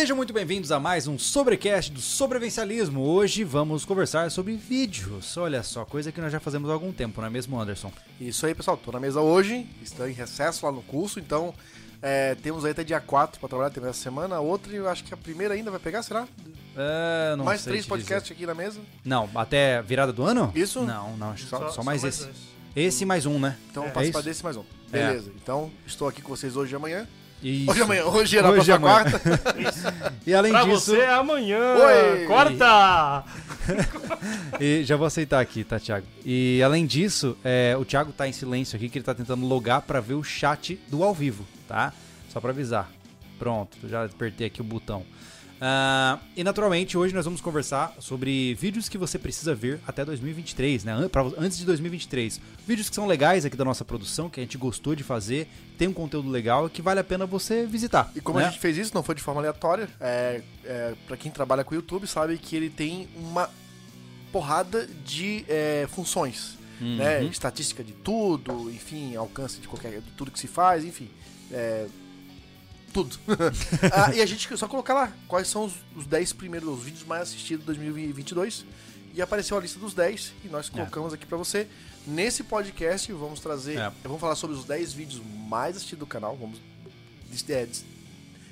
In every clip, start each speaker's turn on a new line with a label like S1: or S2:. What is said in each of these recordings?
S1: Sejam muito bem-vindos a mais um Sobrecast do Sobrevivencialismo. Hoje vamos conversar sobre vídeos. Olha só, coisa que nós já fazemos há algum tempo, não é mesmo, Anderson?
S2: Isso aí, pessoal. Tô na mesa hoje, estou em recesso lá no curso, então é, temos aí até dia 4 para trabalhar, temos essa semana. Outra, eu acho que a primeira ainda vai pegar, será?
S1: É, não
S2: mais
S1: sei
S2: três podcasts
S1: dizer.
S2: aqui na mesa.
S1: Não, até virada do ano?
S2: Isso?
S1: Não, não, acho que só, só mais esse.
S3: dois.
S1: Esse mais um, né?
S2: Então,
S3: É.
S2: participar
S1: isso?
S2: desse mais um.
S1: É.
S2: Beleza. Então, estou aqui com vocês hoje e amanhã.
S1: Isso.
S2: Hoje e amanhã. Hoje era
S1: Hoje
S2: pra
S1: e amanhã.
S2: quarta.
S1: E além
S3: Pra
S1: disso,
S3: você é amanhã.
S2: Oi.
S3: Corta!
S1: e já vou aceitar aqui, tá, Thiago? E além disso, é, o Thiago tá em silêncio aqui, que ele tá tentando logar pra ver o chat do ao vivo, tá? Só pra avisar. Pronto, já apertei aqui o botão. Ah, e naturalmente, hoje nós vamos conversar sobre vídeos que você precisa ver até 2023, né? Antes de 2023. Vídeos que são legais aqui da nossa produção, que a gente gostou de fazer, tem um conteúdo legal e que vale a pena você visitar.
S2: E como
S1: né?
S2: a gente fez isso, não foi de forma aleatória. É, é, para quem trabalha com o YouTube, sabe que ele tem uma porrada de é, funções.
S1: Uhum.
S2: né? Estatística de tudo, enfim, alcance de qualquer de tudo que se faz, enfim. é, tudo. Ah, e a gente só colocar lá quais são os, os 10 primeiros os vídeos mais assistidos de 2022 e apareceu a lista dos 10 e nós colocamos aqui pra você. Nesse podcast vamos trazer,
S1: É.
S2: vamos falar sobre os 10 vídeos mais assistidos do canal, vamos des- é, des-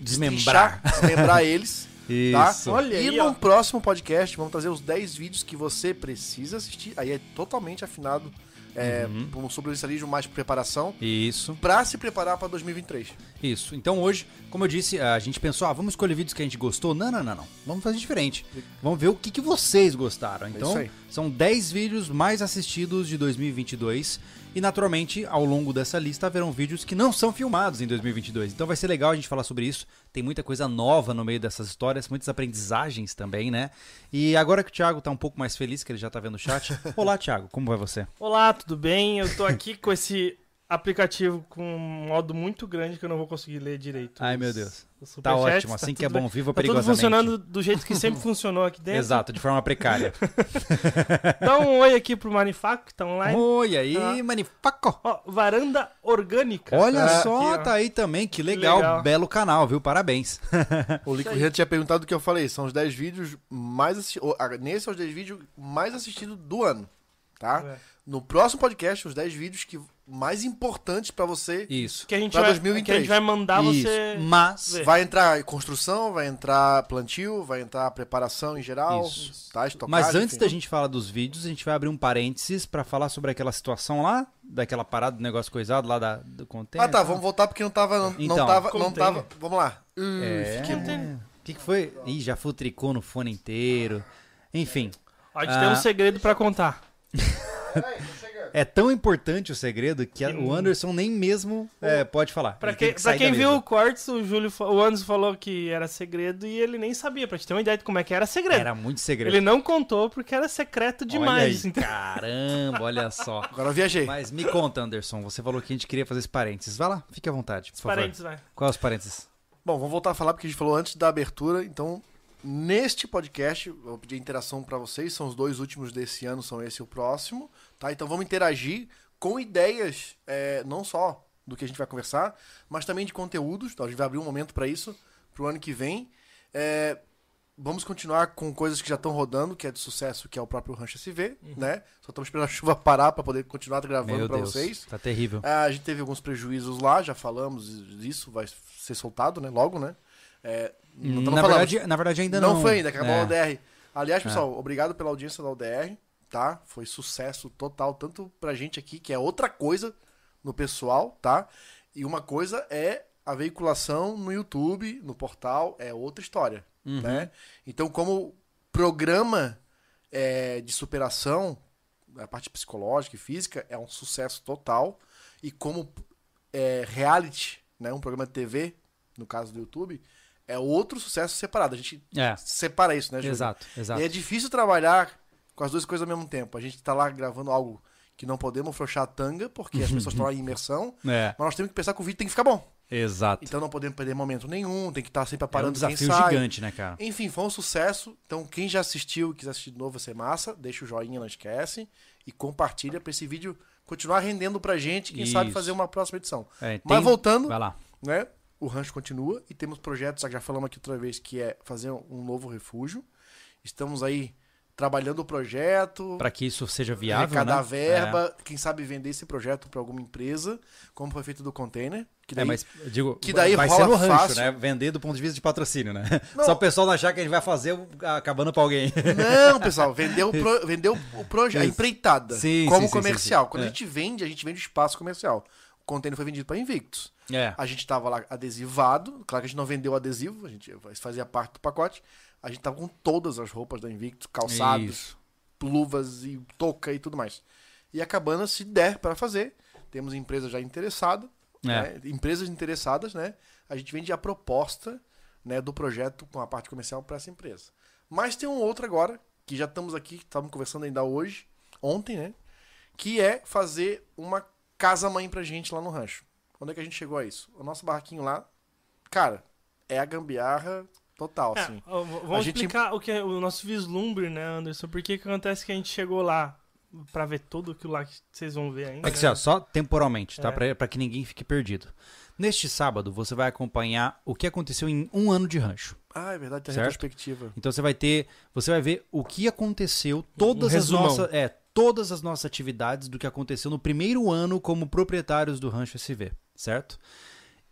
S1: Desmembrar.
S2: desmembrar eles. Tá?
S1: Isso.
S3: Olha
S2: E
S3: aí,
S2: no
S3: ó.
S2: próximo podcast vamos trazer os 10 vídeos que você precisa assistir. Aí é totalmente afinado é,
S1: Uhum.
S2: para um sobrevivencialismo mais preparação
S1: Isso.
S2: pra se preparar pra 2023.
S1: Isso. Então hoje, como eu disse, a gente pensou, ah, vamos escolher vídeos que a gente gostou. Não, não, não, não. Vamos fazer diferente. Vamos ver o que, que vocês gostaram. Então,
S2: isso aí.
S1: são 10 vídeos mais assistidos de 2022. E naturalmente, ao longo dessa lista, haverão vídeos que não são filmados em 2022. Então vai ser legal a gente falar sobre isso. Tem muita coisa nova no meio dessas histórias, muitas aprendizagens também, né? E agora que o Thiago tá um pouco mais feliz, que ele já tá vendo o chat. Olá, Thiago, como vai você?
S3: Olá, tudo bem? Eu tô aqui com esse aplicativo com um modo muito grande que eu não vou consedir ler direito.
S1: Ai, meu Deus. Tá ótimo, assim que
S3: tudo
S1: é bom, viva
S3: Tá tudo
S1: perigosamente.
S3: funcionando do jeito que sempre funcionou aqui dentro.
S1: Exato, de forma precária.
S3: Dá um oi aqui pro Manifaco que tá online.
S1: Oi aí,
S3: Ah.
S1: manifaco.
S3: Ó, varanda orgânica.
S1: Olha
S2: É.
S1: só,
S3: Aqui,
S1: tá aí também, que legal,
S3: legal.
S1: belo canal, viu? Parabéns.
S2: O Lico já tinha perguntado o que eu falei. São os 10 vídeos mais assistidos. Nesse são os 10 vídeos mais assistidos do ano. Tá?
S3: É.
S2: No próximo podcast, os 10 vídeos que mais importantes pra você.
S1: Isso.
S3: Que a gente
S2: Pra
S3: vai,
S2: 2023.
S3: que a gente vai mandar
S1: Isso.
S3: você.
S1: Mas
S3: ver.
S2: Vai entrar construção, vai entrar plantio, vai entrar preparação em geral.
S1: Isso.
S2: Tá? Estocagem,
S1: Mas antes
S2: enfim.
S1: da gente falar dos vídeos, a gente vai abrir um parênteses pra falar sobre aquela situação lá, daquela parada do negócio coisado lá da, do container.
S2: Ah, tá, vamos voltar porque não tava. Não,
S1: Então,
S2: não tava. Não tava. Vamos lá. Uh,
S1: É.
S2: fiquei-
S1: O que, que foi? Ih, já futricou no fone inteiro. Enfim,
S3: a gente tem
S1: Ah.
S3: um segredo pra contar.
S1: é tão importante o segredo que a- o Anderson nem mesmo é, pode falar.
S3: Pra,
S1: tem que
S3: pra quem viu
S1: mesa.
S3: o cortes, o Júlio, o Anderson falou que era segredo e ele nem sabia. Pra te ter uma ideia de como é que era segredo.
S1: Era muito segredo.
S3: Ele não contou porque era secreto
S1: Olha
S3: demais.
S1: aí,
S3: então-
S1: Caramba, olha só.
S2: Agora eu viajei.
S1: Mas me conta, Anderson. Você falou que a gente queria fazer esse parênteses. Vai lá, fique à vontade, por favor.
S3: Parênteses, vai.
S1: Qual é os parênteses?
S2: Bom, vamos voltar a falar porque a gente falou antes da abertura. Então, neste podcast, eu vou pedir interação pra vocês. São os dois últimos desse ano, são esse e o próximo. Tá? Então vamos interagir com ideias, é, não só do que a gente vai conversar, mas também de conteúdos. Então, a gente vai abrir um momento pra isso pro ano que vem. É, vamos continuar com coisas que já estão rodando, que é de sucesso, que é o próprio Rancho SV, né? Só estamos esperando a chuva parar pra poder continuar gravando
S1: Deus,
S2: vocês.
S1: tá terrível.
S2: Ah, a gente teve alguns prejuízos lá, já falamos disso, vai ser soltado, né? Logo, né? É, não,
S1: na, verdade, na verdade, ainda não.
S2: não, foi ainda, acabou
S1: É.
S2: a ODR. Aliás, pessoal, obrigado pela audiência da ODR, tá? Foi sucesso total, tanto pra gente aqui, que é outra coisa no pessoal, tá? E uma coisa é a veiculação no YouTube, no portal, é outra história,
S1: Uhum.
S2: né? Então, como programa é, de superação, a parte psicológica e física, é um sucesso total. E como é, reality, né, um programa de TV, no caso do YouTube, é outro sucesso separado. A gente
S1: É,
S2: separa isso, né, Júlio?
S1: exato, exato.
S2: E é difícil trabalhar com as duas coisas ao mesmo tempo. A gente tá lá gravando algo que não podemos afrouxar a tanga, porque as pessoas estão lá em imersão,
S1: É,
S2: mas nós temos que pensar que o vídeo tem que ficar bom.
S1: exato.
S2: Então não podemos perder momento nenhum, tem que estar sempre
S1: é um
S2: aparando
S1: desafio gigante, né, cara?
S2: Enfim, foi um sucesso. Então, quem já assistiu e quiser assistir de novo, vai ser massa. Deixa o joinha, não esquece. E compartilha pra esse vídeo continuar rendendo pra gente. Quem sabe
S1: Isso.
S2: fazer uma próxima edição.
S1: É,
S2: Mas
S1: tem-
S2: voltando,
S1: Vai lá.
S2: né? o rancho continua e temos projetos, já falamos aqui outra vez, que é fazer um novo refúgio. Estamos aí trabalhando o projeto,
S1: Para que isso seja viável,
S2: arrecadar
S1: né?
S2: verba, quem sabe vender esse projeto para alguma empresa, como foi feito do container. Que
S1: É,
S2: daí,
S1: é, mas digo,
S2: que daí
S1: vai
S2: rola
S1: ser no rancho,
S2: fácil.
S1: né? Vender do ponto de vista de patrocínio, né?
S2: Não.
S1: Só o pessoal não achar que a gente vai fazer acabando pra alguém.
S2: Não, pessoal, vendeu o, pro, vendeu o projeto, a empreitada,
S1: Sim,
S2: como
S1: sim,
S2: comercial.
S1: sim.
S2: Quando
S1: É.
S2: a gente vende, a gente vende o espaço comercial. O container foi vendido para Invictus.
S1: É.
S2: A gente tava lá adesivado, claro que a gente não vendeu o adesivo, a gente fazia parte do pacote. A gente tava com todas as roupas da Invictus, calçados,
S1: Isso.
S2: luvas e touca e tudo mais. E a cabana, se der para fazer, temos empresa já interessada,
S1: É.
S2: né? empresas interessadas, né? A gente vende a proposta né, do projeto com a parte comercial para essa empresa. Mas tem um outro agora, que já estamos aqui, estávamos conversando ainda hoje, ontem, né? Que é fazer uma casa-mãe pra gente lá no rancho. Onde é que a gente chegou a isso? O nosso barraquinho lá, cara, é a gambiarra total,
S3: É,
S2: A
S3: vamos
S2: gente-
S3: explicar o que é o nosso vislumbre, né, Anderson? Por que que acontece que a gente chegou lá pra ver tudo aquilo lá que vocês vão ver ainda?
S1: É que ó, só temporalmente, tá?
S3: É.
S1: Pra, pra que ninguém fique perdido. Neste sábado, você vai acompanhar o que aconteceu em um ano de rancho.
S2: Ah, é verdade, tem a
S1: Certo?
S2: retrospectiva.
S1: Então você vai ter, você vai ver o que aconteceu, todas as
S3: resumão.
S1: nossas, é, todas as nossas atividades do que aconteceu no primeiro ano como proprietários do Rancho SV, certo?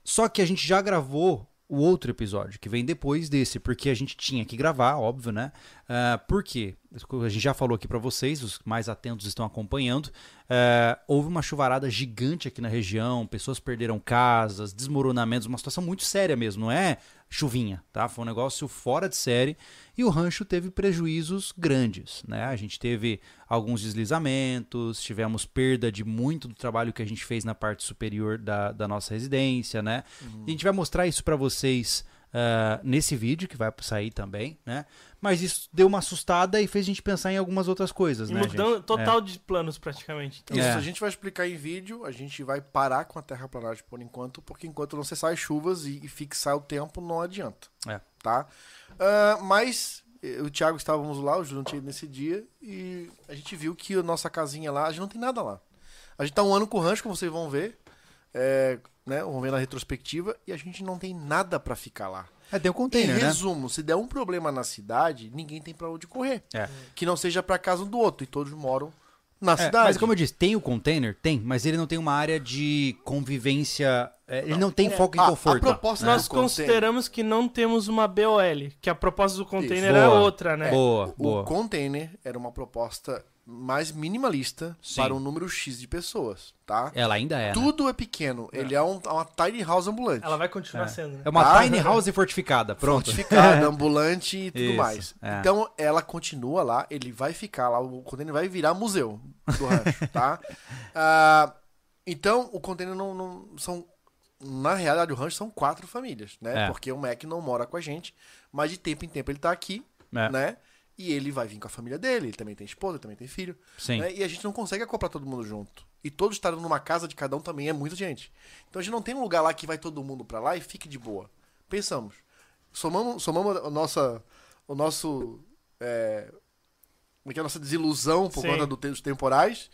S1: Só que a gente já gravou o outro episódio, que vem depois desse, porque a gente tinha que gravar, óbvio, né? Ah, por quê? A gente já falou aqui pra vocês, os mais atentos estão acompanhando. Ah, houve uma chuvarada gigante aqui na região, pessoas perderam casas, desmoronamentos, uma situação muito séria mesmo, não é chuvinha, tá? Foi um negócio fora de série e o rancho teve prejuízos grandes, né? A gente teve alguns deslizamentos, tivemos perda de muito do trabalho que a gente fez na parte superior da, da nossa residência, né? E a gente vai mostrar isso pra vocês ah, nesse vídeo que vai sair também, né? Mas isso deu uma assustada e fez a gente pensar em algumas outras coisas,
S3: E
S1: né,
S3: mudando
S1: gente?
S3: total de planos, praticamente. Então,
S2: Isso,
S1: É.
S2: a gente vai explicar em vídeo, a gente vai parar com a terraplanagem por enquanto, porque enquanto não cessar as chuvas e, e fixar o tempo, não adianta.
S1: É.
S2: Tá? Ah, mas eh, o Thiago estávamos lá, o Júlio não tinha ido nesse dia, e a gente viu que a nossa casinha lá, a gente não tem nada lá. A gente tá um ano com o rancho, como vocês vão ver, é, né, vão ver na retrospectiva, e a gente não tem nada pra ficar lá.
S1: É, tem o
S2: Em
S1: container, né?
S2: resumo, se der um problema na cidade, ninguém tem pra onde correr.
S1: É.
S2: Que não seja pra casa um do outro, e todos moram na
S1: É,
S2: cidade.
S1: mas como eu disse, tem o container? Tem, mas ele não tem uma área de convivência. é, ele não tem foco em
S2: A- a
S1: conforto.
S2: proposta
S3: nós
S2: do container-
S3: consideramos que não temos uma BOL, que a proposta do container
S1: Isso.
S3: é
S1: Boa.
S3: outra, né?
S1: Boa,
S2: O
S1: boa.
S2: container era uma proposta mais minimalista
S1: Sim.
S2: para um número X de pessoas, tá?
S1: Ela ainda é. né?
S2: Tudo é pequeno. Ele é um- uma tiny house ambulante.
S3: Ela vai continuar
S1: É.
S3: sendo, né?
S1: É uma
S2: Tá?
S1: tiny house fortificada. Pronto.
S2: Fortificada, ambulante e tudo
S1: Isso,
S2: mais.
S1: é.
S2: Então, ela continua lá, ele vai ficar lá, o container vai virar museu do rancho, tá? Ah, então, o container não, não- São. Na realidade, o rancho são quatro famílias, né?
S1: É.
S2: Porque o Mac não mora com a gente, mas de tempo em tempo ele tá aqui,
S1: É.
S2: né? E ele vai vir com a família dele, ele também tem esposa, ele também tem filho.
S1: Sim.
S2: né? E a gente não consegue acoplar todo mundo junto. E todos estarem numa casa de cada um também é muita gente. Então a gente não tem um lugar lá que vai todo mundo pra lá e fique de boa. Pensamos. Somamos, somamos a nossa, o nosso. É, como é que é a nossa desilusão por
S3: Sim.
S2: conta do, dos temporais.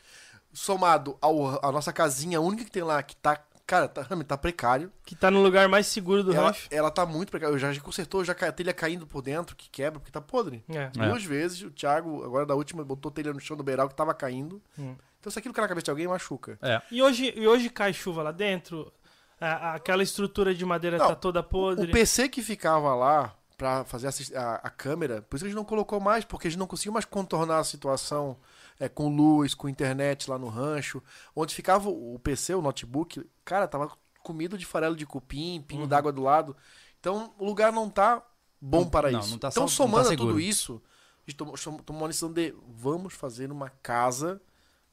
S2: Somado ao, a nossa casinha única que tem lá, que tá. Cara, tá, tá precário.
S3: Que tá no lugar mais seguro do
S2: Ela,
S3: rancho.
S2: ela tá muito precária. Eu já, já consertou, já cai a telha caindo por dentro, que quebra, porque tá podre.
S3: É.
S2: Duas vezes, o Thiago, agora da última, botou telha no chão do beiral que tava caindo.
S3: Hum.
S2: Então se aquilo cai na cabeça de alguém, machuca.
S1: É.
S3: E hoje, e hoje cai chuva lá dentro? A- aquela estrutura de madeira
S2: Não,
S3: tá toda podre.
S2: O PC que ficava lá pra fazer a, a câmera, por isso que a gente não colocou mais, porque a gente não conseguiu mais contornar a situação é, com luz, com internet lá no rancho. Onde ficava o PC, o notebook, cara, tava comido de farelo de cupim,
S3: Uhum.
S2: pingo d'água do lado. Então o lugar não tá bom
S1: Não-
S2: para
S1: não,
S2: isso.
S1: não tá
S2: então
S1: sal- não
S2: somando
S1: tá
S2: tudo isso, a gente tomou, tomou uma decisão de vamos fazer uma casa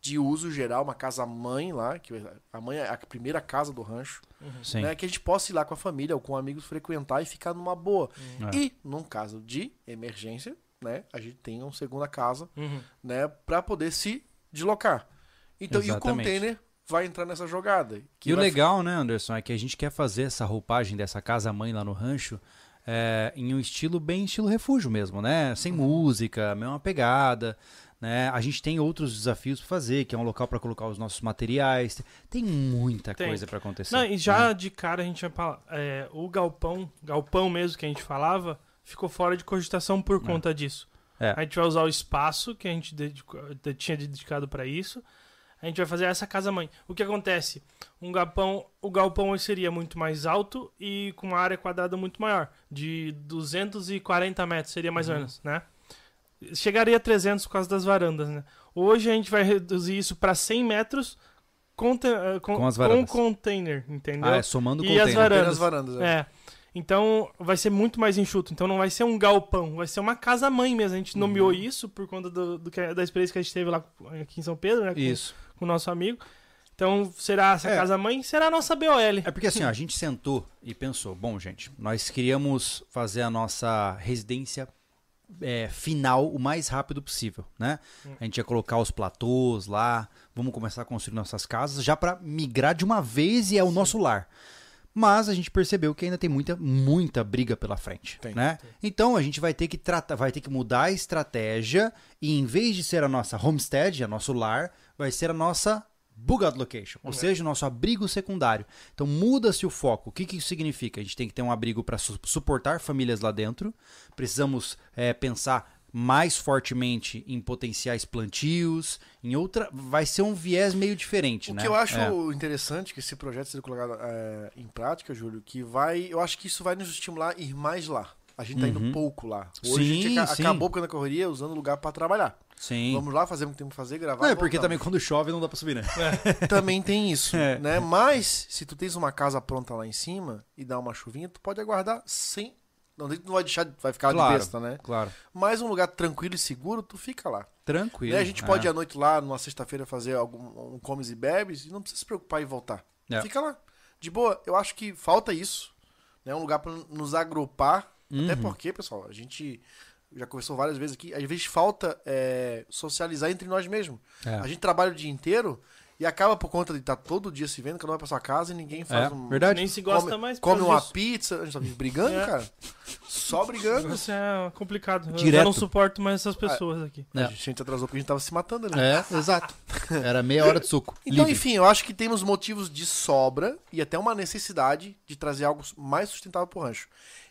S2: de uso geral, uma casa mãe lá, que a mãe é a primeira casa do rancho
S1: Sim.
S2: né, que a gente possa ir lá com a família ou com amigos frequentar e ficar numa boa.
S1: É.
S2: E, num caso de emergência, né, a gente tem uma segunda casa,
S3: Uhum.
S2: né, para poder se deslocar. Então, e o
S1: Exatamente.
S2: container vai entrar nessa jogada. que
S1: E o legal, né, Anderson, é que a gente quer fazer essa roupagem dessa casa-mãe lá no rancho é, em um estilo bem estilo refúgio mesmo, né? Sem música, mesma pegada, Né? A gente tem outros desafios para fazer, que é um local para colocar os nossos materiais. Tem muita
S3: Tem.
S1: coisa para acontecer.
S3: Não, e já
S1: né?
S3: de cara a gente vai falar. é, o galpão, galpão mesmo que a gente falava, ficou fora de cogitação por conta disso.
S1: É.
S3: A gente vai usar o espaço que a gente dedicou- tinha dedicado para isso. A gente vai fazer essa casa mãe. O que acontece? Um galpão, o galpão hoje seria muito mais alto e com uma área quadrada muito maior, de 240 metros seria mais ou
S1: Uhum.
S3: menos, né? Chegaria a 300 por causa das varandas, né? Hoje a gente vai reduzir isso para 100 metros com, eh, com,
S1: Com as
S3: com
S1: varandas.
S3: container, entendeu?
S1: Ah, é somando
S3: E as
S1: container.
S3: varandas.
S2: Apenas varandas. é.
S3: É. Então vai ser muito mais enxuto. Então não vai ser um galpão, vai ser uma casa mãe mesmo. A gente
S1: Uhum.
S3: nomeou isso por conta do, do que- da experiência que a gente teve lá aqui em São Pedro, né? Com,
S1: Isso.
S3: com o nosso amigo. Então será essa
S1: É.
S3: casa mãe? Será a nossa BOL.
S1: É porque assim, ó, a gente sentou e pensou, bom, gente, nós queríamos fazer a nossa residência é, final o mais rápido possível, né? A gente ia colocar os platôs lá, vamos começar a construir nossas casas já para migrar de uma vez e é o nosso lar. Mas a gente percebeu que ainda tem muita, muita briga pela frente,
S2: Tem,
S1: né? Então a gente vai ter que tratar, vai ter que mudar a estratégia e em vez de ser a nossa homestead, a nosso lar, vai ser a nossa Bugad Location, ou seja, o nosso abrigo secundário. Então muda-se o foco. O que, que isso significa? A gente tem que ter um abrigo para suportar famílias lá dentro. Precisamos é, pensar mais fortemente em potenciais plantios, em outra. Vai ser um viés meio diferente,
S2: O
S1: né?
S2: que eu acho
S1: É.
S2: interessante que esse projeto seja colocado é, em prática, Júlio, que vai. Eu acho que isso vai nos estimular a ir mais lá. A gente tá
S1: Uhum.
S2: indo pouco lá. Hoje a
S1: Sim,
S2: gente aca-
S1: sim.
S2: acabou ficando na correria usando o lugar pra trabalhar.
S1: Sim.
S2: Vamos lá fazer o que temos que fazer, gravar.
S1: Não, é porque
S2: voltamos.
S1: também quando chove não dá pra subir, né?
S2: também tem isso,
S1: É.
S2: né? Mas se tu tens uma casa pronta lá em cima e dá uma chuvinha, tu pode aguardar sem não, não vai deixar, vai ficar
S1: Claro.
S2: de besta, né?
S1: Claro.
S2: Mas um lugar tranquilo e seguro, tu fica lá.
S1: Tranquilo.
S2: Né? A gente
S1: é.
S2: pode ir à noite lá, numa sexta-feira, fazer algum um comes e bebes e não precisa se preocupar em voltar.
S1: É.
S2: Fica lá. De boa, eu acho que falta isso. Né? Um lugar para nos agrupar. Até
S1: Uhum.
S2: porque, pessoal, a gente já conversou várias vezes aqui, às vezes falta é, socializar entre nós mesmos.
S1: É.
S2: A gente trabalha o dia inteiro e acaba por conta de estar todo dia se vendo, cada um vai pra sua casa e ninguém faz
S1: É,
S2: um.
S1: verdade.
S3: Nem se gosta
S2: come,
S3: mais.
S2: Come uma
S3: disso.
S2: pizza, a gente tá brigando,
S3: É.
S2: cara. Só brigando.
S3: Isso é complicado. Eu
S1: Direto.
S3: já não suporto mais essas pessoas aqui.
S2: A
S1: É.
S2: gente atrasou porque a gente tava se matando ali.
S1: É, exato. Era meia hora de suco.
S2: Então,
S1: Livre.
S2: enfim, eu acho que temos motivos de sobra e até uma necessidade de trazer algo mais sustentável pro rancho.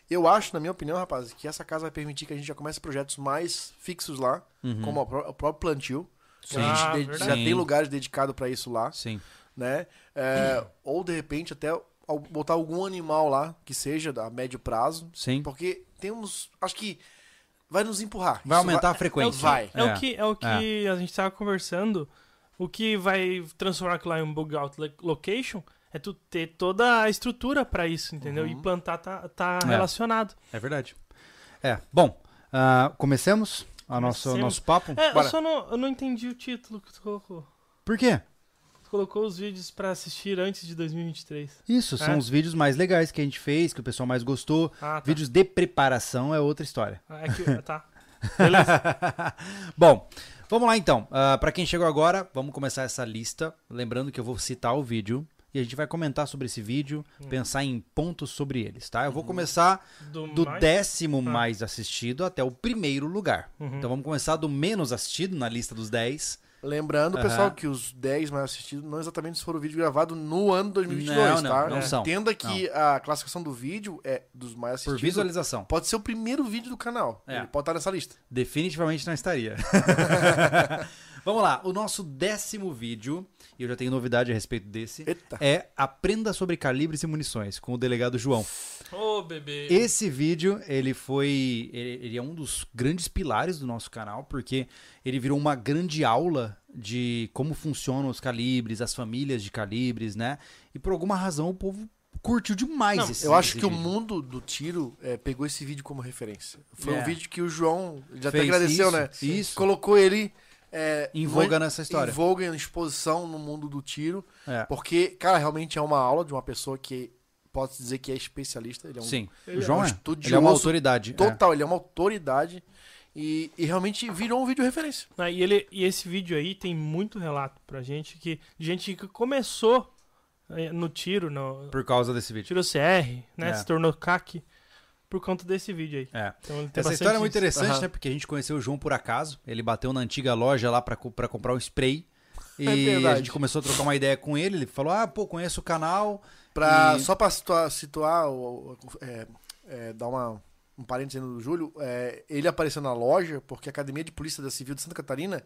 S2: Eu acho, na minha opinião, rapaz, que essa casa vai permitir que a gente já comece projetos mais fixos lá,
S1: Uhum.
S2: como o próprio plantio. Que a
S3: Ah,
S2: gente
S3: verdade.
S2: já
S1: Sim.
S2: tem lugares dedicados para isso lá,
S1: Sim.
S2: né? É, ou de repente até botar algum animal lá que seja a médio prazo,
S1: Sim.
S2: porque temos, acho que vai nos empurrar.
S1: Vai
S2: Isso
S1: aumentar a
S3: É o
S1: frequência.
S3: que,
S2: Vai.
S3: é o
S1: É.
S3: que, é o que a gente tava conversando. O que vai transformar aquilo lá em um bug out lo- location é tu ter toda a estrutura pra isso, entendeu?
S2: Uhum.
S3: E plantar tá, tá
S1: É.
S3: relacionado.
S1: É verdade. É, bom, ah, comecemos a nosso,
S3: Comecemos.
S1: nosso papo?
S3: É, eu
S2: Bora.
S3: só não, eu não entendi o título que tu colocou.
S1: Por quê?
S3: Tu colocou os vídeos pra assistir antes de 2023.
S1: Isso, são
S3: É.
S1: os vídeos mais legais que a gente fez, que o pessoal mais gostou.
S3: Ah, tá.
S1: Vídeos de preparação é outra história.
S3: Ah, É que, tá. Beleza.
S1: Bom, vamos lá então. Ah, Pra quem chegou agora, vamos começar essa lista. Lembrando que eu vou citar o vídeo e a gente vai comentar sobre esse vídeo, pensar em pontos sobre eles, tá? Eu vou começar
S3: Do,
S1: do
S3: mais-
S1: décimo
S3: Ah.
S1: mais assistido até o primeiro lugar.
S3: Uhum.
S1: Então vamos começar do menos assistido na lista dos 10.
S2: Lembrando,
S1: Aham.
S2: pessoal, que os 10 mais assistidos não exatamente foram vídeo gravado no ano 2022,
S1: Não, não,
S2: tá?
S1: não são.
S2: Entenda que a classificação do vídeo é dos mais
S1: Por
S2: assistidos.
S1: visualização.
S2: Pode ser o primeiro vídeo do canal.
S1: É.
S2: Ele pode estar nessa lista.
S1: Definitivamente não estaria. Vamos lá, o nosso décimo vídeo, e eu já tenho novidade a respeito desse,
S2: Eita.
S1: é Aprenda sobre calibres e munições, com o delegado João.
S3: Ô, bebê.
S1: Esse vídeo, ele foi. Ele, ele é um dos grandes pilares do nosso canal, porque ele virou uma grande aula de como funcionam os calibres, as famílias de calibres, né? E por alguma razão o povo curtiu demais
S3: Não,
S1: esse
S2: Eu acho
S1: esse
S2: que o
S1: vídeo.
S2: mundo do tiro é, pegou esse vídeo como referência. Foi
S1: É.
S2: um vídeo que o João ele já até
S1: Fez
S2: agradeceu,
S1: isso,
S2: né?
S1: Isso.
S2: Colocou ele é,
S1: Em voga nessa história.
S2: Em voga, em exposição no mundo do tiro.
S1: É.
S2: Porque, cara, realmente é uma aula de uma pessoa que pode dizer que é especialista. Ele é um
S1: Sim,
S3: Ele
S1: o
S3: é
S1: João
S2: um
S1: é.
S2: estudioso
S1: Ele é uma autoridade. é.
S2: Total, ele é uma autoridade. E, e realmente virou um vídeo referência.
S3: Ah, e, ele, e esse vídeo aí tem muito relato pra gente que gente que começou eh, no tiro, no
S1: Por causa desse vídeo.
S3: tiro CR, né?
S1: É.
S3: Se tornou CAC. Por conta desse vídeo aí.
S1: É.
S3: Então, ele tem
S1: Essa
S3: bastante
S1: história é muito interessante,
S2: Aham.
S1: né? Porque a gente conheceu o João por acaso. Ele bateu na antiga loja lá pra comprar um spray. E
S2: É
S1: a gente começou a trocar uma ideia com ele. Ele falou: Ah, pô, conheço o canal.
S2: Pra,
S1: E-
S2: Só pra situar, situar é, é, dar uma, um parênteses no Júlio, é, ele apareceu na loja porque a Academia de Polícia da Civil de Santa Catarina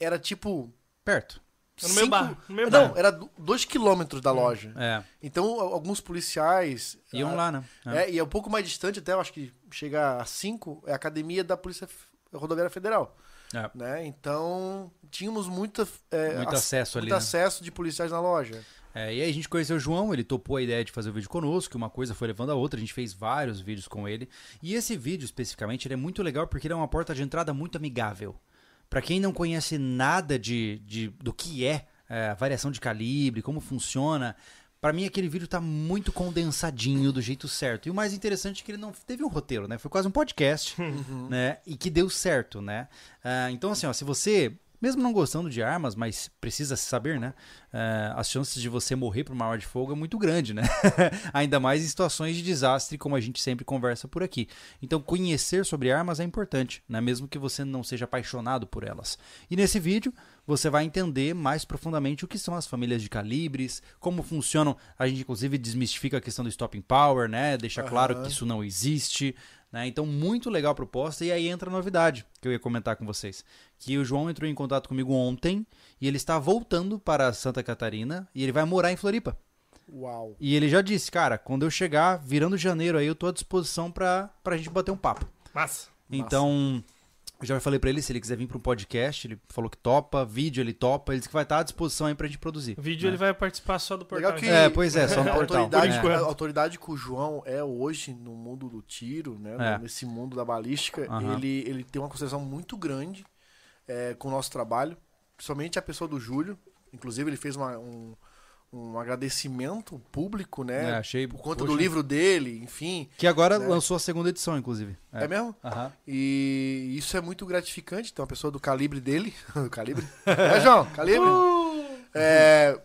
S2: era tipo.
S1: Perto.
S3: No meu
S2: cinco-
S3: bar, no meu
S2: Não,
S3: bar.
S2: era do- dois quilômetros da loja.
S1: É.
S2: Então, a- alguns policiais.
S1: Iam
S2: ah,
S1: lá, né? É.
S2: É, e é um pouco mais distante, até eu acho que chega a 5, é a academia da Polícia Rodoviária Federal.
S1: É.
S2: Né? Então, tínhamos muita, é,
S1: Muito
S2: ac-
S1: acesso ali,
S2: muito
S1: né?
S2: acesso de policiais na loja.
S1: É, e aí a gente conheceu o João, ele topou a ideia de fazer o vídeo conosco, que uma coisa foi levando a outra, a gente fez vários vídeos com ele. E esse vídeo, especificamente, ele é muito legal porque ele é uma porta de entrada muito amigável. Pra quem não conhece nada de, de- do que é, é, a variação de calibre, como funciona, pra mim aquele vídeo tá muito condensadinho do jeito certo. E o mais interessante é que ele não teve um roteiro, né? Foi quase um podcast, né? E que deu certo, né? Ah, então, assim, ó, se você, mesmo não gostando de armas, mas precisa saber, né? Ah, as chances de você morrer por uma arma de fogo é muito grande, né? Ainda mais em situações de desastre, como a gente sempre conversa por aqui. Então, conhecer sobre armas é importante, né? Mesmo que você não seja apaixonado por elas. E nesse vídeo, você vai entender mais profundamente o que são as famílias de calibres, como funcionam. A gente, inclusive, desmistifica a questão do stopping power, né? Deixa claro que isso não existe. Né? Então, muito legal a proposta. E aí entra a novidade que eu ia comentar com vocês. Que o João entrou em contato comigo ontem e ele está voltando para Santa Catarina e ele vai morar em Floripa.
S2: Uau.
S1: E ele já disse, cara, quando eu chegar, virando janeiro aí, eu tô à disposição pra, pra gente bater um papo.
S3: Massa.
S1: Então, eu já falei pra ele se ele quiser vir para um podcast, ele falou que topa, vídeo ele topa, ele disse que vai estar à disposição aí pra gente produzir.
S3: Vídeo
S1: né?
S3: ele vai participar só do portal.
S2: Legal que
S1: É, pois é, só no
S2: a
S1: portal.
S2: autoridade,
S1: É.
S2: A autoridade que o João é hoje no mundo do tiro, né?
S1: É.
S2: Nesse mundo da balística,
S1: Aham.
S2: ele, ele tem uma consideração muito grande é, com o nosso trabalho, principalmente a pessoa do Júlio. Inclusive, ele fez uma- um, um agradecimento público, né?
S1: É, achei.
S2: por conta
S1: poxa,
S2: do livro dele, enfim.
S1: Que agora
S2: né?
S1: lançou a segunda edição, inclusive.
S2: É, mesmo?
S1: Aham.
S2: E isso é muito gratificante. Então, uma pessoa do calibre dele. do calibre? É, João, calibre. É,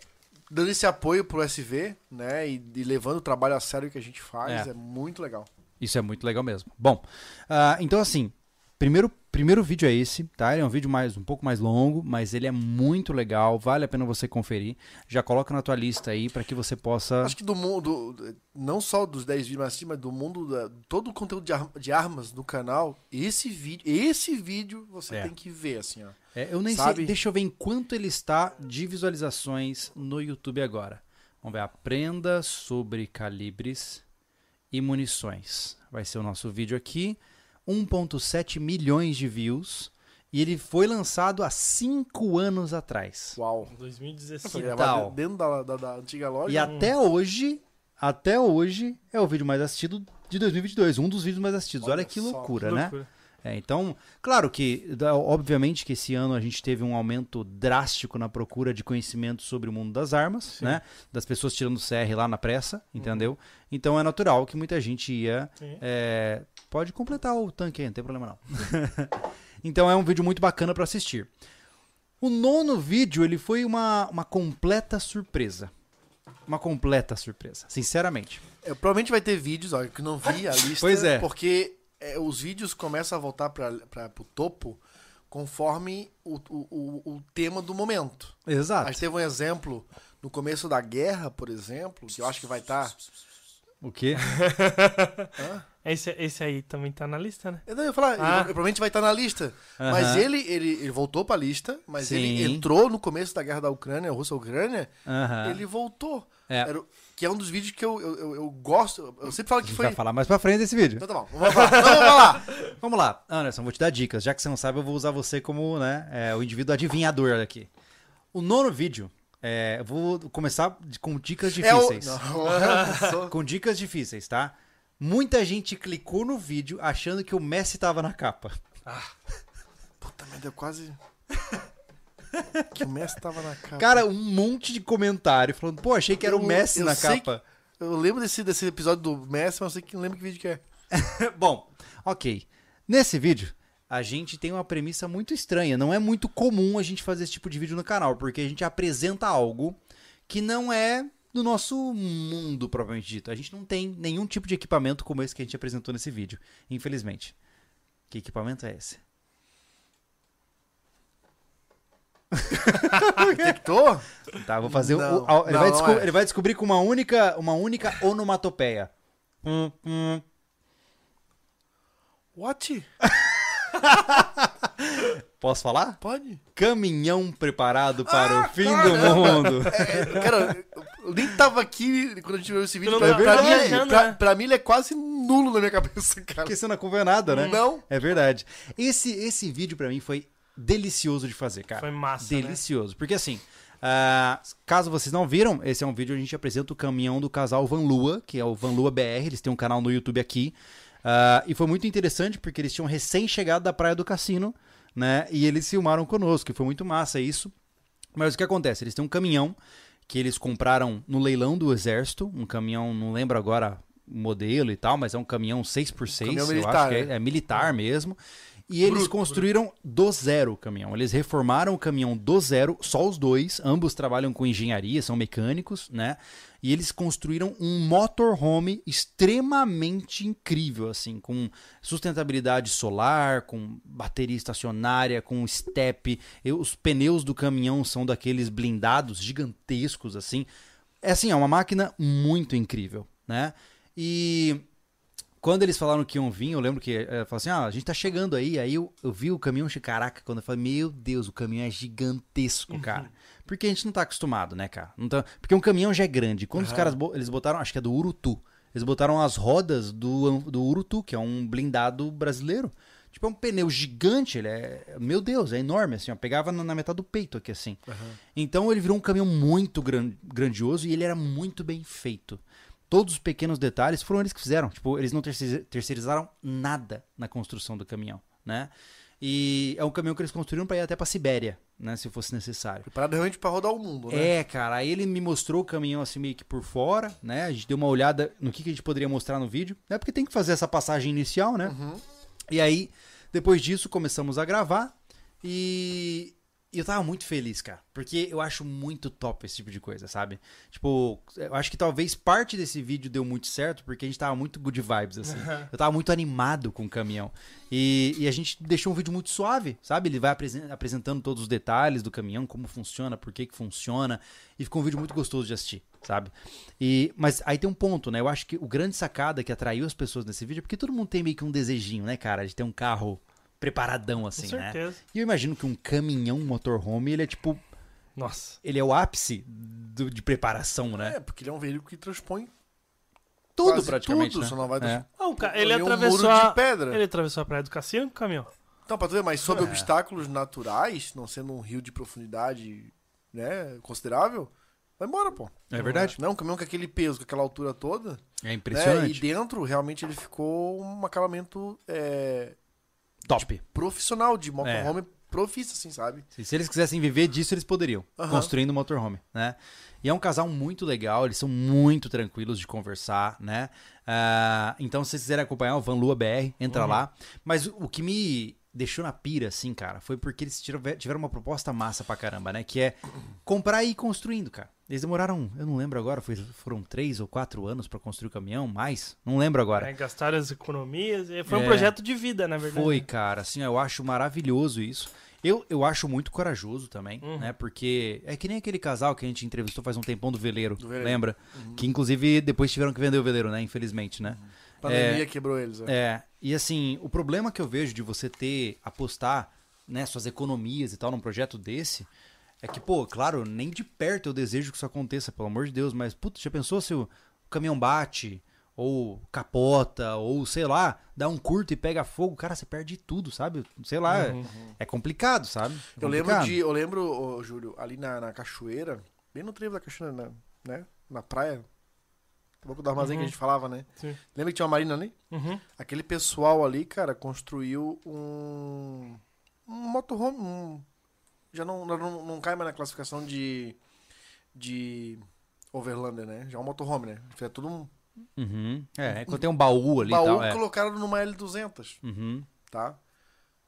S2: dando esse apoio pro SV, né? E, e levando o trabalho a sério que a gente faz.
S1: É.
S2: É, muito legal.
S1: Isso é muito legal mesmo. Bom, ah, então assim, primeiro, primeiro vídeo é esse, tá? Ele é um vídeo mais um pouco mais longo, mas ele é muito legal, vale a pena você conferir. Já coloca na tua lista aí para que você possa.
S2: Acho que do mundo, não só dos 10 vídeos, mas, sim, mas do mundo, da- todo o conteúdo de, ar- de armas no canal, esse vídeo, esse vídeo você
S1: É.
S2: tem que ver, assim, ó.
S1: É, eu nem
S2: Sabe?
S1: sei, deixa eu ver em quanto ele está de visualizações no YouTube agora. Vamos ver, aprenda sobre calibres e munições. Vai ser o nosso vídeo aqui. 1.7 milhões de views. E ele foi lançado há 5 anos atrás.
S2: Uau.
S3: 2016.
S1: Que tal?
S2: Dentro da, da, da antiga loja.
S1: E até hoje, até hoje, é o vídeo mais assistido de 2022. Um dos vídeos mais assistidos. Olha,
S2: Olha
S1: que loucura,
S3: Que
S1: né? É, então, claro que, obviamente que esse ano a gente teve um aumento drástico na procura de conhecimento sobre o mundo das armas, né? Das pessoas tirando CR lá na pressa, entendeu? Então é natural que muita gente ia...
S3: Sim.
S1: é, pode completar o tanque aí, não tem problema não. então é um vídeo muito bacana para assistir. O nono vídeo, ele foi uma, uma completa surpresa. Uma completa surpresa, sinceramente.
S2: É, provavelmente vai ter vídeos, ó, que eu não vi a lista.
S1: Pois é.
S2: Porque é, os vídeos começam a voltar para pro topo conforme o, o, o, o tema do momento. A
S1: Exato.
S2: gente teve um exemplo no começo da guerra, por exemplo, que eu acho que vai tá estar.
S1: O quê?
S3: Esse, esse aí também tá na lista, né?
S2: Eu não ia falar, ele,
S3: Ah.
S2: provavelmente vai estar na lista. Mas ele, ele, ele voltou pra lista, mas
S1: Sim.
S2: ele entrou no começo da guerra da Ucrânia, Rússia-Ucrânia, ele voltou.
S1: É.
S2: Era o- que é um dos vídeos que eu, eu, eu, eu gosto. Eu sempre falo que foi.
S1: vai falar mais pra frente desse vídeo.
S2: Então tá bom, vamos falar. Vamos falar.
S1: Vamos lá, Anderson, vou te dar dicas. Já que você não sabe, eu vou usar você como né, é, o indivíduo adivinhador aqui. O nono vídeo, é, eu vou começar com dicas
S2: É o.
S1: difíceis.
S2: Sou-
S1: Com dicas difíceis, tá? Muita gente clicou no vídeo achando que o Messi tava na capa.
S2: Puta merda, eu quase. que o Messi tava na capa.
S1: Cara, um monte de comentário falando, pô, achei que era o
S2: Eu-
S1: Messi
S2: eu
S1: na capa.
S2: Eu lembro desse, desse episódio do Messi, mas eu sei que não lembro que vídeo que é.
S1: Bom, ok. Nesse vídeo, a gente tem uma premissa muito estranha. Não é muito comum a gente fazer esse tipo de vídeo no canal, porque a gente apresenta algo que não é do nosso mundo, propriamente dito. A gente não tem nenhum tipo de equipamento como esse que a gente apresentou nesse vídeo, infelizmente. Que equipamento é esse?
S2: Detectou?
S1: Tá, vou fazer
S2: Não,
S1: o- ele,
S2: não,
S1: vai
S2: não é.
S1: ele vai descobrir com uma única, uma única onomatopeia. Hum, hum.
S2: What?
S1: Posso falar?
S2: Pode?
S1: Caminhão preparado para
S2: Ah,
S1: o fim
S2: cara!
S1: do mundo.
S2: É, cara, eu nem tava aqui quando a gente viu esse vídeo.
S3: não
S2: Pra, pra mim,
S3: viajando,
S2: pra,
S3: né?
S2: pra mim ele é quase nulo na minha cabeça, cara.
S1: Porque você não acompanha nada, né?
S2: Não.
S1: É verdade. Esse, esse vídeo pra mim foi delicioso de fazer, cara.
S3: Foi massa, né?
S1: Delicioso. Porque assim, ah, caso vocês não viram, esse é um vídeo onde a gente apresenta o caminhão do casal Van Lua, que é o Van Lua BR. Eles têm um canal no YouTube aqui. Ah, e foi muito interessante porque eles tinham recém chegado da Praia do Cassino, né? E eles filmaram conosco. E foi muito massa isso. Mas o que acontece? Eles têm um caminhão que eles compraram no leilão do exército, um caminhão, não lembro agora o modelo e tal, mas é um caminhão 6x6,
S2: Caminhão
S1: eu
S2: militar,
S1: acho que é,
S2: né?
S1: é militar mesmo. E eles
S2: Bruto,
S1: construíram do zero o caminhão. Eles reformaram o caminhão do zero, só os dois. Ambos trabalham com engenharia, são mecânicos, né? E eles construíram um motorhome extremamente incrível, assim, com sustentabilidade solar, com bateria estacionária, com step. E os pneus do caminhão são daqueles blindados gigantescos, assim. É assim, é uma máquina muito incrível, né? E quando eles falaram que iam vir, eu lembro que é, falaram assim: ah, a gente tá chegando aí. Aí eu, eu vi o caminhão, caraca, quando eu falei, meu Deus, o caminhão é gigantesco, cara. Porque a gente não tá acostumado, né, cara? Não tá- Porque um caminhão já é grande. Quando os caras eles botaram, acho que é do Urutu, eles botaram as rodas do, do Urutu, que é um blindado brasileiro. Tipo, é um pneu gigante, ele é. Meu Deus, é enorme, assim, ó. Pegava na, metade do peito aqui, assim. Então ele virou um caminhão muito gran- grandioso e ele era muito bem feito. Todos os pequenos detalhes foram eles que fizeram. Tipo, eles não terceir- terceirizaram nada na construção do caminhão, né? E é um caminhão que eles construíram para ir até para Sibéria, né, se fosse necessário.
S2: Preparado realmente pra rodar o mundo, né?
S1: É, cara, aí ele me mostrou o caminhão assim meio que por fora, né? A gente deu uma olhada no que, que a gente poderia mostrar no vídeo, né? Porque tem que fazer essa passagem inicial, né? E aí, depois disso, começamos a gravar e eu tava muito feliz, cara, porque eu acho muito top esse tipo de coisa, sabe? Tipo, eu acho que talvez parte desse vídeo deu muito certo porque a gente tava muito good vibes, assim. Eu tava muito animado com o caminhão. E, e a gente deixou um vídeo muito suave, sabe? Ele vai apresen- apresentando todos os detalhes do caminhão, como funciona, por que que funciona. E ficou um vídeo muito gostoso de assistir, sabe? E, mas aí tem um ponto, né? Eu acho que o grande sacada que atraiu as pessoas nesse vídeo é porque todo mundo tem meio que um desejinho, né, cara? De ter um carro preparadão, assim,
S3: Com
S1: né?
S3: certeza.
S1: E eu imagino que um caminhão motorhome, ele é tipo.
S3: Nossa.
S1: Ele é o ápice do- de preparação, né?
S2: É, porque ele é um veículo que transpõe
S1: tudo
S2: quase
S1: praticamente.
S2: tudo,
S1: né?
S2: só não vai
S1: É.
S3: O ca- ele
S2: ali um
S3: atravessou
S2: muro de
S3: a...
S2: pedra.
S3: Ele atravessou a praia do cassino com o caminhão.
S2: Então, pra tu ver, mas sob
S1: É.
S2: obstáculos naturais, não sendo um rio de profundidade, né, considerável, vai embora, pô.
S1: É verdade.
S2: Não, um caminhão com aquele peso, com aquela altura toda,
S1: É
S2: né,
S1: impressionante.
S2: e dentro, realmente, ele ficou um acabamento é,
S1: Top.
S2: profissional, de motorhome profissa, assim, sabe?
S1: Se, se eles quisessem viver disso, eles poderiam. Construindo um motorhome, né? E é um casal muito legal, eles são muito tranquilos de conversar, né? Ah, então, se vocês quiserem acompanhar o Van Lua BR, entra lá. Mas o que me deixou na pira, assim, cara, foi porque eles tiveram, uma proposta massa pra caramba, né? Que é comprar e ir construindo, cara. Eles demoraram, eu não lembro agora, foi- foram três ou quatro anos pra construir o caminhão, mais? Não lembro agora.
S3: Né, gastaram as economias. Foi
S1: É.
S3: um projeto de vida, na verdade.
S1: Foi, cara, assim, eu acho maravilhoso isso. Eu, eu acho muito corajoso também,
S3: Uhum.
S1: né? Porque é que nem aquele casal que a gente entrevistou faz um tempão do veleiro,
S2: Do veleiro.
S1: lembra? Que inclusive depois tiveram que vender o veleiro, né? Infelizmente, né?
S2: A pandemia quebrou eles. É.
S1: É, e assim, o problema que eu vejo de você ter, apostar, né, suas economias e tal num projeto desse, é que, pô, claro, nem de perto eu desejo que isso aconteça, pelo amor de Deus, mas, putz, já pensou se o caminhão bate, ou capota, ou sei lá, dá um curto e pega fogo, cara, você perde tudo, sabe? Sei lá, é- é complicado, sabe? É
S2: Eu lembro
S1: complicado.
S2: de. Eu lembro, ô, Júlio, ali na, na cachoeira, bem no trevo da cachoeira, na, né? Na praia. Pouco do armazém que a
S3: Uhum.
S2: gente falava, né?
S3: Sim.
S2: Lembra que tinha uma marina ali?
S3: Uhum.
S2: Aquele pessoal ali, cara, construiu um. Um motorhome. Um, já não, não, não cai mais na classificação de. De. Overlander, né? Já é um motorhome, né? É tudo um
S1: Uhum. É, quando tem um baú ali
S2: baú
S1: tal. É.
S2: colocaram numa L200,
S1: Uhum.
S2: tá?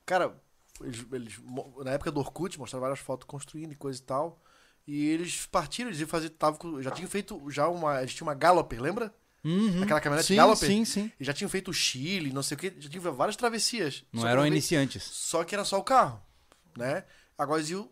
S2: Cara, eles, eles na época do Orkut mostraram várias fotos construindo e coisa e tal. E eles partiram, eles iam fazer. Tava, com- já tinham feito já uma. Eles tinham uma Galloper, lembra?
S1: Uhum.
S2: Aquela caminhonete
S1: sim,
S2: Galloper?
S1: Sim, sim.
S2: E já tinham feito o Chile, não sei o que, já tinham várias travessias.
S1: Não eram iniciantes.
S2: Só que era só o carro, né? Agora eles iam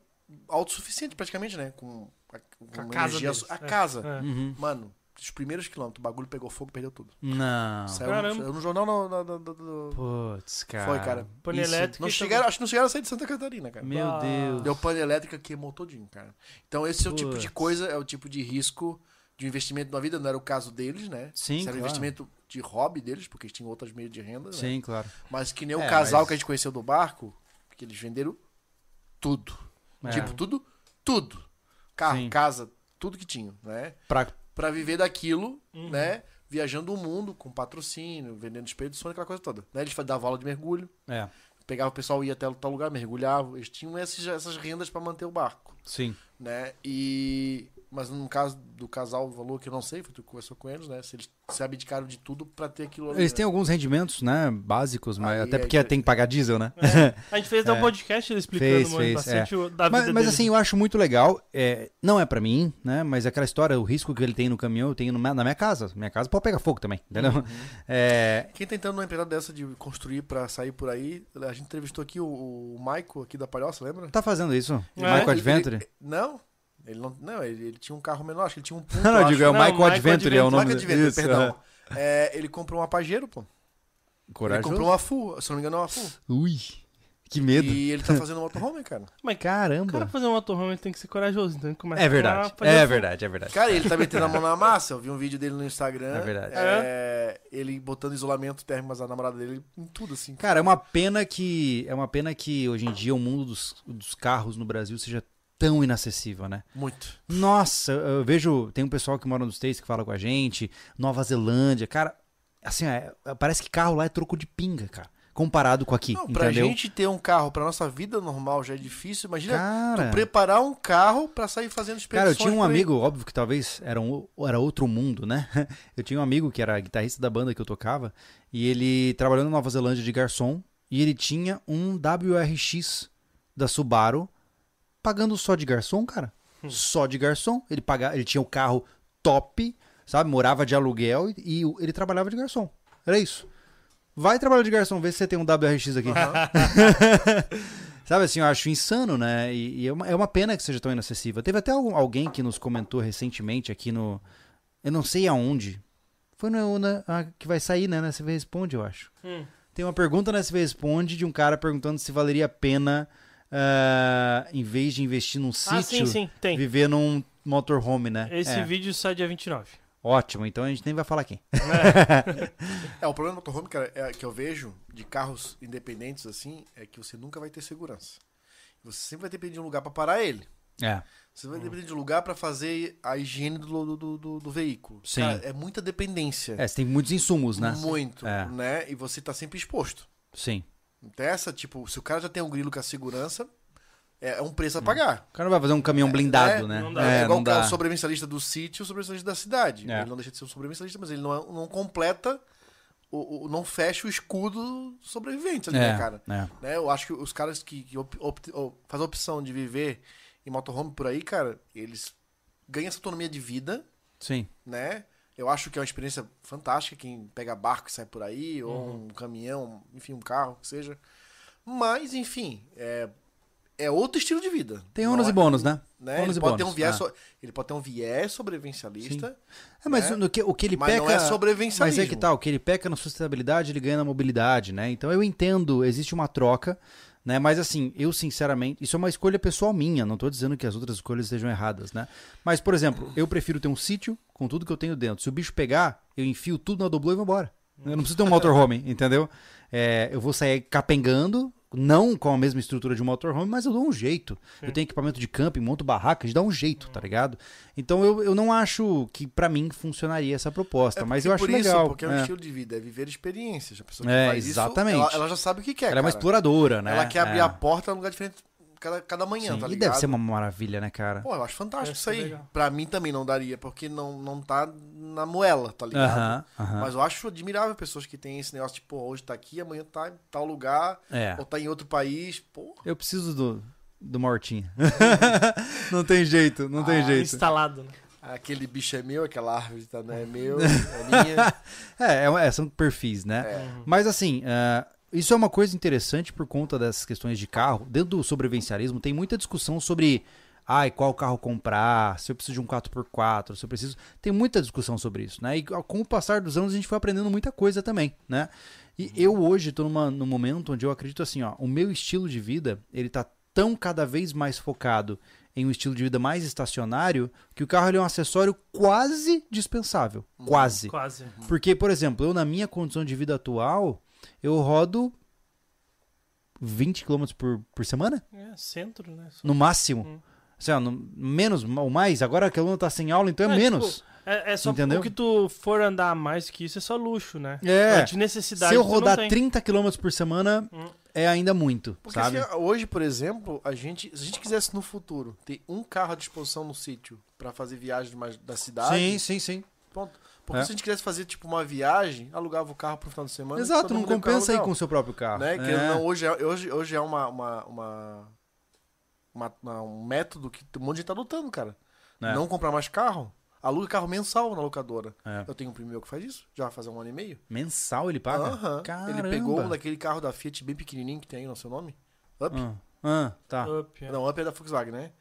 S2: autossuficiente praticamente, né? Com a, com
S3: a casa
S2: energia,
S3: deles,
S2: a
S3: é.
S2: casa.
S3: É.
S1: Uhum.
S2: Mano, os primeiros quilômetros, o bagulho pegou fogo, perdeu tudo.
S1: Não.
S2: Saiu,
S3: Caramba.
S2: no, no jornal no, no- no- no- no-
S1: Putz, cara.
S2: Foi, cara.
S3: Pane elétrica.
S2: Não chegaram, acho que não chegaram a sair de Santa Catarina, cara.
S1: Meu
S3: Ah.
S1: Deus.
S2: Deu pane elétrica, queimou todinho, cara. Então esse é o tipo de coisa, é o tipo de risco de investimento na vida, não era o caso deles, né?
S1: Sim,
S2: Isso era
S1: claro.
S2: investimento de hobby deles, porque eles tinham outras meios de renda, né?
S1: Sim, claro.
S2: Mas que nem o
S1: É,
S2: casal
S1: mas-
S2: que a gente conheceu do barco, que eles venderam tudo.
S1: É.
S2: Tipo, tudo, tudo. Carro,
S1: Sim.
S2: casa, tudo que tinham, né?
S1: Pra...
S2: Pra viver daquilo,
S3: Uhum.
S2: né? Viajando o mundo com patrocínio, vendendo expedições, aquela coisa toda. Né? Eles davam aula de mergulho,
S1: É,
S2: pegava o pessoal, ia até tal lugar, mergulhava. Eles tinham esses, essas rendas pra manter o barco,
S1: sim.
S2: né? E... Mas no caso do casal, o valor que eu não sei, foi tu que conversou com eles, né? Se eles se abdicaram de tudo pra ter aquilo ali.
S1: Eles
S2: né?
S1: têm alguns rendimentos, né, básicos, mas
S2: Aí
S1: até
S2: é
S1: porque
S2: que-
S1: tem que pagar diesel, né?
S3: A gente fez até um podcast ele explicando
S1: Fez,
S3: mano,
S1: fez,
S3: bastante o- da vida
S1: Mas, mas
S3: deles.
S1: assim, eu acho muito legal. é, não é pra mim, né? Mas aquela história, o risco que ele tem no caminhão, eu tenho no- na minha casa. Minha casa pode pegar fogo também, entendeu?
S2: Uhum.
S1: É,
S2: Quem tá entrando numa empresa dessa de construir pra sair por aí, a gente entrevistou aqui o, o Michael aqui da Palhoça, lembra?
S1: tá fazendo isso?
S3: É?
S1: Michael
S2: Ele-
S1: Adventure?
S2: ele- não, ele não, não ele, ele tinha um carro menor, acho que ele tinha um ponto,
S1: Não, não, eu digo, é o
S3: Não,
S1: Michael,
S3: Michael
S1: Adventure, é o nome
S2: Michael Adventure,
S1: Isso,
S2: perdão.
S1: aham.
S2: É, ele comprou uma Pajero, pô. Ele
S1: Corajoso.
S2: comprou uma Full, se não me engano é uma Full.
S1: Ui, que medo.
S2: E ele tá fazendo um motorhome, cara.
S3: Mas o
S1: Caramba.
S3: cara fazer um motorhome tem que ser corajoso, então ele começa
S1: É verdade,
S3: a fazer
S1: é
S3: o-
S1: verdade, é verdade.
S2: Cara, ele tá metendo a mão na massa. Eu vi um vídeo dele no Instagram.
S1: É verdade.
S2: é, ele botando isolamento térmico, mas a namorada dele em tudo, assim.
S1: Cara, é uma pena que é uma pena que hoje em dia o mundo dos, dos carros no Brasil seja tão inacessível, né?
S2: Muito.
S1: Nossa, eu vejo, tem um pessoal que mora nos States que fala com a gente, Nova Zelândia, cara, assim, é, parece que carro lá é troco de pinga, cara, comparado com aqui,
S2: Não, pra
S1: entendeu?
S2: gente ter um carro pra nossa vida normal já é difícil. Imagina
S1: Cara,
S2: tu preparar um carro pra sair fazendo
S1: cara,
S2: expedições.
S1: eu tinha um amigo, óbvio que talvez era, um, era outro mundo, né? Eu tinha um amigo que era guitarrista da banda que eu tocava, e ele trabalhou na Nova Zelândia de garçom, e ele tinha um WRX da Subaru, pagando só de garçom, cara. Só de garçom. Ele pagava, ele tinha o carro top, sabe? Morava de aluguel e, e ele trabalhava de garçom. Era isso. Vai trabalhar de garçom, vê se você tem um WRX aqui. Sabe assim, eu acho insano, né? E, e é, uma, é uma pena que seja tão inacessível. Teve até algum- alguém que nos comentou recentemente aqui no. Eu não sei aonde. Foi no, na, ah, que vai sair, né? Na SV Responde, eu acho.
S3: Hum.
S1: Tem uma pergunta na SV Responde de um cara perguntando se valeria a pena, ah, em vez de investir num
S3: Ah, sim,
S1: sítio,
S3: sim, tem.
S1: viver num motorhome, né?
S3: Esse
S1: é.
S3: vídeo sai dia 29.
S1: Ótimo, então a gente nem vai falar quem.
S2: É, o problema do motorhome, cara, é, que eu vejo de carros independentes assim, é que você nunca vai ter segurança. Você sempre vai depender de um lugar pra parar ele.
S1: É.
S2: Você vai depender de um lugar pra fazer a higiene do, do, do, do veículo.
S1: Sim.
S2: Cara, é muita dependência.
S1: É, você tem muitos insumos, né?
S2: Muito,
S1: É.
S2: né? E você tá sempre exposto.
S1: Sim.
S2: Essa, tipo, se o cara já tem um grilo com a segurança, é é um preço a pagar.
S1: O cara não vai fazer um caminhão blindado,
S2: é,
S1: né?
S3: não dá.
S2: É,
S1: É,
S2: igual
S1: não
S2: o cara,
S1: dá.
S2: o sobrevivencialista do sítio e o sobrevivencialista da cidade.
S1: É.
S2: Ele não deixa de ser um sobrevivencialista, mas ele não, é- não completa, o, o- não fecha o escudo sobrevivente ali,
S1: É,
S2: né, cara?
S1: é.
S2: Né, eu acho que os caras que, que op, op- fazem a opção de viver em motorhome por aí, cara, eles ganham essa autonomia de vida,
S1: Sim.
S2: né? Eu acho que é uma experiência fantástica quem pega barco e sai por aí, ou
S1: Uhum.
S2: um caminhão, enfim, um carro, que seja. Mas, enfim, é, é outro estilo de vida.
S1: Tem ônus
S2: é-
S1: e bônus, né?
S2: né? Ele pode, ter
S1: bônus,
S2: um viés,
S1: ah.
S2: so- ele pode ter um viés sobrevivencialista.
S1: É, mas
S2: né?
S1: no que, o que ele
S2: Mas
S1: peca.
S2: não é sobrevivencialismo.
S1: Mas é que tá, o que ele peca na sustentabilidade, ele ganha na mobilidade, né? Então eu entendo, existe uma troca, né? Mas assim, eu sinceramente, isso é uma escolha pessoal minha, não tô dizendo que as outras escolhas estejam erradas, né? Mas, por exemplo, eu prefiro ter um sítio com tudo que eu tenho dentro. Se o bicho pegar, eu enfio tudo na doblô e vou embora. Eu não preciso ter um motorhome, entendeu? É, eu vou sair capengando, não com a mesma estrutura de um motorhome, mas eu dou um jeito. Eu tenho equipamento de camping, monto barraca, a gente dá um jeito, tá ligado? Então eu, eu não acho que pra mim funcionaria essa proposta,
S2: É
S1: mas eu acho
S2: por isso,
S1: legal.
S2: porque é um
S1: é.
S2: estilo de vida, é viver experiências. A pessoa que
S1: É,
S2: faz
S1: exatamente.
S2: isso, ela, ela já sabe o que quer.
S1: Ela é uma
S2: cara.
S1: exploradora, né?
S2: Ela quer abrir
S1: É.
S2: a porta num lugar diferente cada, cada manhã,
S1: Sim,
S2: tá
S1: E
S2: ligado?
S1: deve ser uma maravilha, né, cara?
S2: Pô, eu acho fantástico
S3: Deve
S2: isso aí.
S3: legal.
S2: Pra mim também não daria, porque não, não tá na moela, tá ligado?
S1: Aham, aham.
S2: Mas eu acho admirável pessoas que têm esse negócio, tipo, pô, hoje tá aqui, amanhã tá em tal lugar,
S1: É.
S2: ou tá em outro país. Pô,
S1: Eu preciso do. do Mortinha. não tem jeito, não tem
S2: Ah,
S1: jeito.
S3: Instalado, né?
S2: Aquele bicho é meu, aquela árvore tá, não é meu, é minha.
S1: É, é, é, são perfis, né?
S2: É.
S1: Mas assim, ah, isso é uma coisa interessante por conta dessas questões de carro. Dentro do sobrevivencialismo tem muita discussão sobre ai, qual carro comprar, se eu preciso de um 4x4, se eu preciso. Tem muita discussão sobre isso, né? E com o passar dos anos a gente foi aprendendo muita coisa também, né? E eu hoje tô numa, num momento onde eu acredito assim, ó, o meu estilo de vida, ele tá tão cada vez mais focado em um estilo de vida mais estacionário que o carro é um acessório quase dispensável. Quase.
S3: Quase.
S1: Porque, por exemplo, eu na minha condição de vida atual, eu rodo 20 km por, por semana,
S3: É, centro, né? Só-
S1: no máximo.
S3: Hum.
S1: Assim, ó, no- menos ou mais, agora que a aluna tá sem aula, então é,
S3: É,
S1: menos.
S3: tipo, é, é só
S1: Entendeu?
S3: o que tu for andar mais que isso é só luxo, né?
S1: É.
S3: De necessidade
S1: Se eu rodar
S3: tem.
S1: 30 km por semana,
S3: Hum.
S1: é ainda muito,
S2: Porque
S1: sabe?
S2: se hoje, por exemplo, a gente, se a gente quisesse no futuro ter um carro à disposição no sítio pra fazer viagem mais da cidade,
S1: Sim, sim, sim.
S2: ponto. Porque
S1: é.
S2: se a gente quisesse fazer, tipo, uma viagem, alugava o carro pro final de semana.
S1: Exato, não compensa ir com o seu próprio carro.
S2: Né?
S1: É.
S2: Não, hoje, é, hoje, hoje é uma, uma, uma, uma, um método que um monte de gente tá adotando, cara.
S1: É.
S2: Não comprar mais carro. Aluga carro mensal na locadora.
S1: É.
S2: Eu tenho um primo meu que faz isso, já faz um ano e meio.
S1: Mensal ele paga?
S2: Aham.
S1: Uhum.
S2: Ele pegou um daquele carro da Fiat bem pequenininho que tem aí no é seu nome. Up?
S1: Ah. ah, tá.
S3: Up, é.
S2: Não, Up é da Volkswagen, né?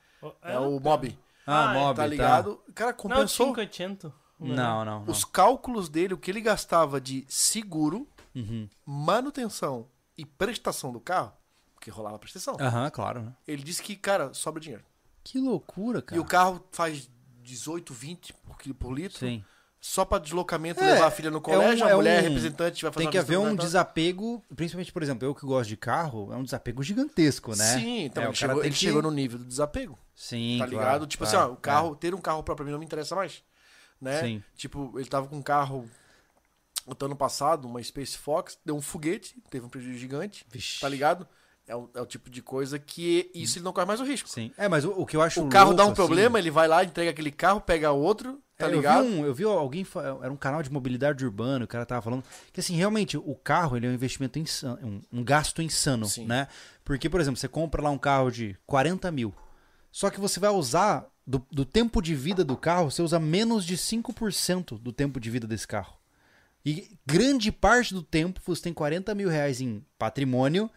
S3: É,
S2: é, o Mob.
S1: Ah,
S3: ah
S1: Mob,
S2: tá, tá. ligado? Tá.
S3: Cara,
S2: compensou.
S3: Não, 500.
S1: É não, não, não,
S2: Os cálculos dele, o que ele gastava de seguro,
S1: uhum.
S2: manutenção e prestação do carro, porque rolava prestação.
S1: Aham, uhum, claro. Né?
S2: Ele disse que, cara, sobra dinheiro.
S1: Que loucura, cara.
S2: E o carro faz 18, 20 por, litro.
S1: Sim.
S2: Só para deslocamento,
S1: é,
S2: levar a filha no é colégio, é
S1: um,
S2: a
S1: é
S2: mulher
S1: um,
S2: representante vai fazer
S1: Tem que haver um desapego, principalmente, por exemplo, eu que gosto de carro, é um desapego gigantesco, né?
S2: Sim, então
S1: é,
S2: ele, chegou, ele
S1: que...
S2: chegou no nível do desapego.
S1: Sim,
S2: Tá ligado? Tipo assim,
S1: claro, tipo claro,
S2: assim, ó, o carro, ter um carro próprio mim não me interessa mais. Né?
S1: Sim.
S2: Tipo, ele tava com um carro no ano passado, uma Space Fox, deu um foguete, teve um prejuízo gigante,
S1: É. Vixe.
S2: tá ligado? É o, é o tipo de coisa que isso ele não corre mais o risco.
S1: Sim. É, mas o, o que eu acho
S2: O carro dá um
S1: louco, assim,
S2: problema, ele vai lá, entrega aquele carro, pega outro, tá
S1: é,
S2: ligado?
S1: Eu vi, um, eu vi alguém, era um canal de mobilidade urbana, o cara tava falando que assim, realmente o carro ele é um investimento insano, um, um gasto insano,
S2: Sim.
S1: né? Porque, por exemplo, você compra lá um carro de 40 mil, só que você vai usar do, do tempo de vida do carro, você usa menos de 5% do tempo de vida desse carro. E grande parte do tempo você tem 40 mil reais em patrimônio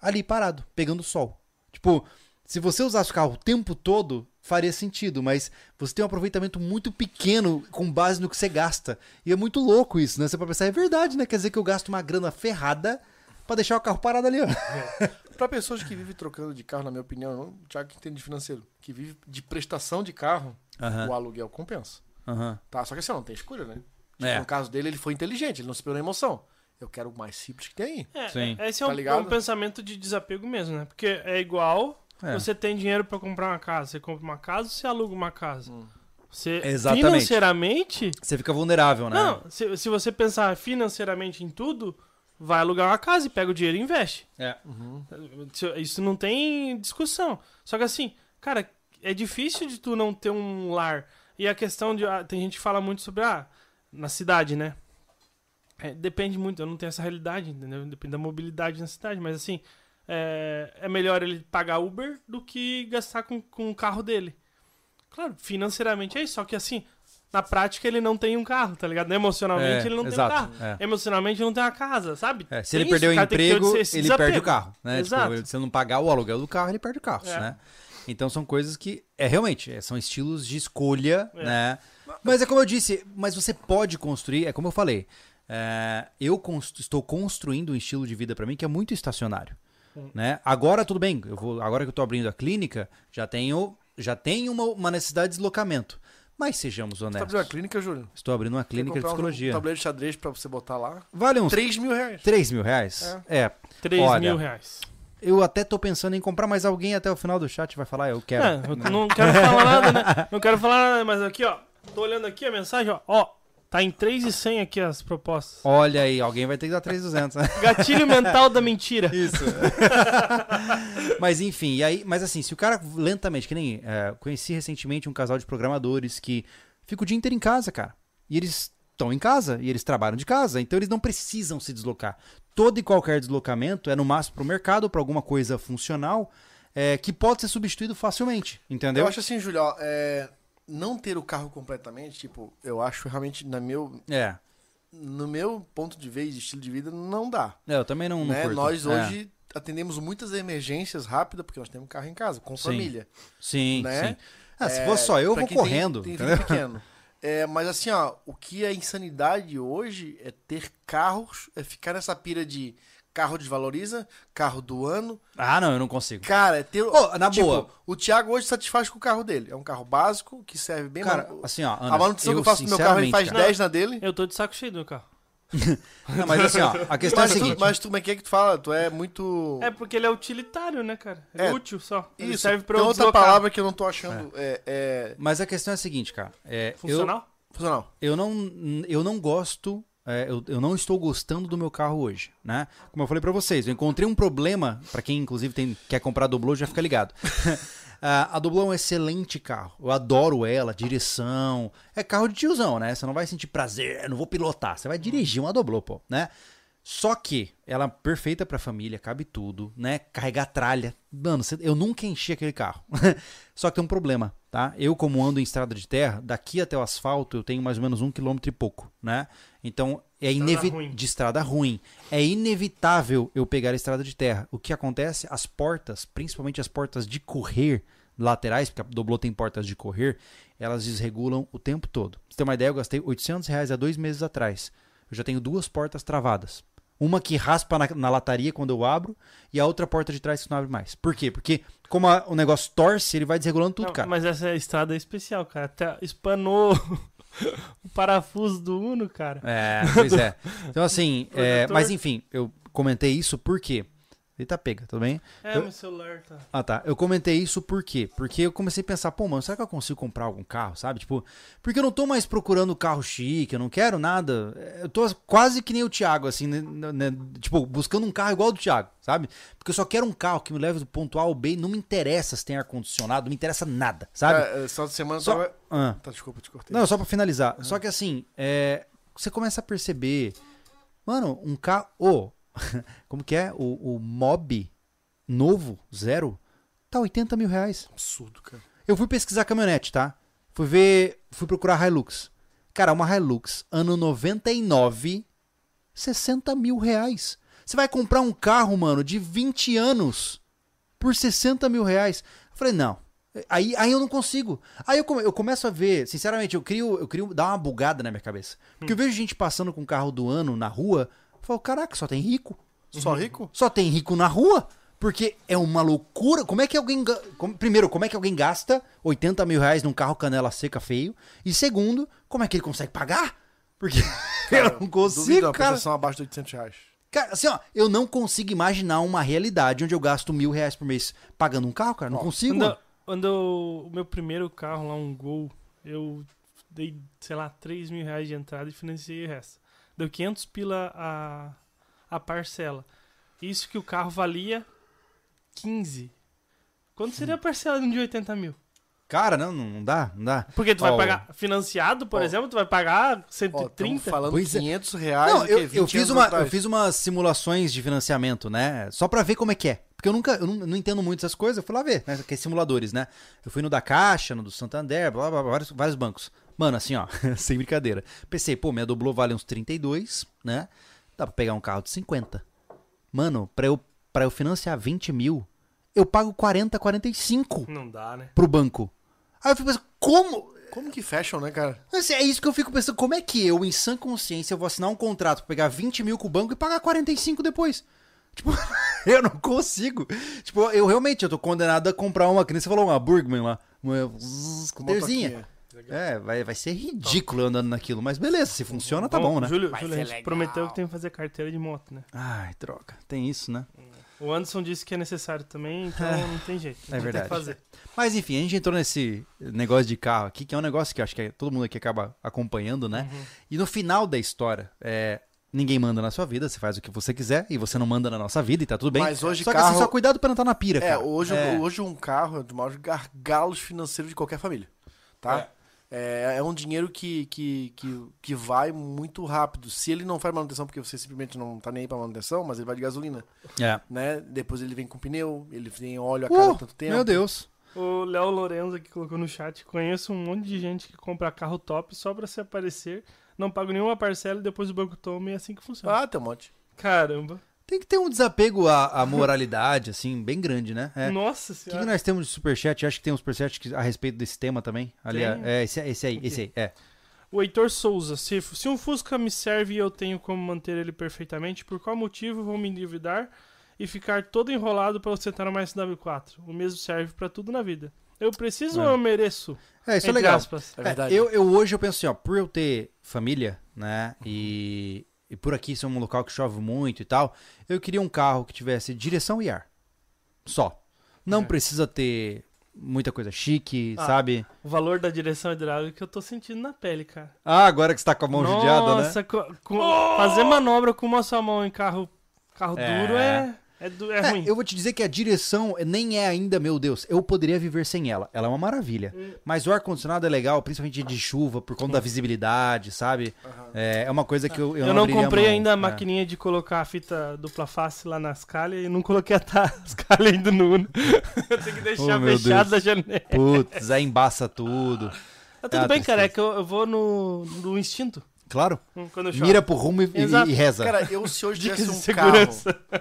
S1: ali parado, pegando sol. Tipo, se você usasse o carro o tempo todo, faria sentido, mas você tem um aproveitamento muito pequeno com base no que você gasta. E é muito louco isso, né? Você pode pensar, é verdade, né? Quer dizer que eu gasto uma grana ferrada pra deixar o carro parado ali, ó.
S2: Pra pessoas que vivem trocando de carro, na minha opinião, o Thiago que entende de financeiro, que vive de prestação de carro,
S1: Aham.
S2: o aluguel compensa.
S1: Aham.
S2: Tá? Só que assim, não tem escolha, né? Tipo,
S1: É.
S2: No caso dele, ele foi inteligente, ele não se pegou na emoção. Eu quero o mais simples que tem aí.
S3: É,
S1: Sim.
S3: é- esse é
S2: Tá
S3: um,
S2: ligado?
S3: um pensamento de desapego mesmo, né? Porque é igual,
S1: É.
S3: você tem dinheiro pra comprar uma casa, você compra uma casa, você aluga uma casa.
S2: Hum.
S3: Você,
S1: Exatamente.
S3: financeiramente,
S1: Você fica vulnerável, né?
S3: não, se, se você pensar financeiramente em tudo, vai alugar uma casa e pega o dinheiro e investe.
S1: É.
S3: Isso- Isso não tem discussão. Só que assim, cara, é difícil de tu não ter um lar. E a questão de. ah, tem gente que fala muito sobre. Ah, na cidade, né? É, depende muito, eu não tenho essa realidade, entendeu? Depende da mobilidade na cidade, mas assim. É, é melhor ele pagar Uber do que gastar com, com o carro dele. Claro, financeiramente é isso, só que assim, na prática ele não tem um carro, tá ligado?
S1: É,
S3: Emocionalmente ele não
S1: exato,
S3: tem um carro.
S1: é.
S3: Emocionalmente ele não tem uma casa, sabe?
S1: É, se
S3: Tem
S1: ele
S3: isso,
S1: perder o emprego, ele
S3: desapego.
S1: perde o carro, né?
S3: Exato.
S1: Tipo, se ele não pagar o aluguel do carro, ele perde o carro,
S3: É.
S1: né? Então são coisas que, é realmente, é, são estilos de escolha,
S3: É.
S1: né? Mas é como eu disse, mas você pode construir, é como eu falei, é, eu cons- estou construindo um estilo de vida pra mim que é muito estacionário,
S3: Hum.
S1: né? Agora tudo bem, eu vou, agora que eu tô abrindo a clínica, já tenho, já tenho uma, uma necessidade de deslocamento. Mas sejamos
S2: Você tá
S1: honestos.
S2: abrindo uma clínica, Júlio?
S1: Estou abrindo uma clínica de psicologia.
S2: Um tabuleiro de xadrez pra você botar lá.
S1: Vale uns
S2: 3 mil reais.
S1: 3 mil reais? É.
S3: 3
S1: Olha,
S3: mil reais.
S1: Eu até tô pensando em comprar, mas alguém até o final do chat vai falar, eu quero.
S3: É, eu não quero falar nada, né? Não quero falar nada, mas aqui, ó. Tô olhando aqui a mensagem, ó. Ó, tá em 3,100 aqui as propostas.
S1: Olha aí, alguém vai ter que dar 3,200. né?
S3: Gatilho mental da mentira.
S1: Isso. mas enfim, e aí, mas assim, se o cara lentamente, que nem é, conheci recentemente um casal de programadores que fica o dia inteiro em casa, cara. E eles estão em casa e eles trabalham de casa, então eles não precisam se deslocar. Todo e qualquer deslocamento é no máximo para o mercado, para alguma coisa funcional. é, que pode ser substituído facilmente, entendeu?
S2: Eu acho assim, Julio, ó, é, não ter o carro completamente, tipo, eu acho realmente, na meu,
S1: É.
S2: no meu ponto de vista, estilo de vida, não dá.
S1: É, eu também não,
S2: né? Nós
S1: É.
S2: hoje atendemos muitas emergências rápidas, porque nós temos um carro em casa, com
S1: Sim.
S2: família.
S1: Sim,
S2: né?
S1: sim. Ah, se
S2: É,
S1: fosse só eu,
S2: pra
S1: vou
S2: quem tem-
S1: correndo.
S2: Tem,
S1: entendeu?
S2: pequeno. É, mas assim, ó, o que é insanidade hoje é ter carros, é ficar nessa pira de carro desvaloriza, carro do ano.
S1: Ah, não, eu não consigo.
S2: Cara, é ter.
S1: Ô, na
S2: tipo,
S1: boa.
S2: O Thiago hoje satisfaz com o carro dele. É um carro básico que serve bem
S1: Cara, assim, ó, Ana,
S2: A manutenção que eu faço no meu carro, ele faz
S1: sinceramente,
S2: 10 na dele.
S3: Eu tô de saco cheio do carro.
S1: Não, mas assim, ó, a questão é a
S2: Mas tu,
S1: seguinte.
S2: mas tu, como é que é que tu fala? Tu é muito.
S3: É porque ele é utilitário, né, cara? É,
S2: É,
S3: útil só. Ele
S2: Isso,
S3: serve pra
S2: tem outra
S3: deslocar.
S2: palavra que eu não tô achando. É. é
S1: Mas a questão é a seguinte, cara. É, eu,
S3: Funcional?
S2: funcional.
S1: eu não, eu não gosto, é, eu, eu não estou gostando do meu carro hoje, né? Como eu falei pra vocês, eu encontrei um problema, pra quem inclusive tem, quer comprar Doblô, já fica ligado. Ah, a Doblô é um excelente carro, eu adoro ela, direção, é carro de tiozão, né? Você não vai sentir prazer, não vou pilotar, você vai dirigir uma Doblô, pô, né? Só que ela é perfeita pra família, cabe tudo, né? Carregar tralha. Mano, eu nunca enchi aquele carro. Só que tem um problema, tá? Eu, como ando em estrada de terra, daqui até o asfalto eu tenho mais ou menos um quilômetro e pouco, né? Então é inevitável. De estrada ruim. É inevitável eu pegar a estrada de terra. O que acontece? As portas, principalmente as portas de correr laterais, porque a Doblô tem portas de correr, elas desregulam o tempo todo. Pra você ter uma ideia, eu gastei 800 reais há dois meses atrás. Eu já tenho duas portas travadas. Uma que raspa na, na lataria quando eu abro e a outra porta de trás que não abre mais. Por quê? Porque como a- o negócio torce, ele vai desregulando tudo,
S3: Não,
S1: cara.
S3: Mas essa estrada é especial, cara. Até espanou o parafuso do Uno, cara.
S1: É, pois é. Então, assim, é, mas enfim, eu comentei isso porque. Eita, pega, tudo bem?
S3: É,
S1: Eu-
S3: meu celular tá.
S1: Ah, tá. Eu comentei isso por quê? Porque eu comecei a pensar, pô, mano, será que eu consigo comprar algum carro, sabe? Tipo, porque eu não tô mais procurando carro chique, eu não quero nada. Eu tô quase que nem o Thiago, assim, né, né, tipo, buscando um carro igual ao do Thiago, sabe? Porque eu só quero um carro que me leve do ponto A ao B e não me interessa se tem ar-condicionado, não me interessa nada, sabe?
S2: É, é, só de semana
S1: Só-
S2: tava-
S1: Ah.
S2: Tá, desculpa, te cortei.
S1: Não, só pra finalizar. Só que assim, é, você começa a perceber. Mano, um carro. Ô, como que é? O, o Mob novo, zero, tá 80 mil reais.
S2: Absurdo, cara.
S1: Eu fui pesquisar caminhonete, tá? Fui ver. Fui procurar Hilux. Cara, uma Hilux, ano 99, 60 mil reais. Você vai comprar um carro, mano, de 20 anos por 60 mil reais. Eu falei, não. Aí, aí eu não consigo. Aí eu, come- eu começo a ver, sinceramente, eu crio, eu crio dar uma bugada na minha cabeça. Porque eu vejo gente passando com o carro do ano na rua. Eu falo, caraca, só tem rico.
S2: Só rico?
S1: Só tem rico na rua. Porque é uma loucura. Como é que alguém. como- primeiro, como é que alguém gasta 80 mil reais num carro canela seca feio? E segundo, como é que ele consegue pagar? Porque eu não consigo,
S2: uma
S1: cara.
S2: prestação abaixo de 800 reais.
S1: Cara, assim, ó, eu não consigo imaginar uma realidade onde eu gasto mil reais por mês pagando um carro, cara. Não consigo.
S3: Quando, quando eu- o meu primeiro carro lá, um Gol, eu dei, sei lá, 3 mil reais de entrada e financiei o resto. Deu 500 pila a, a parcela. Isso que o carro valia 15. Quanto seria a parcela de um de 80 mil?
S1: Cara, não, não dá, não dá.
S3: Porque tu vai
S1: Ó,
S3: pagar financiado, por
S2: Ó.
S3: exemplo, tu vai pagar
S2: Ó, estamos
S3: 130.
S2: falando
S1: Pois é.
S2: 500 reais
S1: Não, eu,
S2: 20
S1: eu, fiz
S2: anos
S1: uma,
S2: atrás.
S1: eu fiz umas simulações de financiamento, né? Só pra ver como é que é. Porque eu nunca, eu não, não entendo muito essas coisas. Eu fui lá ver, né? Que é simuladores, né? Eu fui no da Caixa, no do Santander, blá, blá, blá, vários, vários bancos. Mano, assim, ó, sem brincadeira. Pensei, pô, minha Doblô vale uns 32, né? Dá pra pegar um carro de 50. Mano, pra eu, pra eu financiar 20 mil, eu pago 40, 45
S3: Não dá, né?
S1: pro banco. Aí eu fico pensando, como?
S2: Como que fecham, né, cara?
S1: Assim, é isso que eu fico pensando. Como é que eu, em sã consciência, eu vou assinar um contrato pra pegar 20 mil com o banco e pagar 45 depois? Tipo, eu não consigo. Tipo, eu realmente, eu tô condenado a comprar uma, que nem você falou, uma Burgman lá. Uma zzz, scooterzinha.
S2: Motoquinha.
S1: É, vai, vai ser ridículo andando naquilo. Mas beleza, se funciona, tá bom, né?
S3: Júlio,
S2: Vai
S3: Júlio,
S2: ser
S3: a gente
S2: legal.
S3: prometeu que tem que fazer carteira de moto, né?
S1: Ai, droga. Tem isso, né?
S3: O Anderson disse que é necessário também, então não tem jeito.
S1: É
S3: ter
S1: verdade.
S3: que fazer.
S1: Mas enfim, a gente entrou nesse negócio de carro aqui, que é um negócio que eu acho que todo mundo aqui acaba acompanhando, né?
S3: Uhum.
S1: E no final da história, é, ninguém manda na sua vida, você faz o que você quiser e você não manda na nossa vida e tá tudo bem.
S2: Mas hoje
S1: só que
S2: carro-
S1: assim, só cuidado pra não estar na pira,
S2: É,
S1: cara.
S2: hoje,
S1: É.
S2: hoje um carro é um dos maiores gargalos financeiros de qualquer família. Tá? É, é um dinheiro que, que, que, que vai muito rápido. Se ele não faz manutenção porque você simplesmente não tá nem aí pra manutenção, mas ele vai de gasolina,
S1: É.
S2: né? Depois ele vem com pneu, ele tem óleo a cada
S1: Uh,
S2: tanto tempo.
S1: meu Deus.
S3: O Léo Lorenzo aqui colocou no chat. Conheço um monte de gente que compra carro top só pra se aparecer, não paga nenhuma parcela e depois o banco toma e é assim que funciona.
S2: Ah, tem um monte.
S3: Caramba.
S1: Tem que ter um desapego à, à moralidade, assim, bem grande, né? É.
S3: Nossa
S1: O que, que
S3: senhora.
S1: nós temos de superchat? Acho que tem um superchat que- a respeito desse tema também. Ali,
S3: Tem.
S1: é, esse, esse aí, esse aí, é.
S3: O Heitor Souza. Se, se um Fusca me serve e eu tenho como manter ele perfeitamente, por qual motivo vou me endividar e ficar todo enrolado para ostentar uma SW4? O mesmo serve pra tudo na vida. Eu preciso
S1: É.
S3: ou eu mereço?
S1: É, isso é
S3: Entre
S1: legal.
S3: aspas.
S2: É
S1: É,
S2: verdade.
S1: eu, eu hoje eu penso assim, ó, por eu ter família, né, e, e por aqui ser um local que chove muito e tal, eu queria um carro que tivesse direção e ar. Só. Não
S3: É.
S1: precisa ter muita coisa chique,
S3: Ah.
S1: sabe?
S3: O valor da direção hidráulica eu tô sentindo na pele, cara.
S1: Ah, agora que você tá com a mão judiada, né?
S3: Nossa, com- fazer manobra com uma só mão em carro, carro
S1: É.
S3: duro é, é, du- é
S1: É,
S3: ruim.
S1: eu vou te dizer que a direção nem é ainda, meu Deus, eu poderia viver sem ela. Ela é uma maravilha.
S3: Hum.
S1: Mas o ar-condicionado é legal, principalmente de chuva, por conta da visibilidade, sabe? É, é uma coisa que eu, eu,
S3: Eu, não comprei
S1: mão,
S3: ainda a
S1: né?
S3: maquininha de colocar a fita dupla face lá nas calhas e não coloquei a ta- as calhas ainda no Uno. eu tenho que deixar
S1: Oh, meu
S3: fechado
S1: Deus.
S3: a janela.
S1: Putz, aí embaça tudo.
S3: Tá tudo
S1: Ah,
S3: bem, cara, é que eu, eu vou no, no instinto
S1: Claro.
S3: hum, quando.
S1: Mira pro rumo e, e-
S3: Exato.
S1: e reza.
S2: Cara, eu se hoje tivesse
S3: de
S2: um carro,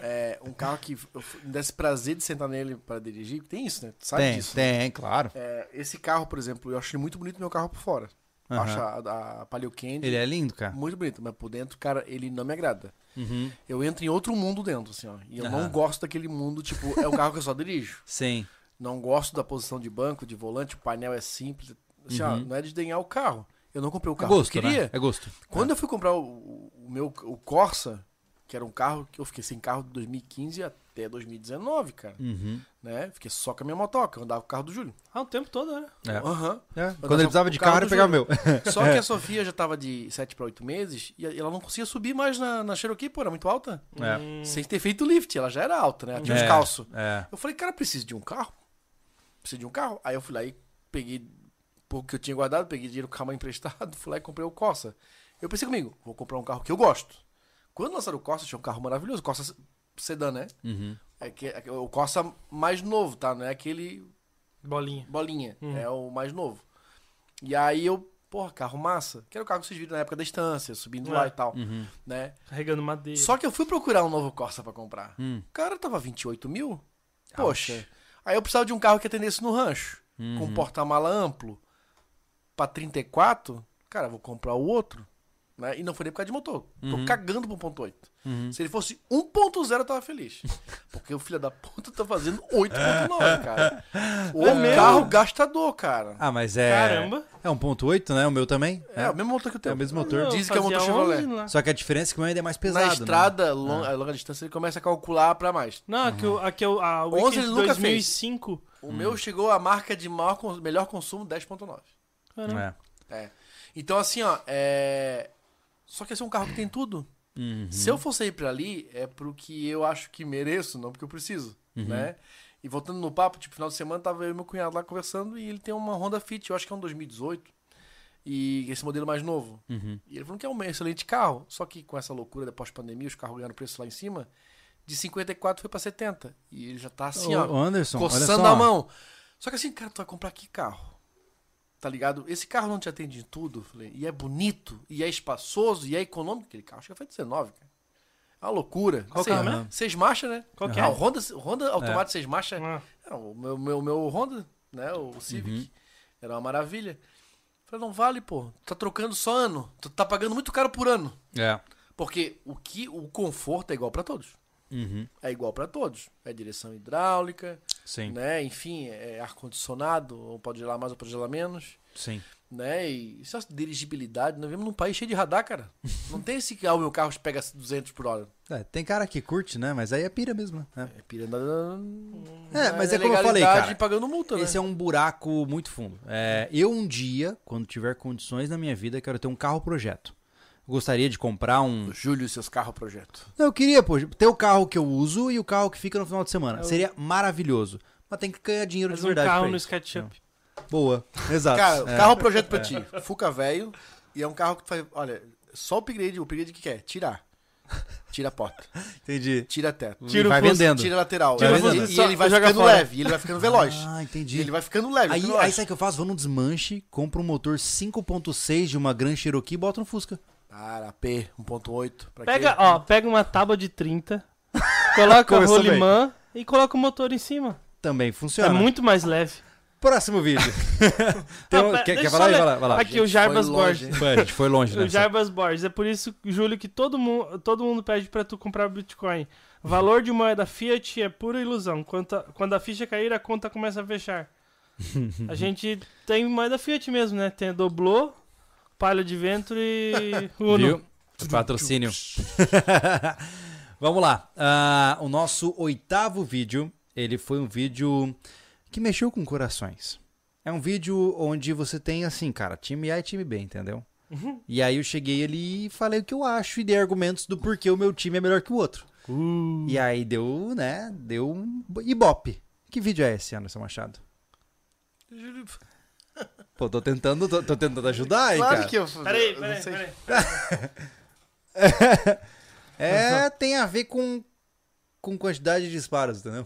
S2: é, um carro que eu me desse prazer de sentar nele para dirigir, tem isso, né? Tu sabe
S1: tem,
S2: disso.
S1: tem, claro.
S2: É, esse carro, por exemplo, eu acho ele muito bonito meu carro por fora. Eu
S1: Aham.
S2: Acho a, a Palio Candy
S1: Ele é lindo, cara.
S2: muito bonito, mas por dentro, cara, ele não me agrada.
S1: Uhum.
S2: Eu entro em outro mundo dentro, assim, ó. E eu não
S1: Aham.
S2: gosto daquele mundo, tipo, é um carro que eu só dirijo.
S1: Sim.
S2: Não gosto da posição de banco, de volante, o painel é simples. Assim, ó,
S1: Uhum.
S2: não é desdenhar o carro. Eu não comprei o
S1: É
S2: carro
S1: gosto,
S2: que eu queria.
S1: né? É gosto.
S2: Quando eu fui comprar o, o- meu o Corsa, que era um carro que eu fiquei sem carro de 2015 até 2019, cara.
S1: Uhum.
S2: Né? Fiquei só com a minha motoca, eu andava com o carro do Júlio.
S3: Ah, o tempo todo, né?
S1: É.
S2: Aham.
S1: É. Quando ele precisava de
S2: carro
S1: carro, ele pegava o meu.
S2: Só que a Sofia já tava de 7 para 8 meses e ela não conseguia subir mais na, na Cherokee, pô, era muito alta.
S1: É.
S3: Hum,
S2: Sem ter feito lift, ela já era alta, né? Ela tinha
S1: É,
S2: os calços.
S1: É.
S2: Eu falei, cara, preciso de um carro? Preciso de um carro? Aí eu fui lá e peguei pouco que eu tinha guardado, peguei dinheiro com a mãe emprestado, fui lá e comprei o Corsa. Eu pensei comigo, vou comprar um carro que eu gosto. Quando lançaram o Corsa, tinha um carro maravilhoso, Corsa sedã, né?
S1: Uhum.
S2: É que, é que- o Corsa mais novo, tá? Não é aquele
S3: Bolinha.
S2: bolinha,
S3: Uhum.
S2: é o mais novo. E aí eu, porra, carro massa, que era o carro que vocês viram na época da estância, subindo
S3: É.
S2: lá e tal,
S1: Uhum.
S2: né?
S3: Carregando madeira.
S2: Só que eu fui procurar um novo Corsa pra comprar.
S1: Hum.
S2: O cara tava 28 mil? Poxa. Aí eu precisava de um carro que atendesse no rancho. Com
S1: Uhum.
S2: porta-mala amplo. Pra 34, cara, vou comprar o outro. Né? E não foi nem por causa de motor. Tô
S1: Uhum.
S2: cagando pro 1.8.
S1: Uhum.
S2: Se ele fosse 1.0, eu tava feliz. Porque o filho da puta tá fazendo 8.9, cara. O
S1: É mesmo?
S2: carro gastador, cara.
S1: Ah, mas é.
S3: Caramba.
S1: É 1.8, né? O meu também.
S2: É, o mesmo motor que o teu.
S1: É o mesmo motor.
S2: Diz que é um motor Chevrolet.
S3: 11 lá.
S1: Só que a diferença é que o meu ainda é mais pesado.
S2: Na
S1: né?
S2: estrada, long- a longa distância, ele começa a calcular pra mais.
S3: Não, aqui, o- aqui o- a
S2: 11
S3: Weekend
S2: ele nunca
S3: 2005.
S2: O
S1: Hum.
S2: meu chegou à marca de maior, melhor consumo 10.9.
S3: Caramba.
S1: É.
S2: É. Então, assim, ó, é. Só que esse é um carro que tem tudo.
S1: Uhum.
S2: Se eu for sair pra ali, é pro que eu acho que mereço, não porque eu preciso,
S1: Uhum.
S2: né? E voltando no papo, tipo, final de semana tava eu e meu cunhado lá conversando e ele tem uma Honda Fit, eu acho que é um 2018. E esse modelo mais novo.
S1: Uhum.
S2: E ele falou que é um excelente carro, só que com essa loucura da pós-pandemia, os carros ganharam preço lá em cima, de 54 foi pra 70. E ele já tá assim,
S1: Ô,
S2: ó,
S1: Anderson, olha
S2: coçando
S1: só.
S2: a mão. Só que assim, cara, tu vai comprar que carro? Tá ligado? Esse carro não te atende em tudo. Falei, e é bonito, e é espaçoso, e é econômico. Aquele carro acho que foi 19, cara. É uma loucura.
S3: Qual
S2: Seis-
S3: carro?
S2: Seis marchas, né?
S3: Qual que
S2: Ah,
S3: é?
S2: o Honda, Honda automático seis marchas.
S3: Ah,
S2: É, o meu, meu, meu Honda, né? O Civic.
S1: Uhum.
S2: Era uma maravilha. Falei, não vale, pô. Tá trocando só ano. Tu tá pagando muito caro por ano.
S1: É.
S2: Porque o que o conforto é igual pra todos.
S1: Uhum.
S2: É igual pra todos. É direção hidráulica,
S1: Sim.
S2: né? Enfim, é ar-condicionado, ou pode gelar mais ou pode gelar menos,
S1: Sim.
S2: né? E isso é dirigibilidade. Nós vivemos num país cheio de radar, cara. Não tem esse que ah, o meu carro pega 200 por hora.
S1: É, tem cara que curte, né? Mas aí é pira mesmo. né?
S2: É piranda.
S1: É, mas é como eu falei, cara.
S2: pagando multa, né?
S1: Esse é um buraco muito fundo. É, eu um dia, quando tiver condições na minha vida, quero ter um carro projeto. Gostaria de comprar um.
S2: Júlio e seus carros projeto.
S1: Não, eu queria, pô, ter o carro que eu uso e o carro que fica no final de semana.
S3: Eu-
S1: Seria maravilhoso. Mas tem que ganhar dinheiro
S3: Mas
S1: de
S3: um
S1: verdade.
S3: carro
S1: pra
S3: no
S1: isso.
S3: SketchUp.
S1: Boa. Exato.
S2: Cara,
S1: É.
S2: carro é um projeto pra ti. Fuca velho. E é um carro que tu faz. Olha, só o upgrade, o upgrade que quer? Tirar. Tira a porta.
S1: Entendi.
S2: Tira teto.
S3: Tira
S1: e
S3: o
S1: vai vendendo.
S2: Tira a lateral.
S1: Tira
S2: E-
S1: o
S2: e, e ele vai ficando
S3: fora.
S2: leve. E ele vai ficando veloz.
S1: Ah,
S2: E
S1: entendi.
S2: ele vai ficando leve.
S1: Aí,
S2: ficando
S1: aí sabe o que eu faço? Vou no desmanche, compro um motor 5.6 de uma Grand Cherokee e boto no Fusca.
S2: Cara, P 1.8. pra
S3: Pega,
S2: quê?
S3: ó, pega uma tábua de 30, coloca o rolimã e coloca o motor em cima.
S1: Também
S3: É
S1: funciona.
S3: muito mais leve.
S1: Próximo vídeo. Tem um-
S3: Ah,
S1: quer quer falar
S3: ler.
S1: Vai lá, vai lá.
S3: Aqui
S2: Gente,
S3: o Jarbas
S2: foi longe,
S3: Borges.
S1: Foi, a gente foi longe, né?
S3: O Jarbas Borges. É por isso, Júlio, que todo mundo, todo mundo pede pra tu comprar Bitcoin. Valor de moeda Fiat é pura ilusão. Quando a, quando a ficha cair, a conta começa a fechar. A gente tem moeda Fiat mesmo, né? Tem Doblô, Palio de Vento e Uno.
S1: Viu? Patrocínio. Vamos lá. Ah, o nosso oitavo vídeo, ele foi um vídeo que mexeu com corações. É um vídeo onde você tem assim, cara, time A e time B, entendeu?
S3: Uhum.
S1: E aí eu cheguei ali e falei o que eu acho e dei argumentos do porquê o meu time é melhor que o outro.
S3: Uh.
S1: E aí deu, né, deu um ibope. Que vídeo é esse, Anderson Machado? Pô, tô tentando, tô, tô tentando ajudar aí,
S2: Claro
S1: cara.
S2: que eu.
S3: Peraí, peraí,
S2: sei.
S3: peraí.
S1: É, tem a ver com, com quantidade de disparos, entendeu?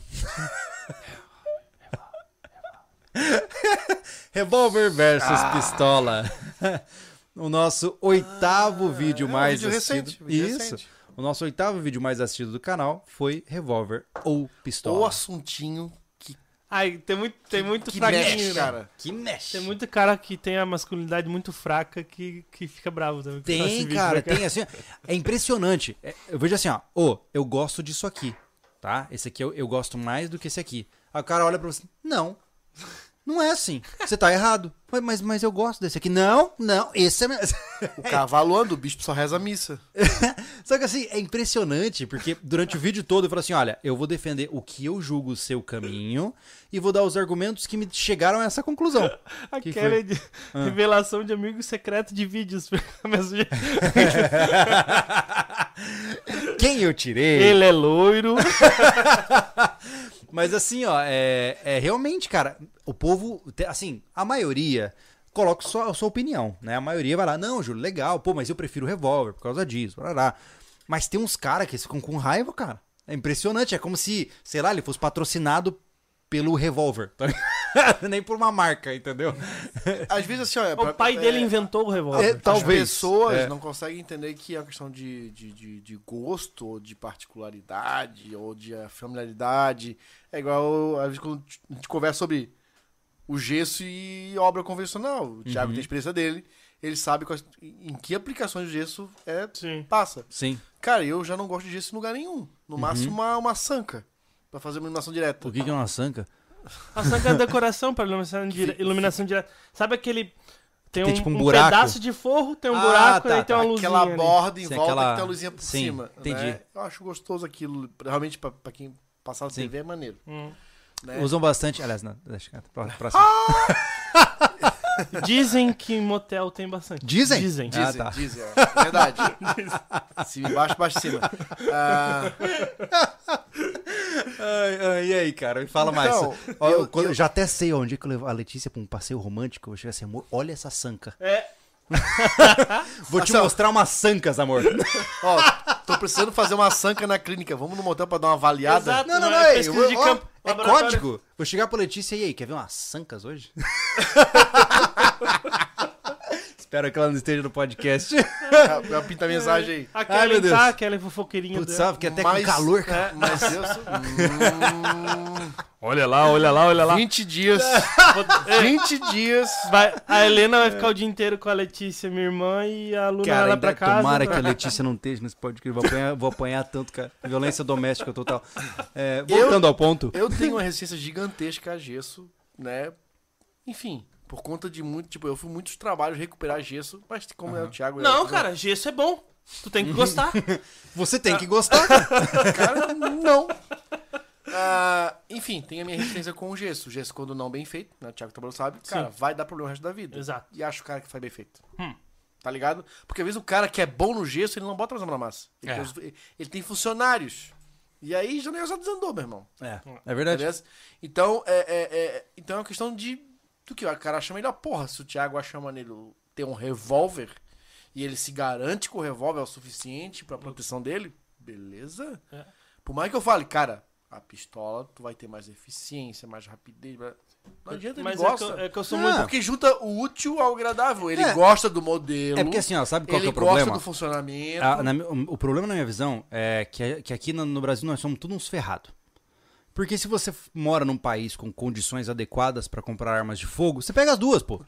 S1: Revólver versus
S2: Ah.
S1: pistola. O nosso oitavo vídeo
S2: é um
S1: mais
S2: vídeo
S1: assistido.
S2: recente, vídeo
S1: Isso.
S2: recente.
S1: O nosso oitavo vídeo mais assistido do canal foi Revólver ou Pistola.
S2: Ou assuntinho
S3: Ai, tem muito, tem muito
S2: que
S3: fraquinho,
S2: mexe,
S3: né?
S2: cara.
S1: Que mexe.
S3: Tem muito cara que tem a masculinidade muito fraca que, que fica bravo também. esse
S1: Tem, cara,
S3: né,
S1: tem assim. É impressionante. É, eu vejo assim, ó. Ô, eu gosto disso aqui, tá? Esse aqui eu, eu gosto mais do que esse aqui. Aí o cara olha pra você. Não. Não é assim. Você tá errado. Mas, mas, eu gosto desse aqui. Não, não. Esse é. meu-
S2: O cavalo anda, o bispo só reza a missa.
S1: Só que assim, é impressionante, porque durante o vídeo todo eu falo assim: olha, eu vou defender o que eu julgo ser o caminho e vou dar os argumentos que me chegaram a essa conclusão. Que
S3: Aquela
S1: foi?
S3: de
S1: Ah.
S3: revelação de amigo secreto de vídeos.
S1: Quem eu tirei?
S3: Ele é loiro.
S1: Mas assim, ó, é, é realmente, cara, o povo, assim, a maioria coloca só a sua opinião, né? A maioria vai lá, não, Júlio, legal, pô, mas eu prefiro o revólver por causa disso, barará. Mas tem uns caras que ficam com raiva, cara. É impressionante, é como se, sei lá, ele fosse patrocinado pelo revólver, tá? Nem por uma marca, entendeu?
S2: Às vezes, assim, olha.
S3: O pai dele inventou o revólver.
S1: É,
S2: As
S1: talvez.
S2: pessoas
S1: É.
S2: não conseguem entender que é uma questão de, de, de, de gosto, ou de particularidade, ou de familiaridade. É igual, às vezes, quando a gente conversa sobre o gesso e obra convencional. O Thiago
S1: Uhum.
S2: tem a experiência dele, ele sabe quais- em que aplicações o gesso é,
S3: Sim.
S2: passa.
S1: Sim.
S2: Cara, eu já não gosto de gesso em lugar nenhum. No máximo, uma, uma sanca. Pra fazer uma iluminação direta.
S1: O que, que é uma sanca?
S3: A sanca é decoração para iluminação, dire... iluminação direta. Sabe aquele. Tem,
S1: Tem
S3: um,
S1: tipo um
S3: um
S1: buraco?
S3: pedaço de forro, tem um
S1: Ah,
S3: buraco
S1: tá,
S3: e aí tem
S1: tá.
S3: uma luzinha.
S2: Aquela
S3: ali.
S2: borda em
S1: Sim,
S2: volta
S1: aquela-
S2: que tem a luzinha por
S1: Sim,
S2: cima.
S1: entendi.
S2: né? Eu acho gostoso aquilo. Realmente, pra, pra quem passar na. TV, é maneiro.
S3: Hum.
S2: né?
S1: Usam bastante. Aliás, não, deixa. Pró- Próximo.
S3: Dizem que em motel tem bastante.
S1: Dizem?
S3: Dizem.
S1: Ah,
S2: Dizem,
S1: tá.
S2: dizem, é. Verdade. Cima embaixo, baixo cima. Ah,
S1: Ai, ai, e aí, cara? Me fala mais.
S2: Então, eu-
S1: quando-
S2: eu-
S1: Já até sei onde é que eu levo a Letícia pra um passeio romântico. Eu vou chegar assim, amor, olha essa sanca.
S3: É.
S1: Vou te
S2: Marcelo.
S1: mostrar umas sancas, amor.
S2: ó, tô precisando fazer uma sanca na clínica. Vamos no motel pra dar uma avaliada?
S3: Exato.
S1: Não, não,
S3: Não,
S1: não.
S3: é
S1: É,
S3: pesquisa de
S1: ó,
S3: campo,
S1: é código. Vou chegar pra Letícia e aí, quer ver umas sancas hoje? Espero que ela não esteja no podcast.
S2: Já pinta a mensagem aí.
S3: A
S1: Ai, meu Deus.
S3: tá, aquela fofoqueirinha
S1: Putz,
S3: dela.
S1: sabe que até
S2: Mas-
S1: com calor, cara.
S2: É, mas eu sou... Hum,
S3: Olha lá, olha lá, olha lá.
S2: 20 dias. 20 dias.
S3: Vai, a Helena vai ficar o dia inteiro com a Letícia, minha irmã, e a Luna vai
S1: Cara,
S3: lá
S1: ainda
S3: pra casa.
S1: tomara que a Letícia não esteja nesse podcast. Vou apanhar, vou apanhar tanto, cara. Violência doméstica total. É, voltando ao ponto.
S2: Eu tenho uma resistência gigantesca a gesso, né? Enfim, por conta de muito. Tipo, eu fui muitos trabalhos recuperar gesso, mas como é o Thiago.
S3: Não,
S2: eu,
S3: cara, gesso é bom. Tu tem que gostar.
S1: Você tem que gostar.
S2: Cara, não. Ah, enfim, tem a minha resistência com o gesso. O gesso, quando não bem feito, né? O Thiago Tabalo sabe, cara, vai dar problema o resto da vida.
S3: Exato.
S2: E acho o cara que faz bem feito.
S3: Hum.
S2: Tá ligado? Porque às vezes o cara que é bom no gesso, ele não bota mais a mão na massa. Ele,
S1: É.
S2: tem, os- ele tem funcionários. E aí já o negócio desandou, meu irmão.
S1: É, é verdade.
S2: Beleza? Então é, é, é- então é uma questão de do que o cara acha melhor. Porra, se o Thiago acha maneiro ter um revólver e ele se garante que o revólver é o suficiente pra proteção dele, beleza.
S3: É.
S2: Por mais que eu fale, cara, a pistola tu vai ter mais eficiência, mais rapidez. Não adianta, ele
S3: Mas
S2: gosta.
S3: é que, é que eu sou
S1: Ah.
S3: muito.
S2: Porque junta o útil ao agradável. Ele
S1: É.
S2: gosta do modelo.
S1: É porque assim, ó, sabe qual que
S2: ele
S1: é o
S2: gosta
S1: problema?
S2: do funcionamento.
S1: Ah, na o o problema na minha visão é que, que aqui no, no Brasil nós somos todos uns ferrados. Porque se você mora num país com condições adequadas pra comprar armas de fogo, você pega as duas, pô.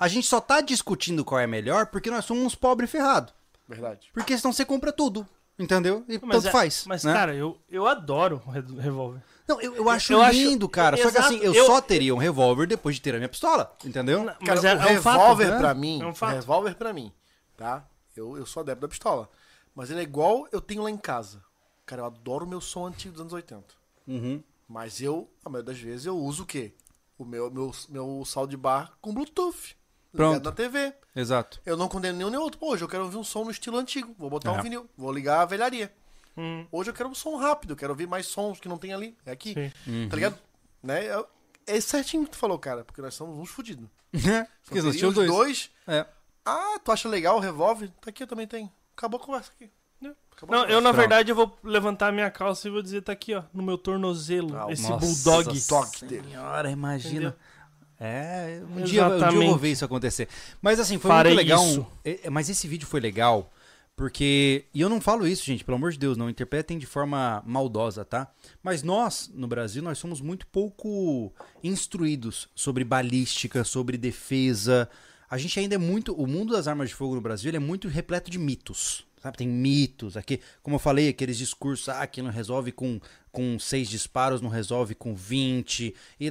S1: A gente só tá discutindo qual é melhor porque nós somos uns pobres ferrados.
S2: Verdade.
S1: Porque senão você compra tudo, entendeu? E
S3: Mas
S1: tanto
S3: é-
S1: faz.
S3: Mas,
S1: né?
S3: cara, eu, eu adoro revólver.
S1: Não, eu, eu acho
S3: eu acho-
S1: lindo, cara. Só que
S3: Exato,
S1: assim, eu,
S3: eu-
S1: só teria um revólver depois de ter a minha pistola, entendeu?
S3: Mas
S2: Cara,
S3: é,
S2: o
S3: é um fato,
S2: revólver
S1: né?
S2: pra mim,
S3: É um fato.
S2: revólver pra mim, tá? Eu, eu sou adepto da pistola. Mas ele é igual eu tenho lá em casa. Cara, eu adoro o meu som antigo dos anos 80.
S1: Uhum.
S2: Mas eu, a maioria das vezes, eu uso o quê? O meu, meu, meu soundbar com Bluetooth.
S1: Pronto.
S2: Ligado na TV.
S1: Exato.
S2: Eu não condeno nenhum nem outro. Pô, hoje eu quero ouvir um som no estilo antigo. Vou botar
S1: É.
S2: um vinil. Vou ligar a velharia.
S3: Hum,
S2: Hoje eu quero um som rápido. Quero ouvir mais sons que não tem ali. É aqui.
S3: sim.
S2: Tá ligado? Né? É, é certinho que tu falou, cara. Porque nós somos uns fodidos.
S1: Porque nós tínhamos dois.
S2: dois.
S1: É.
S2: Ah, tu acha legal o revólver? Tá aqui, eu também tenho. Acabou a conversa aqui. Acabou
S3: Não, eu na
S1: Pronto.
S3: verdade eu vou levantar a minha calça e vou dizer, tá aqui, ó, no meu tornozelo,
S2: Ah,
S3: esse
S1: Nossa
S3: bulldog.
S2: toque dele.
S1: Senhora, imagina.
S3: Entendeu?
S1: É, um dia, um dia eu vou ver isso acontecer. Mas assim, foi
S3: Farei
S1: muito legal.
S3: isso.
S1: um- é, mas esse vídeo foi legal porque. E eu não falo isso, gente, pelo amor de Deus, não interpretem de forma maldosa, tá? Mas nós, no Brasil, nós somos muito pouco instruídos sobre balística, sobre defesa. A gente ainda é muito. O mundo das armas de fogo no Brasil ele é muito repleto de mitos. Sabe, tem mitos aqui, como eu falei, aqueles discursos, ah, que não resolve com, com seis disparos, não resolve com 20. E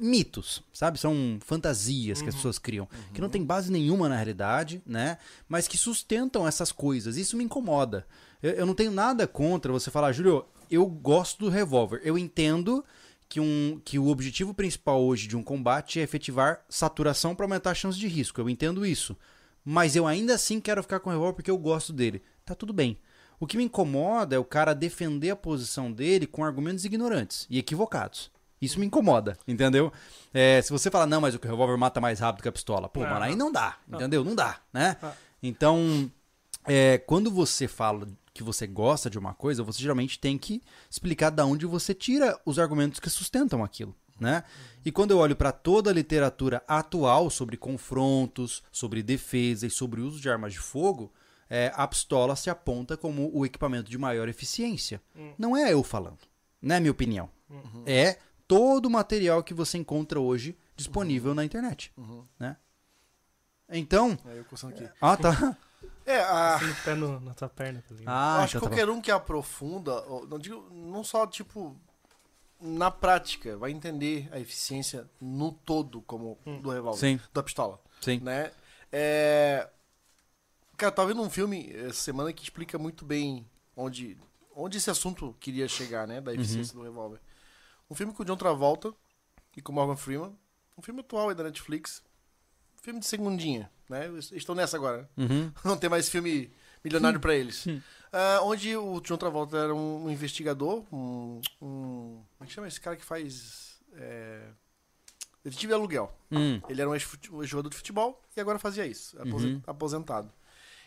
S1: mitos, sabe? São fantasias que as pessoas criam, que não tem base nenhuma na realidade, né? Mas que sustentam essas coisas. Isso me incomoda. Eu, eu não tenho nada contra você falar, Júlio, eu gosto do revólver. Eu entendo que, um, que o objetivo principal hoje de um combate é efetivar saturação para aumentar a chance de risco. Eu entendo isso. Mas eu ainda assim quero ficar com o revólver porque eu gosto dele. Tá tudo bem. O que me incomoda é o cara defender a posição dele com argumentos ignorantes e equivocados. Isso me incomoda, entendeu? É, se você falar, não, mas o revólver mata mais rápido que a pistola. Pô,
S3: Não.
S1: mano, aí não dá, entendeu? Não dá, né?
S3: Ah.
S1: Então, é, quando você fala que você gosta de uma coisa, você geralmente tem que explicar de onde você tira os argumentos que sustentam aquilo. Né? E quando eu olho para toda a literatura atual sobre confrontos, sobre defesa e sobre o uso de armas de fogo, é, a pistola se aponta como o equipamento de maior eficiência. Não é eu falando, não é minha opinião. É todo o material que você encontra hoje disponível na internet. Né? Então.
S2: Aí eu aqui.
S1: Ah, tá.
S2: É, a,
S3: Assim, no pé no- na tua perna, tá ligado?
S1: Ah,
S2: eu acho que
S1: então tá bom.
S2: qualquer um que aprofunda, não digo, não só tipo na prática, vai entender a eficiência no todo como do revólver,
S1: Sim.
S2: da pistola,
S1: Sim.
S2: né? É... Cara, eu tava vendo um filme essa semana que explica muito bem onde, onde esse assunto queria chegar, né, da eficiência
S1: Uhum.
S2: do revólver. Um filme com o John Travolta e com o Morgan Freeman, um filme atual aí da Netflix, filme de segundinha, né? Estão nessa agora, né?
S1: Uhum.
S2: não tem mais filme milionário pra eles. Ah, onde o John Travolta era um investigador, um, um- Como é que chama esse cara que faz. É, detetive de aluguel.
S1: Hum.
S2: Ele era um ex-fute- um jogador de futebol e agora fazia isso,
S1: Uhum.
S2: aposentado.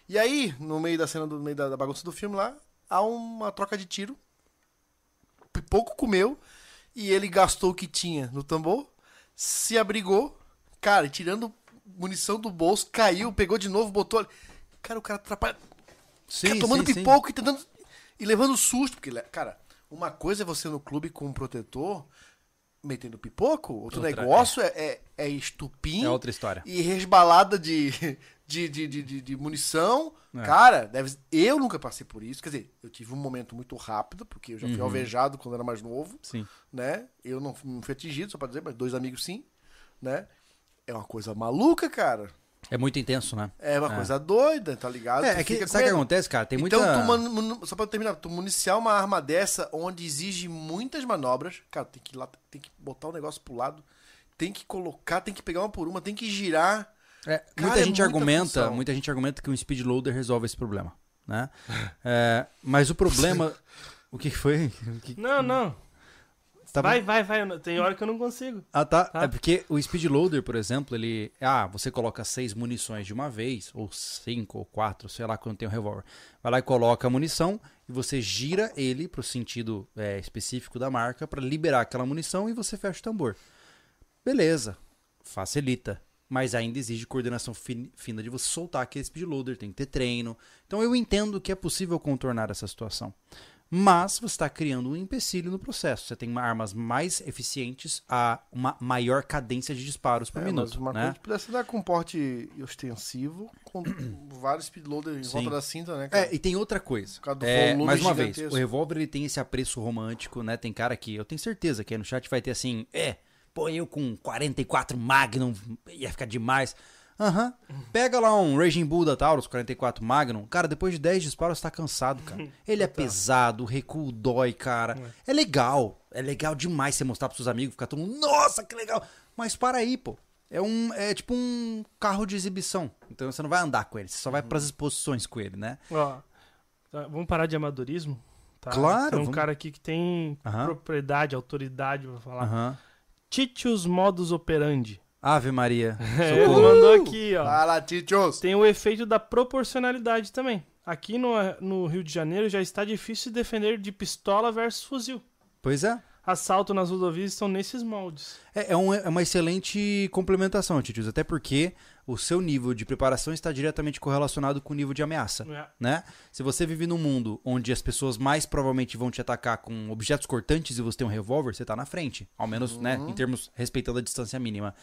S2: E aí, no meio da cena, do no meio da, da bagunça do filme lá, há uma troca de tiro. Pipoco comeu e ele gastou o que tinha no tambor, se abrigou, cara, tirando munição do bolso, caiu, pegou de novo, botou ali. Cara, o cara atrapalha.
S1: Sim,
S2: tomando
S1: sim, sim.
S2: pipoco e tentando. E levando susto. Porque, cara, uma coisa é você no clube com um protetor metendo pipoco, outro
S1: Outra,
S2: negócio é, é, é estupim
S1: É outra história.
S2: e resbalada de, de, de, de, de- munição.
S1: É.
S2: Cara, deve, eu nunca passei por isso. Quer dizer, eu tive um momento muito rápido, porque eu já fui
S1: Uhum.
S2: alvejado quando era mais novo,
S1: Sim.
S2: né? Eu não, fui- não fui atingido, só pra dizer, mas dois amigos sim, né? É uma coisa maluca, cara.
S1: É muito intenso, né?
S2: É uma
S1: É.
S2: coisa doida, tá ligado?
S1: É, é que, sabe o que acontece, cara? Tem muita...
S2: Então, tu manu- manu- só pra terminar, tu municiar uma arma dessa onde exige muitas manobras, cara, tem que ir lá, tem que botar o negócio pro lado, tem que colocar, tem que pegar uma por uma, tem que girar.
S1: É,
S2: Cara,
S1: muita
S2: é
S1: gente
S2: muita
S1: argumenta,
S2: função.
S1: muita gente argumenta que um speed loader resolve esse problema, né? É, mas o problema, o que que foi? O que-
S3: Não, não.
S1: Tá
S3: vai, vai, vai. Tem hora que eu não consigo.
S1: Ah, tá.
S3: Tá.
S1: É porque o speed loader, por exemplo, ele. Ah, você coloca seis munições de uma vez, ou cinco, ou quatro, sei lá quando tem o revólver. Vai lá e coloca a munição e você gira ele pro sentido é, específico da marca pra liberar aquela munição e você fecha o tambor. Beleza. Facilita. Mas ainda exige coordenação fin- fina de você soltar aquele speed loader, tem que ter treino. Então eu entendo que é possível contornar essa situação. Mas você está criando um empecilho no processo. Você tem armas mais eficientes a uma maior cadência de disparos por
S2: É, mas
S1: minuto.
S2: uma
S1: né?
S2: coisa pudesse dar com porte ostensivo, com vários speedloader em volta da cinta, né, cara?
S1: É, e tem outra coisa.
S2: Por causa do
S1: É, mais uma vez,
S2: gigantesco.
S1: o revólver ele tem esse apreço romântico, né? Tem cara que eu tenho certeza que aí no chat vai ter assim, é, pô, eu com 44 Magnum ia ficar demais. Aham. Pega lá um Raging Bull da Taurus 44 Magnum. Cara, depois de 10 disparos você tá cansado, cara. Ele é pesado, o recuo dói, cara. É legal. É legal demais você mostrar pros seus amigos, ficar todo mundo, nossa, que legal. Mas para aí, pô. É um é tipo um carro de exibição. Então você não vai andar com ele, você só vai pras exposições com ele, né?
S3: Ó, tá, vamos parar de amadorismo? Tá?
S1: Claro,
S3: Tem um
S1: vamos.
S3: cara aqui que tem
S1: Aham.
S3: propriedade, autoridade pra falar.
S1: Aham.
S3: Titius modus operandi.
S1: Ave Maria.
S3: É, ele mandou aqui, ó.
S2: Vai lá, Titios!
S3: Tem o efeito da proporcionalidade também. Aqui no, no Rio de Janeiro já está difícil defender de pistola versus fuzil.
S1: Pois é.
S3: Assalto nas rodovias estão nesses moldes.
S1: É, é um- é uma excelente complementação, Titius. Até porque o seu nível de preparação está diretamente correlacionado com o nível de ameaça.
S3: É.
S1: Né? Se você vive num mundo onde as pessoas mais provavelmente vão te atacar com objetos cortantes e você tem um revólver, você tá na frente. Ao menos, né, em termos respeitando a distância mínima.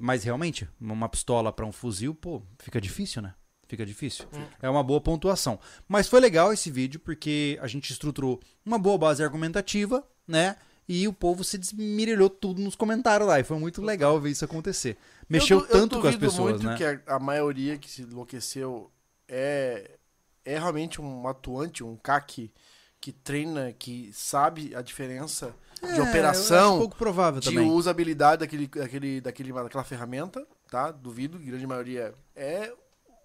S1: Mas realmente, uma pistola para um fuzil, pô, fica difícil, né? Fica difícil. É uma boa pontuação. Mas foi legal esse vídeo porque a gente estruturou uma boa base argumentativa, né? E o povo se desmirilhou tudo nos comentários lá. E foi muito legal ver isso acontecer. Mexeu
S2: Eu
S1: tanto
S2: eu
S1: com as pessoas,
S2: muito
S1: né?
S2: que a, a maioria que se enlouqueceu é, é realmente um atuante, um CAC que treina, que sabe a diferença de
S1: É, acho
S2: operação,
S1: pouco provável
S2: de
S1: também.
S2: usabilidade daquele, daquele, daquele, daquela ferramenta, tá? Duvido, grande maioria é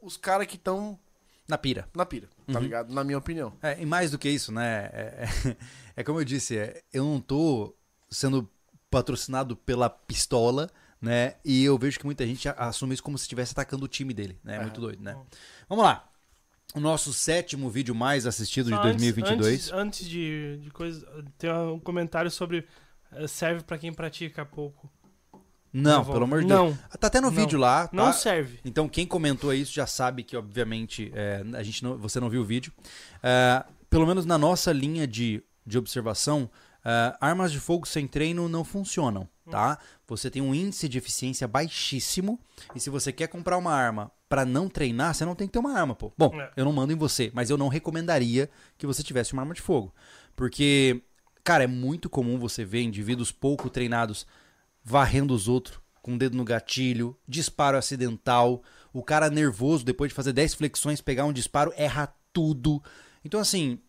S2: os caras que estão
S1: Na pira.
S2: na pira,
S1: Uhum.
S2: tá ligado? Na minha opinião.
S1: É, e mais do que isso, né? É, é- é como eu disse, é, eu não tô sendo patrocinado pela pistola, né? E eu vejo que muita gente assume isso como se estivesse atacando o time dele, né? É muito doido, né? Vamos lá. O nosso sétimo vídeo mais assistido de
S3: Só antes-
S1: 2022.
S3: Antes, antes de, de coisa, tem um comentário sobre eh, serve pra quem pratica pouco.
S1: Não,
S3: Revólver.
S1: pelo amor de Deus.
S3: Não,
S1: Tá até no
S3: Não.
S1: vídeo lá, tá?
S3: não serve.
S1: Então, quem comentou isso já sabe que, obviamente, é, a gente não, você não viu o vídeo. É, pelo menos na nossa linha de, de observação, é, armas de fogo sem treino não funcionam, tá? Você tem um índice de eficiência baixíssimo e se você quer comprar uma arma pra não treinar, você não tem que ter uma arma, pô. Bom,
S3: É.
S1: eu não mando em você, mas eu não recomendaria que você tivesse uma arma de fogo. Porque, cara, é muito comum você ver indivíduos pouco treinados varrendo os outros, com o dedo no gatilho, disparo acidental, o cara nervoso, depois de fazer 10 flexões, pegar um disparo, erra tudo. Então, assim,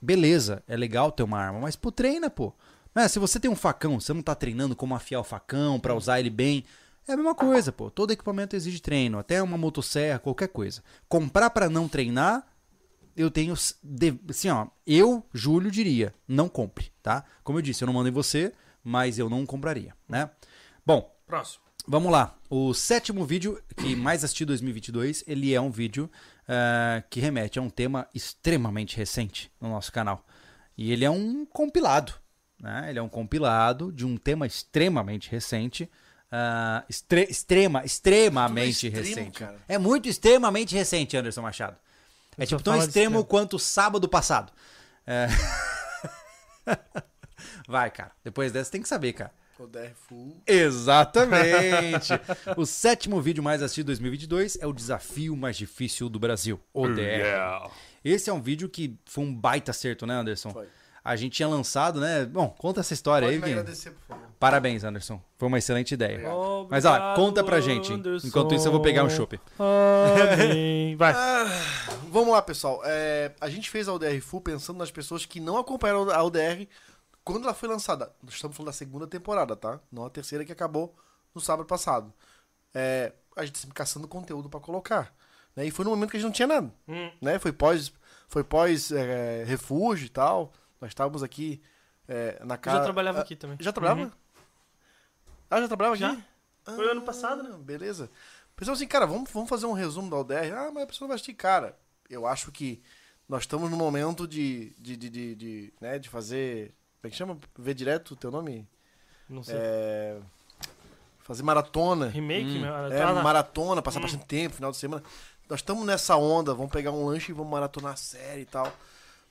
S1: beleza, é legal ter uma arma, mas pô, treina, pô. Né, Se você tem um facão, você não tá treinando como afiar o facão pra usar ele bem, é a mesma coisa, pô. Todo equipamento exige treino, até uma motosserra, qualquer coisa. Comprar pra não treinar, eu tenho. Assim, ó, eu, Júlio, diria: não compre, tá? Como eu disse, eu não mando em você, mas eu não compraria, né? Bom,
S3: Próximo.
S1: vamos lá. O sétimo vídeo que mais assisti em 2022, ele é um vídeo ah, que remete a um tema extremamente recente no nosso canal. E ele é um compilado, né? Ele é um compilado de um tema extremamente recente. Ah, extre- extrema, extremamente
S2: é extremo,
S1: recente.
S2: cara.
S1: É muito extremamente recente, Anderson Machado. É
S3: Eu só
S1: tipo tão extremo
S3: extremo.
S1: quanto sábado passado. É. Vai, cara. Depois dessa tem que saber, cara.
S2: O DR Full.
S1: Exatamente. o sétimo vídeo mais assistido de 2022 é o desafio mais difícil do Brasil, o DR. Esse é um vídeo que foi um baita acerto, né, Anderson?
S2: Foi.
S1: A gente tinha lançado, né? Bom, conta essa história
S2: Pode
S1: aí, Vini.
S2: agradecer, por favor.
S1: Parabéns, Anderson. Foi uma excelente ideia.
S3: Obrigado.
S1: Mas ó, conta pra gente.
S3: Anderson.
S1: Enquanto isso eu vou pegar um chopp.
S3: Amém. Vai.
S2: Vamos lá, pessoal. É, a gente fez a UDR Full pensando nas pessoas que não acompanharam a UDR quando ela foi lançada. Nós estamos falando da segunda temporada, tá? Não a terceira que acabou no sábado passado. É, a gente sempre caçando conteúdo pra colocar. Né? E foi no momento que a gente não tinha nada.
S3: Hum.
S2: Né? Foi pós, foi pós é, refúgio e tal. Nós estávamos aqui é, na
S3: Eu
S2: casa.
S3: já trabalhava
S2: Ah,
S3: aqui também.
S2: Já trabalhava?
S3: Uhum.
S2: Ah, já trabalhava
S3: Já.
S2: aqui?
S3: Foi ano passado, né?
S2: Beleza. Pensou assim, cara, vamos, vamos fazer um resumo da UDR. Ah, mas a pessoa não vai assistir. Cara, eu acho que nós estamos no momento de, de, de, de, de, né, de fazer. Como é que chama? Ver direto o teu nome?
S3: Não sei.
S2: É, fazer maratona.
S3: Remake,
S1: Hum.
S3: meu.
S2: É,
S3: tá
S2: maratona, passar
S3: Hum.
S2: bastante tempo, final de semana. Nós estamos nessa onda, vamos pegar um lanche e vamos maratonar a série e tal.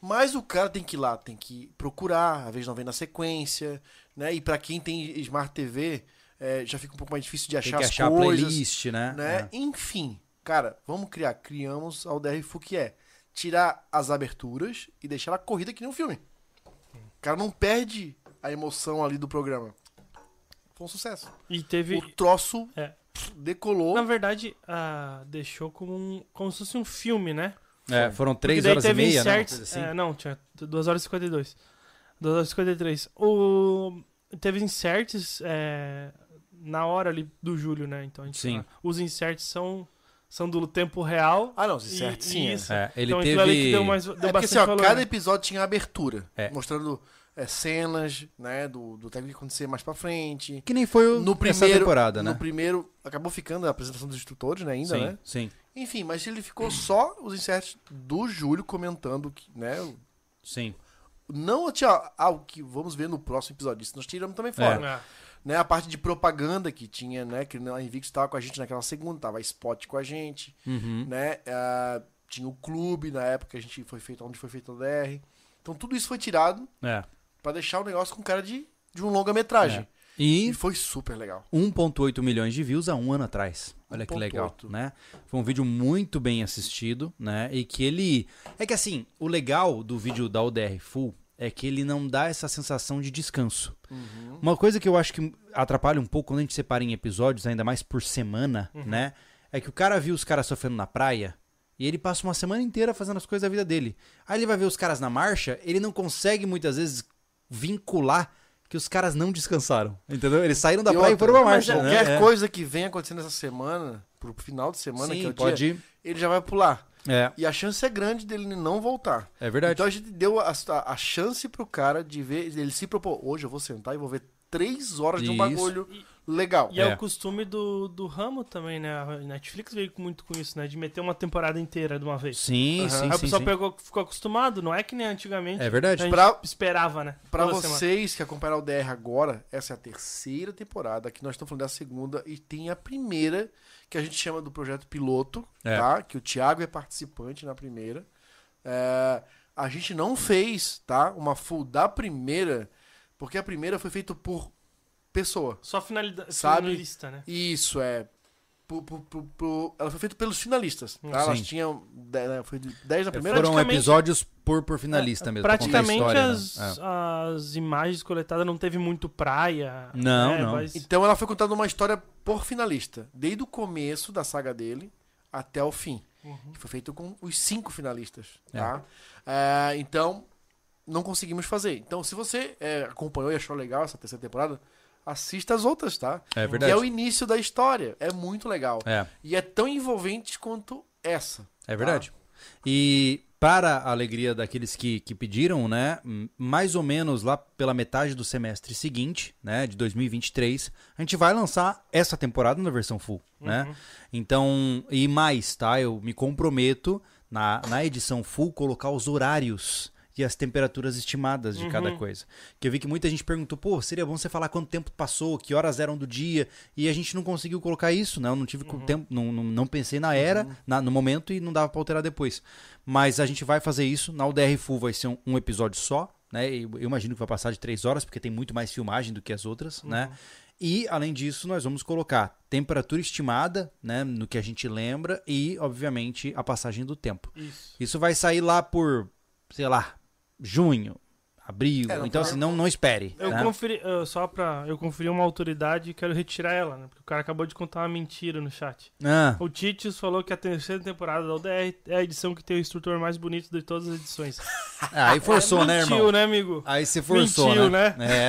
S2: Mas o cara tem que ir lá, tem que procurar, às vezes não vem na sequência, né? E pra quem tem Smart TV, é, já fica um pouco mais difícil de
S1: Tem
S2: achar
S1: que
S2: as
S1: achar a
S2: coisas,
S1: playlist, né?
S2: né?
S1: É.
S2: Enfim, cara, vamos criar. Criamos a UDR Fu, que é tirar as aberturas e deixar ela corrida que nem um filme. O cara não perde a emoção ali do programa. Foi um sucesso.
S3: E teve.
S2: O troço
S3: É.
S2: decolou.
S3: Na verdade, ah, deixou como, um, como se fosse um filme, né?
S1: É, foram
S3: Porque
S1: 3
S3: daí
S1: horas e
S3: teve
S1: meia, né?
S3: Inserts,
S1: coisa assim.
S3: é, não, tinha 2 horas e 52. 2 horas e 53. O, teve inserts é, na hora ali do Júlio, né? Então a gente
S1: Sim.
S3: fala, os inserts são, são do tempo real.
S2: Ah, não,
S3: e-
S2: certo,
S3: e
S2: sim. é.
S3: isso.
S1: É, ele
S3: então aquilo ali que
S1: teve.
S3: deu, mais, deu
S2: É porque assim, ó,
S3: valor.
S2: cada
S3: né?
S2: episódio tinha abertura,
S1: É.
S2: mostrando é, cenas, né, do, do que ia acontecer mais pra frente.
S1: Que nem foi o,
S2: No
S1: essa
S2: primeiro,
S1: temporada, né?
S2: no primeiro, acabou ficando a apresentação dos instrutores, né, ainda,
S1: sim,
S2: né?
S1: sim,
S2: Enfim, mas ele ficou só os inserts do Júlio comentando, que, né,
S1: sim.
S2: não tinha algo que vamos ver no próximo episódio, isso nós tiramos também fora.
S3: É.
S2: Né, a parte de propaganda que tinha, né, que a Invictus estava com a gente naquela segunda, tava a Spot com a gente,
S1: Uhum.
S2: né? ah, tinha o clube na época que a gente foi feito, onde foi feito o DR. Então tudo isso foi tirado
S1: É.
S2: pra deixar o negócio com cara de, de um longa-metragem.
S1: É. E
S2: E foi super legal.
S1: 1.8 milhões de views há um ano atrás. Olha que
S2: 1.8.
S1: legal, né? Foi um vídeo muito bem assistido, né? E que ele... É que assim, o legal do vídeo da UDR Full é que ele não dá essa sensação de descanso.
S2: Uhum.
S1: Uma coisa que eu acho que atrapalha um pouco quando a gente separa em episódios, ainda mais por semana, né? É que o cara viu os caras sofrendo na praia e ele passa uma semana inteira fazendo as coisas da vida dele. Aí ele vai ver os caras na marcha, ele não consegue muitas vezes vincular que os caras não descansaram. Entendeu? Eles saíram da
S2: E
S1: praia e
S2: outra,
S1: foram pra
S3: mas
S1: marcha.
S2: Qualquer
S1: né? É.
S2: coisa que venha acontecendo essa semana, pro final de semana,
S1: Sim,
S2: que é o
S1: pode.
S2: dia, ele já vai pular.
S1: É,
S2: E a chance é grande dele não voltar.
S1: é verdade.
S2: Então a gente deu a, a, a chance pro cara de ver, ele se propôs, hoje eu vou sentar e vou ver três horas de um
S1: Isso.
S2: bagulho legal.
S3: E é.
S1: É.
S3: o costume do, do ramo também, né? A Netflix veio muito com isso, né? De meter uma temporada inteira de uma vez.
S1: Sim,
S2: Aham.
S1: sim,
S3: Aí o pessoal
S1: sim.
S3: pegou, ficou acostumado, não é que nem antigamente.
S1: É verdade.
S3: A gente
S2: Pra-
S3: esperava, né?
S2: Pra
S3: Toda semana.
S2: vocês que acompanharam o DR agora, essa é a terceira temporada, que nós estamos falando da segunda, e tem a primeira, que a gente chama do projeto piloto,
S1: É.
S2: tá? Que o Thiago é participante na primeira. É, a gente não fez, tá? Uma full da primeira, porque a primeira foi feita por pessoa.
S3: Só finalidade,
S2: Sabe?
S3: finalista, né?
S2: Isso, é. Por- por- por- ela foi feita pelos finalistas. Tá? Elas tinham. né, Foi 10 na primeira?
S1: Foram episódios por, por finalista mesmo. pra contar a
S3: Praticamente
S1: história, né?
S3: as,
S1: É.
S3: as imagens coletadas não teve muito praia.
S1: Não,
S3: né?
S1: não.
S3: Mas-
S2: Então ela foi contando uma história por finalista, desde o começo da saga dele até o fim.
S3: Uhum.
S2: Que foi feito com os cinco finalistas.
S1: É.
S2: Tá? É, então, não conseguimos fazer. Então, se você é, acompanhou e achou legal essa terceira temporada, assista as outras, tá?
S1: É
S2: Que
S1: verdade.
S2: é o início da história. É muito legal.
S1: É.
S2: E é tão envolvente quanto essa.
S1: É verdade. E para a alegria daqueles que, que pediram, né, mais ou menos lá pela metade do semestre seguinte, né, de 2023, a gente vai lançar essa temporada na versão full, né? Então, e mais, tá? Eu me comprometo na, na edição full colocar os horários e as temperaturas estimadas de cada coisa. Que eu vi que muita gente perguntou, pô, seria bom você falar quanto tempo passou, que horas eram do dia, e a gente não conseguiu colocar isso, né? Eu não tive com tempo, não, não, não pensei na era, na- no momento, e não dava pra alterar depois. Mas a gente vai fazer isso, na UDR Full vai ser um, um episódio só, né? Eu, eu imagino que vai passar de três horas, porque tem muito mais filmagem do que as outras, né? E, além disso, nós vamos colocar temperatura estimada, né, no que a gente lembra, e, obviamente, a passagem do tempo.
S3: Isso.
S1: Isso vai sair lá por, sei lá, junho, abril.
S2: É, não
S1: então,
S2: pode-
S1: assim, não, não espere.
S3: Eu
S1: né?
S3: conferi, eu- só pra. Eu conferi uma autoridade e quero retirar ela, né? Porque o cara acabou de contar uma mentira no chat.
S1: Ah,
S3: O Titius falou que a terceira temporada da UDR é a edição que tem o instrutor mais bonito de todas as edições.
S1: ah, aí forçou, né,
S3: Mentiu,
S1: irmão?
S3: né, amigo?
S1: Aí você forçou,
S3: Mentiu,
S1: né? É.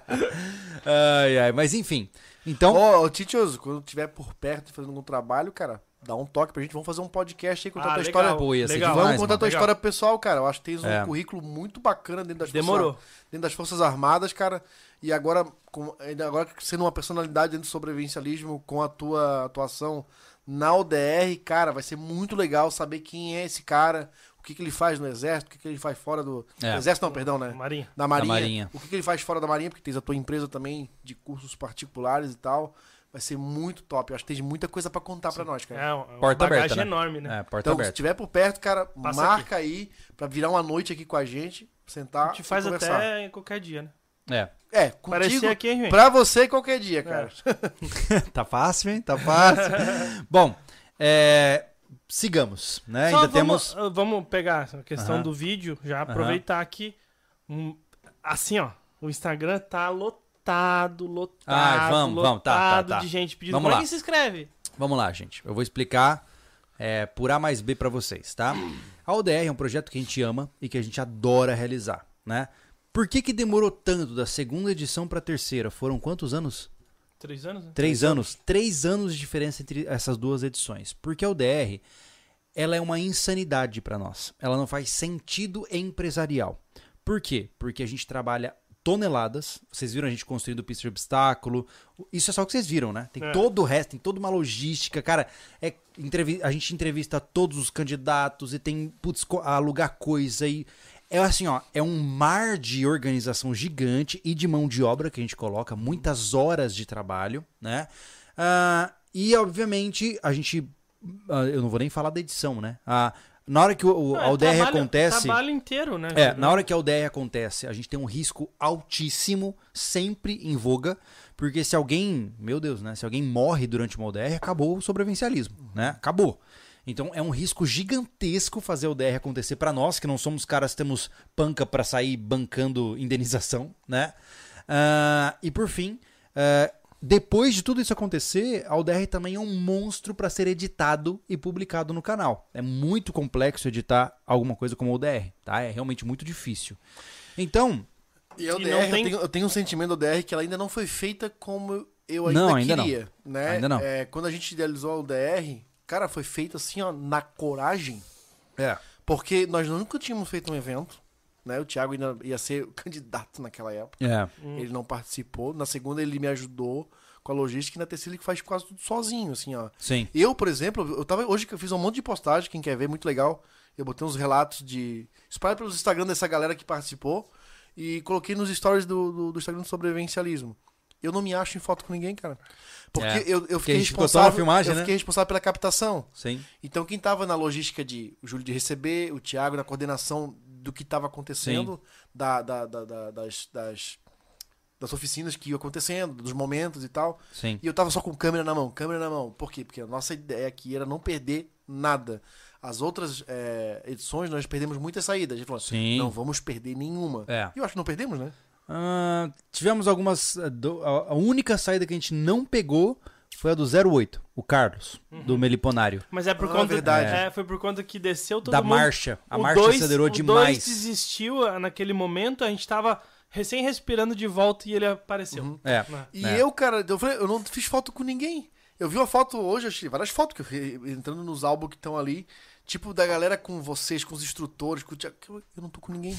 S1: ai, ai, mas enfim. Então,
S2: Ó, ô, Titioso, quando tiver por perto fazendo algum trabalho, cara, dá um toque pra gente. Vamos fazer um podcast aí, contar
S3: Ah,
S2: a tua
S3: legal.
S2: história.
S1: Pô, ia ser
S3: Legal.
S1: demais,
S2: Vamos contar a tua
S3: Legal.
S2: história pessoal, cara. Eu acho que tens um
S1: É.
S2: currículo muito bacana dentro das
S3: Demorou.
S2: Forças, dentro das Forças Armadas, cara. E agora, com, ainda agora sendo uma personalidade dentro do sobrevivencialismo com a tua atuação na ODR, cara, vai ser muito legal saber quem é esse cara, o que, que ele faz no exército, o que, que ele faz fora do.
S1: É.
S2: Exército não, perdão, né?
S3: Marinha.
S2: Da marinha,
S1: Marinha.
S2: O que, que ele faz fora da Marinha, porque tens a tua empresa também de cursos particulares e tal. Vai ser muito top. Eu acho que tens muita coisa pra contar pra nós, cara.
S3: É uma, uma
S1: Porta
S3: bagagem
S1: aberta, né?
S3: enorme, né?
S1: É, porta
S2: Então, se
S1: aberta.
S2: estiver por perto, cara,
S3: Passa
S2: marca aí pra virar uma noite aqui com a gente,
S3: A
S2: sentar
S3: gente faz
S2: e conversar.
S3: até em qualquer dia, né?
S1: É.
S2: É, contigo,
S3: aqui, hein,
S2: pra você qualquer dia, cara.
S1: tá fácil, hein? Tá fácil. Bom, é, sigamos, né?
S3: Só
S1: Ainda
S3: vamos,
S1: temos.
S3: ah, vamos pegar a questão do vídeo, já aproveitar aqui. Um, assim, ó, o Instagram tá lotado, lotado,
S1: Ah, vamos, vamos, tá, tá,
S3: lotado
S1: tá.
S3: de gente pedindo.
S1: Vamos
S3: Como
S1: lá.
S3: é que se inscreve?
S1: Vamos lá, gente. Eu vou explicar é, por A mais B pra vocês, tá? A ODR é um projeto que a gente ama e que a gente adora realizar, né? Por que, que demorou tanto da segunda edição pra terceira? Foram quantos anos?
S3: Três anos, né?
S1: Três anos. Três anos de diferença entre essas duas edições. Porque a ODR, ela é uma insanidade para nós. Ela não faz sentido empresarial. Por quê? Porque a gente trabalha toneladas. Vocês viram a gente construindo pista de obstáculo. Isso é só o que vocês viram, né? Tem
S3: É.
S1: todo o resto, tem toda uma logística. Cara, é, a gente entrevista todos os candidatos e tem, putz, alugar coisa e... É assim, ó, é um mar de organização gigante e de mão de obra que a gente coloca, muitas horas de trabalho, né? Ah, e, obviamente, a gente. ah, eu não vou nem falar da edição, né? Ah, na hora que o, o-
S3: Não,
S1: a
S3: é
S1: ODR
S3: trabalho-
S1: acontece.
S3: Trabalho inteiro, né?
S1: É, na hora que a ODR acontece, a gente tem um risco altíssimo, sempre em voga, porque se alguém, meu Deus, né? Se alguém morre durante uma ODR, acabou o sobrevivencialismo, né? Acabou. Então é um risco gigantesco fazer a ODR acontecer pra nós, que não somos caras que temos panca pra sair bancando indenização, né? Ah, e por fim, ah, depois de tudo isso acontecer, a ODR também é um monstro pra ser editado e publicado no canal. É muito complexo editar alguma coisa como a ODR, tá? É realmente muito difícil. Então,
S2: E a
S3: E não
S2: eu,
S3: tem-
S2: tenho, eu tenho um sentimento da ODR que ela ainda não foi feita como eu ainda
S1: Não, ainda não.
S2: queria. Né?
S1: Ainda não.
S2: É, quando a gente idealizou a ODR, cara, foi feita assim, ó, na coragem.
S1: é.
S2: Porque nós nunca tínhamos feito um evento. Né? O Thiago ainda ia ser candidato naquela época.
S1: É.
S2: Ele não participou. Na segunda, ele me ajudou com a logística. E na terceira, ele faz quase tudo sozinho, assim, ó.
S1: Sim.
S2: Eu, por exemplo, eu tava hoje que eu fiz um monte de postagem, quem quer ver, muito legal. Eu botei uns relatos de. Espalhado pelos Instagram dessa galera que participou. E coloquei nos stories do, do, do Instagram do sobrevivencialismo. Eu não me acho em foto com ninguém, cara. Porque
S1: É,
S2: eu, eu fiquei responsável.
S1: filmagem,
S2: eu
S1: né?
S2: fiquei responsável pela captação.
S1: Sim.
S2: Então, quem tava na logística de o Júlio de receber, o Thiago na coordenação do que estava acontecendo, da, da- da- da- das, das, das oficinas que iam acontecendo, dos momentos e tal.
S1: Sim.
S2: E eu tava só com câmera na mão, câmera na mão. Por quê? Porque a nossa ideia aqui era não perder nada. As outras é, edições nós perdemos muitas saídas. A gente falou,
S1: Sim.
S2: não vamos perder nenhuma.
S1: É.
S2: E eu acho que não perdemos, né?
S1: Ah, tivemos algumas. A a única saída que a gente não pegou foi a do 08, o Carlos, do Meliponário.
S3: Mas é por
S2: Ah,
S3: conta.
S2: verdade.
S3: É, foi por conta que desceu todo
S1: Da
S3: mundo.
S1: marcha. A
S3: O
S1: marcha
S3: dois-
S1: acelerou
S3: o
S1: demais.
S3: dois desistiu ah, naquele momento, a gente tava recém respirando de volta e ele apareceu.
S1: É.
S3: Né?
S2: E
S1: É.
S2: eu, cara, eu falei, eu não fiz foto com ninguém. Eu vi uma foto hoje, achei várias fotos que eu fui entrando nos álbuns que estão ali. Tipo, da galera com vocês, com os instrutores, com o Thiago. Eu, eu não tô com ninguém.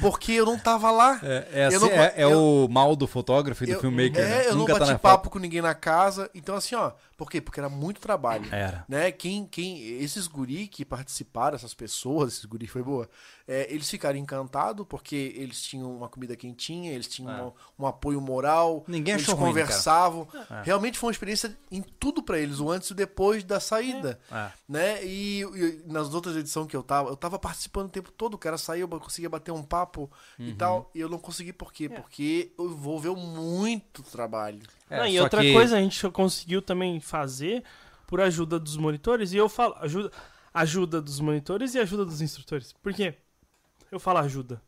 S2: Porque eu não tava lá.
S1: É, é assim-
S2: não-
S1: é- é
S2: eu-
S1: o mal do fotógrafo e do
S2: eu,
S1: filmmaker.
S2: É,
S1: né?
S2: eu
S1: Nunca
S2: não
S1: tá
S2: bati
S1: na
S2: papo
S1: foto.
S2: com ninguém na casa. Então, assim, ó. Por quê? Porque era muito trabalho.
S1: Era.
S2: Né? Quem, quem, esses guri que participaram, essas pessoas, esses guri foi boa, é, eles ficaram encantados porque eles tinham uma comida quentinha, eles tinham
S1: É.
S2: uma- um apoio moral,
S1: Ninguém
S2: eles
S1: achou ruim,
S2: conversavam.
S1: É.
S2: Realmente foi uma experiência em tudo pra eles, o antes e o depois da saída. Né? E, e nas outras edições que eu tava, eu tava participando o tempo todo, o cara saiu, eu conseguia bater um papo
S1: Uhum.
S2: e tal, e eu não consegui por quê? Porque envolveu muito trabalho.
S1: É,
S3: Não, e outra
S1: que-
S3: coisa a gente conseguiu também fazer por ajuda dos monitores, e eu falo ajuda, ajuda dos monitores e ajuda dos instrutores. Por quê? Eu falo ajuda.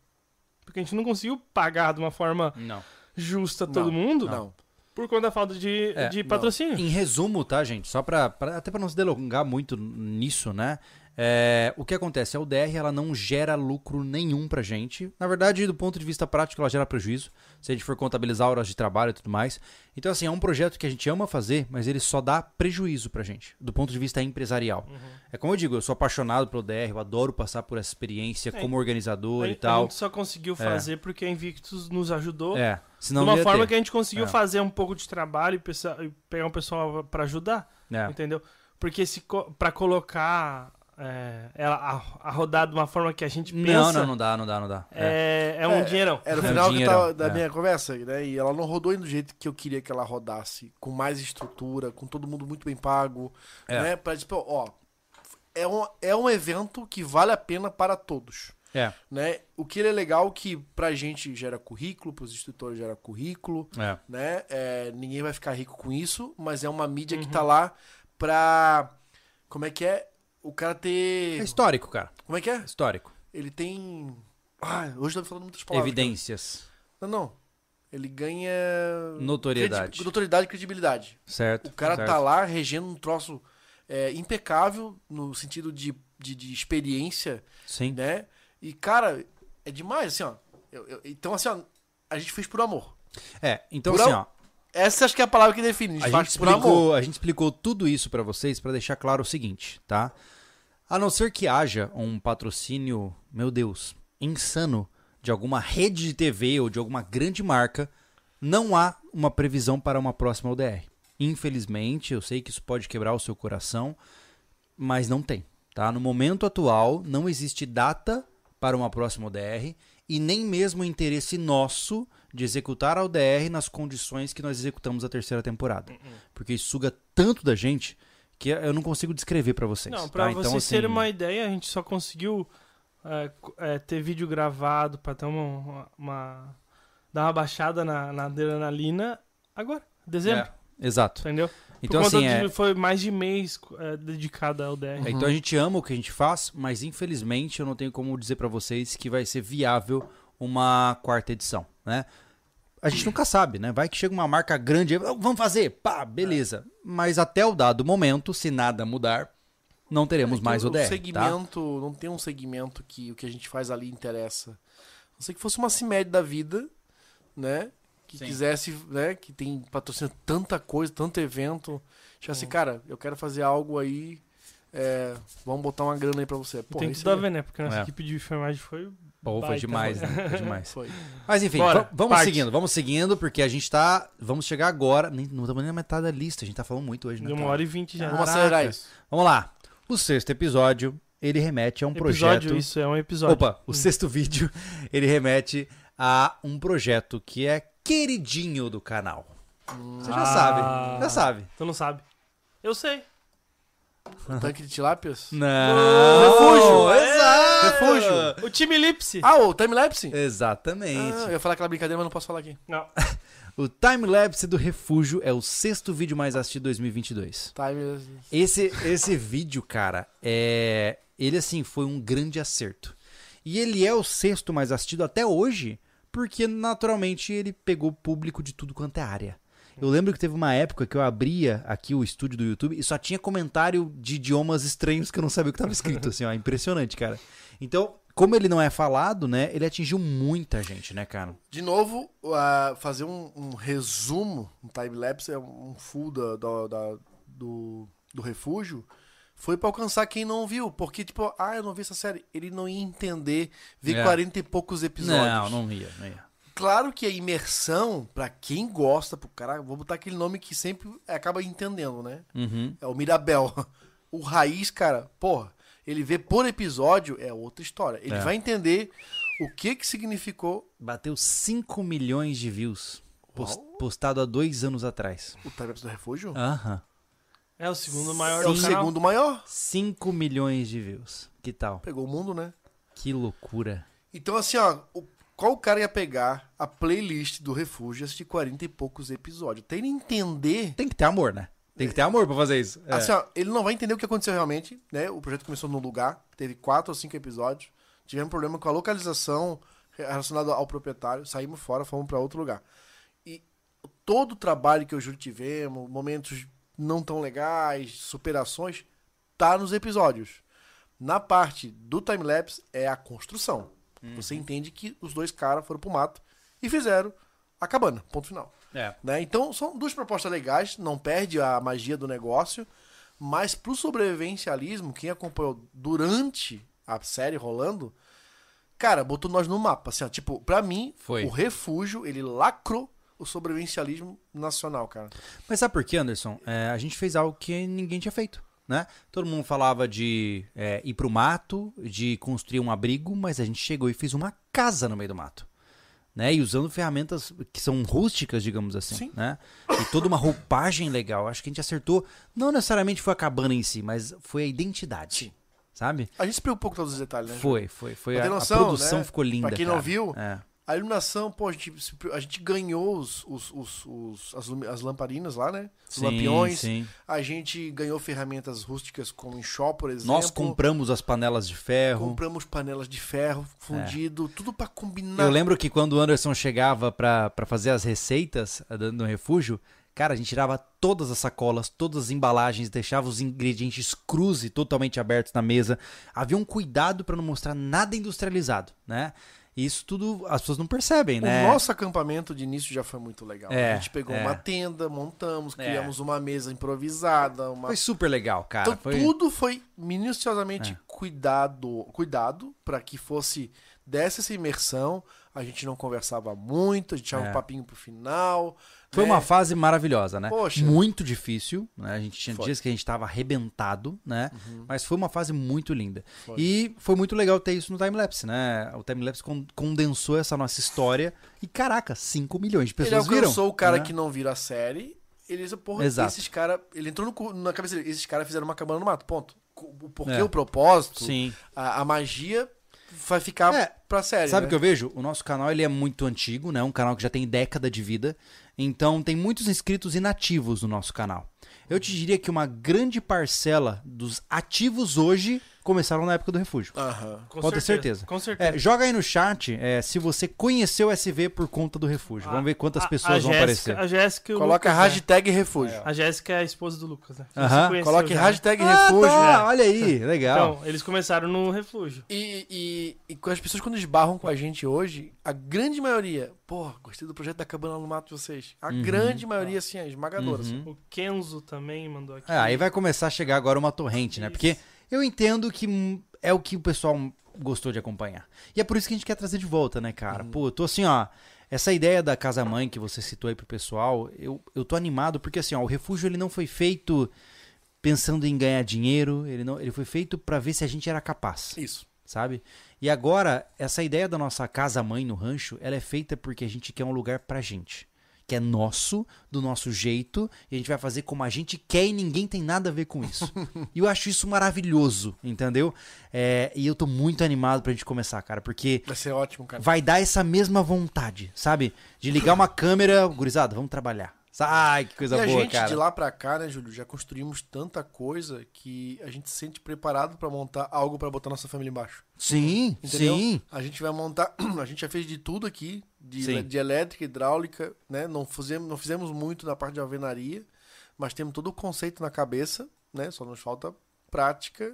S3: Porque a gente não conseguiu pagar de uma forma
S1: Não.
S3: justa todo
S2: Não,
S3: mundo
S2: Não.
S3: por conta da falta de,
S1: É,
S3: de
S1: não.
S3: patrocínio.
S1: Em resumo, tá, gente? Só pra, pra- até pra não se delongar muito nisso, né? É, o que acontece? A UDR ela não gera lucro nenhum pra gente. Na verdade, do ponto de vista prático, ela gera prejuízo. Se a gente for contabilizar horas de trabalho e tudo mais. Então, assim, é um projeto que a gente ama fazer, mas ele só dá prejuízo pra gente, do ponto de vista empresarial. É como eu digo, eu sou apaixonado pelo DR, eu adoro passar por essa experiência
S3: É,
S1: como organizador
S3: A,
S1: e
S3: a
S1: tal.
S3: gente só conseguiu fazer porque a Invictus nos ajudou.
S1: É,
S3: de
S1: senão
S3: uma
S1: não ia
S3: forma
S1: ter.
S3: que a gente conseguiu
S1: É.
S3: fazer um pouco de trabalho e, pegar um pessoal pra ajudar.
S1: É.
S3: Entendeu? Porque pra colocar é, ela, a, a rodar de uma forma que a gente pensa,
S1: Não, não, não dá, não dá, não dá. É.
S3: é, é um
S2: É,
S3: dinheirão.
S2: Era o
S1: É,
S2: final que
S1: dinheirão,
S2: tava da
S1: é.
S2: minha conversa, né? E ela não rodou do jeito que eu queria que ela rodasse. Com mais estrutura, com todo mundo muito bem pago.
S1: É.
S2: Né? Pra, tipo, ó, é um, é um evento que vale a pena para todos.
S1: É,
S2: Né? O que é legal que pra gente gera currículo, pros instrutores gera currículo,
S1: é.
S2: né? É, ninguém vai ficar rico com isso, mas é uma mídia que tá
S3: Uhum.
S2: lá pra. Como é que é? O cara
S1: É
S2: ter.
S1: histórico, cara.
S2: Como é que é?
S1: Histórico.
S2: Ele tem. Ah, hoje eu tô falando muitas palavras.
S1: Evidências.
S2: Não, não. Ele ganha.
S1: Notoriedade.
S2: credi- Notoriedade e credibilidade.
S1: Certo.
S2: O cara
S1: certo.
S2: tá lá regendo um troço é, impecável no sentido de, de, de experiência,
S1: Sim.
S2: né? E, cara, é demais, assim, ó. Eu- eu- então, assim, ó, a gente fez por amor.
S1: É, então
S2: Por
S1: assim, ó.
S2: Essa acho que é a palavra que define. A gente
S1: A gente, explicou, a gente explicou tudo isso pra vocês pra deixar claro o seguinte, tá? A não ser que haja um patrocínio, meu Deus, insano de alguma rede de TV ou de alguma grande marca, não há uma previsão para uma próxima UDR. Infelizmente, eu sei que isso pode quebrar o seu coração, mas não tem, tá? No momento atual, não existe data para uma próxima UDR e nem mesmo interesse nosso de executar a UDR nas condições que nós executamos a terceira temporada. Porque isso suga tanto da gente que eu não consigo descrever pra vocês.
S3: Não, pra
S1: tá?
S3: vocês
S1: então, assim,
S3: terem uma ideia, a gente só conseguiu é, é, ter vídeo gravado pra ter uma, uma- dar uma baixada na, na adrenalina agora, dezembro,
S1: É, exato.
S3: entendeu?
S1: Então, assim, é,
S3: de, foi mais de mês é, dedicado ao DR.
S1: É, Então a gente ama o que a gente faz, mas infelizmente eu não tenho como dizer pra vocês que vai ser viável uma quarta edição, né? A gente nunca sabe, né? Vai que chega uma marca grande, "Ah, vamos fazer, pá, beleza. Mas até o dado momento, se nada mudar, não teremos
S2: É
S1: mais o
S2: o
S1: DR, tá?
S2: segmento, não tem um segmento que o que a gente faz ali interessa. A não ser que fosse uma CIMED da vida, né? Que
S1: Sim.
S2: quisesse, né? Que tem patrocina tanta coisa, tanto evento. Tipo assim, cara, eu quero fazer algo aí. é, vamos botar uma grana aí pra você. Pô,
S3: tem tudo a ver, né? Porque nossa
S1: É.
S3: equipe de enfermagem foi.
S1: Pô, foi demais, né? Foi demais.
S2: Foi.
S1: Mas enfim,
S3: Bora,
S1: va- vamos
S3: parte.
S1: seguindo, vamos seguindo, porque a gente tá. Vamos chegar agora. Nem, não estamos nem na metade da lista, a gente tá falando muito hoje, né?
S3: De uma hora e vinte já.
S2: Vamos acelerar isso.
S1: Vamos lá. O sexto episódio, ele remete a um
S3: episódio,
S1: projeto.
S3: isso é um episódio.
S1: Opa, o
S3: Hum.
S1: sexto vídeo, ele remete a um projeto que é queridinho do canal. Você já
S3: Ah.
S1: sabe, já sabe.
S3: Tu não sabe. Eu sei.
S2: Tanque de tilápias?
S1: Não,
S2: Refúgio.
S1: exato.
S2: Refúgio.
S3: O time Lipse.
S2: Ah, o timelapse?
S1: Exatamente.
S2: Ah, eu ia falar aquela brincadeira, mas não posso falar aqui.
S3: Não.
S1: O timelapse do refúgio é o sexto vídeo mais assistido de 2022.
S2: Time...
S1: Esse, esse vídeo, cara, é. Ele, assim, foi um grande acerto. E ele é o sexto mais assistido até hoje, porque naturalmente ele pegou público de tudo quanto é área. Eu lembro que teve uma época que eu abria aqui o estúdio do YouTube e só tinha comentário de idiomas estranhos que eu não sabia o que estava escrito, assim, ó. Impressionante, cara. Então, como ele não é falado, né, ele atingiu muita gente, né, cara?
S2: De novo, ah, fazer um, um resumo, um time-lapse, é um full da, da- da- do, do refúgio, foi pra alcançar quem não viu. Porque, tipo, ah, eu não vi essa série. Ele não ia entender ver
S1: É.
S2: 40 e poucos episódios.
S1: Não, não ia, não ia.
S2: Claro que a imersão, pra quem gosta, pro cara, vou botar aquele nome que sempre acaba entendendo, né?
S1: Uhum.
S2: É o Mirabel. O Raiz, cara, porra, ele vê por episódio, é outra história. Ele
S1: É.
S2: vai entender o que que significou
S1: Bateu 5 milhões de views. pos-
S2: Uau.
S1: postado há dois anos atrás.
S2: o time do refúgio.
S1: Aham.
S3: É o segundo maior
S2: é o
S3: canal.
S2: segundo maior.
S1: 5 milhões de views. Que tal?
S2: Pegou o mundo, né?
S1: Que loucura.
S2: Então, assim, ó, o- qual cara ia pegar a playlist do refúgio e assistir 40 e poucos episódios? Tem que entender.
S1: Tem que ter amor, né? Tem que ter amor pra fazer isso. É.
S2: Assim, ó, ele não vai entender o que aconteceu realmente, né? O projeto começou no lugar, teve quatro ou cinco episódios. Tivemos problema com a localização relacionada ao proprietário, saímos fora, fomos para outro lugar. E todo o trabalho que eu juro tivemos, momentos não tão legais, superações, tá nos episódios. Na parte do time-lapse é a construção. Você entende que os dois caras foram pro mato e fizeram a cabana, ponto final.
S1: É.
S2: Né? Então são duas propostas legais, não perde a magia do negócio, mas pro sobrevivencialismo, quem acompanhou durante a série rolando, cara, botou nós no mapa. Assim, ó, tipo, pra mim,
S1: Foi.
S2: o refúgio, ele lacrou o sobrevivencialismo nacional, cara.
S1: Mas sabe por quê, Anderson? É, a gente fez algo que ninguém tinha feito, né? Todo mundo falava de é, ir pro mato, de construir um abrigo, mas a gente chegou e fez uma casa no meio do mato. Né? E usando ferramentas que são rústicas, digamos assim,
S2: Sim.
S1: né? E toda uma roupagem legal. Acho que a gente acertou, não necessariamente foi a cabana em si, mas foi a identidade,
S2: Sim.
S1: sabe?
S2: A gente se preocupou com todos os detalhes, né?
S1: Foi, foi, foi. A,
S2: ter
S1: a
S2: noção,
S1: produção
S2: né?
S1: ficou linda,
S2: Pra quem não
S1: cara.
S2: viu,
S1: É.
S2: A iluminação, pô, a gente, a gente ganhou os, os, os, os- as, as lamparinas lá, né? Os
S1: Sim,
S2: lampiões.
S1: sim.
S2: A gente ganhou ferramentas rústicas como enxó, por exemplo.
S1: Nós compramos as panelas de ferro.
S2: Compramos panelas de ferro fundido, tudo pra combinar.
S1: Eu lembro que quando o Anderson chegava pra pra fazer as receitas eh, no refúgio, cara, a gente tirava todas as sacolas, todas as embalagens, deixava os ingredientes crus e totalmente abertos na mesa. Havia um cuidado pra não mostrar nada industrializado, né? E isso tudo as pessoas não percebem, né?
S2: O nosso acampamento de início já foi muito legal.
S1: É,
S2: a gente pegou
S1: é.
S2: uma tenda, montamos,
S1: É.
S2: criamos uma mesa improvisada, uma
S1: Foi super legal, cara.
S2: Então
S1: Foi-
S2: tudo foi minuciosamente
S1: É.
S2: cuidado, cuidado para que fosse desse essa imersão. A gente não conversava muito, a gente tinha
S1: É.
S2: um papinho pro final.
S1: Foi
S2: né?
S1: uma fase maravilhosa, né?
S2: Poxa.
S1: Muito difícil, né? A gente tinha
S2: Foi. Uhum.
S1: dias que a gente tava arrebentado, né? Mas foi uma fase muito linda.
S2: Foi.
S1: E foi muito legal ter isso no timelapse, né? O timelapse con- condensou essa nossa história e, caraca, 5 milhões de
S2: Ele
S1: pessoas viram.
S2: alcançou o cara
S1: né?
S2: que não vira a série. Ele disse, porra,
S1: Exato.
S2: esses caras. Ele entrou no na cabeça dele. Esses caras fizeram uma cabana no mato. Ponto. O porquê,
S1: É.
S2: o propósito,
S1: Sim.
S2: a, a magia vai ficar
S1: É,
S2: pra série.
S1: Sabe o
S2: né?
S1: que eu vejo? O nosso canal ele é muito antigo, né? Um canal que já tem década de vida. Então tem muitos inscritos inativos no nosso canal. Eu te diria que uma grande parcela dos ativos hoje começaram na época do refúgio.
S2: Aham.
S3: Com
S1: Pode ter certeza.
S3: Com certeza.
S1: É, joga aí no chat é, se você conheceu o SV por conta do refúgio. Vamos ver quantas
S3: A-
S1: pessoas
S3: a
S1: vão
S3: Jéssica-
S1: aparecer.
S3: A Jéssica e o
S2: Coloca
S3: Lucas, né?
S2: hashtag refúgio.
S3: A Jéssica é a esposa do Lucas, né? Conheceu
S2: Coloque
S3: né?
S2: hashtag
S1: Ah,
S2: refúgio.
S1: tá,
S2: né?
S1: olha aí, legal.
S3: Então, eles começaram no refúgio.
S2: E, e, e com as pessoas quando esbarram com a gente hoje, a grande maioria, porra, gostei do projeto da Cabana no Mato de vocês. A grande maioria, assim, é esmagadora. assim.
S3: O Kenzo também mandou aqui.
S1: É, aí vai começar a chegar agora uma torrente, né?
S3: Isso.
S1: Porque eu entendo que é o que o pessoal gostou de acompanhar. E é por isso que a gente quer trazer de volta, né, cara? Pô, eu tô assim, ó. Essa ideia da casa-mãe que você citou aí pro pessoal, eu, eu tô animado porque, assim, ó, o refúgio ele não foi feito pensando em ganhar dinheiro, ele, não, ele foi feito pra ver se a gente era capaz
S2: Isso.
S1: sabe? E agora, essa ideia da nossa casa-mãe no rancho, ela é feita porque a gente quer um lugar pra gente. Que é nosso, do nosso jeito, e a gente vai fazer como a gente quer e ninguém tem nada a ver com isso. e eu acho isso maravilhoso, entendeu? É, e eu tô muito animado pra gente começar, cara, porque
S2: Vai ser ótimo, cara.
S1: vai dar essa mesma vontade, sabe? De ligar uma câmera, gurizada, vamos trabalhar. Ai, que coisa
S2: e a
S1: boa,
S2: gente,
S1: cara.
S2: de lá pra cá, né, Júlio, já construímos tanta coisa que a gente se sente preparado pra montar algo pra botar nossa família embaixo.
S1: Sim,
S2: Entendeu?
S1: sim.
S2: A gente vai montar. A gente já fez de tudo aqui, de, de elétrica, hidráulica, né? Não fizemos, não fizemos muito na parte de alvenaria, mas temos todo o conceito na cabeça, né? Só nos falta prática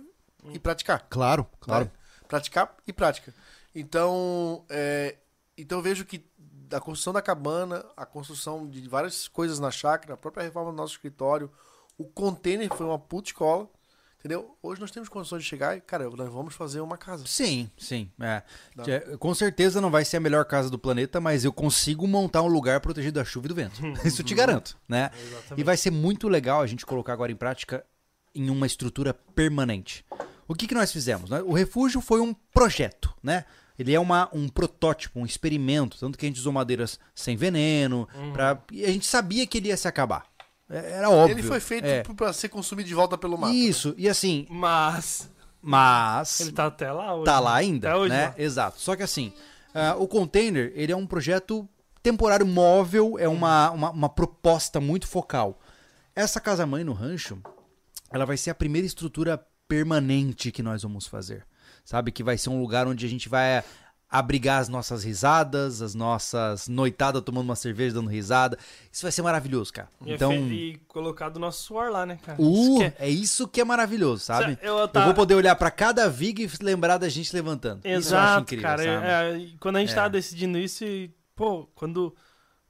S2: e praticar.
S1: Claro,
S2: né? Praticar e prática. Então, é, então eu vejo que a construção da cabana, a construção de várias coisas na chácara, a própria reforma do nosso escritório, o container foi uma puta escola. Entendeu? Hoje nós temos condições de chegar e, cara, nós vamos fazer uma casa.
S1: Sim, sim. é. É, Com certeza não vai ser a melhor casa do planeta, mas eu consigo montar um lugar protegido da chuva e do vento. Isso eu te garanto, né?
S3: Exatamente.
S1: E vai ser muito legal a gente colocar agora em prática em uma estrutura permanente. O que, que nós fizemos? né? O refúgio foi um projeto, né? Ele é uma, um protótipo, um experimento, tanto que a gente usou madeiras sem veneno, pra, e a gente sabia que ele ia se acabar. É- Era óbvio.
S2: Ele foi feito
S1: É.
S2: pra ser consumido de volta pelo mato. né?
S1: Isso, e assim,
S3: Mas
S1: mas
S3: ele tá até lá hoje.
S1: Tá
S3: né?
S1: lá ainda,
S3: Até hoje
S1: né?
S3: lá.
S1: Exato. Só que assim, ah, o container, ele é um projeto temporário móvel, é uma, uma, uma proposta muito focal. Essa casa-mãe no rancho, ela vai ser a primeira estrutura permanente que nós vamos fazer. Sabe? Que vai ser um lugar onde a gente vai abrigar as nossas risadas, as nossas noitadas tomando uma cerveja, dando risada. Isso vai ser maravilhoso, cara.
S3: E,
S1: Então,
S3: efe- e colocar do nosso suor lá, né, cara?
S1: uh,
S3: Isso é-
S1: é isso que é maravilhoso, sabe?
S3: Eu,
S1: Eu
S3: tá-
S1: vou poder olhar pra cada viga e lembrar da gente levantando. isso eu acho
S3: Exato,
S1: incrível,
S3: cara. é, e quando a gente
S1: É.
S3: tava decidindo isso, e, pô, quando.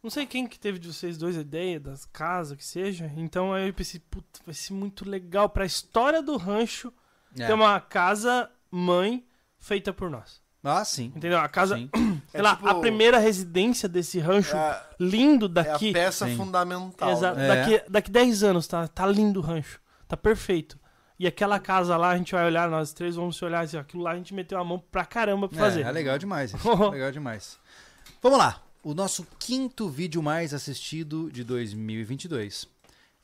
S3: Não sei quem que teve de vocês dois a ideia das casas, que seja. Então aí eu pensei, puta, vai ser muito legal pra história do rancho
S1: É.
S3: ter uma casa mãe feita por nós.
S1: Ah, sim.
S3: Entendeu? A casa,
S1: Sim.
S3: sei
S2: É
S3: lá,
S2: tipo-
S3: a primeira residência desse rancho
S2: É
S3: lindo
S2: é a
S3: daqui.
S2: peça
S1: Sim.
S2: fundamental.
S3: Exa-
S2: né?
S1: É.
S3: daqui, daqui 10 anos, tá, tá lindo o rancho. Tá perfeito. E aquela casa lá, a gente vai olhar, nós três vamos se olhar assim, ó, aquilo lá a gente meteu a mão pra caramba pra fazer.
S1: É, é legal demais. isso. legal demais. Vamos lá. O nosso quinto vídeo mais assistido de 2022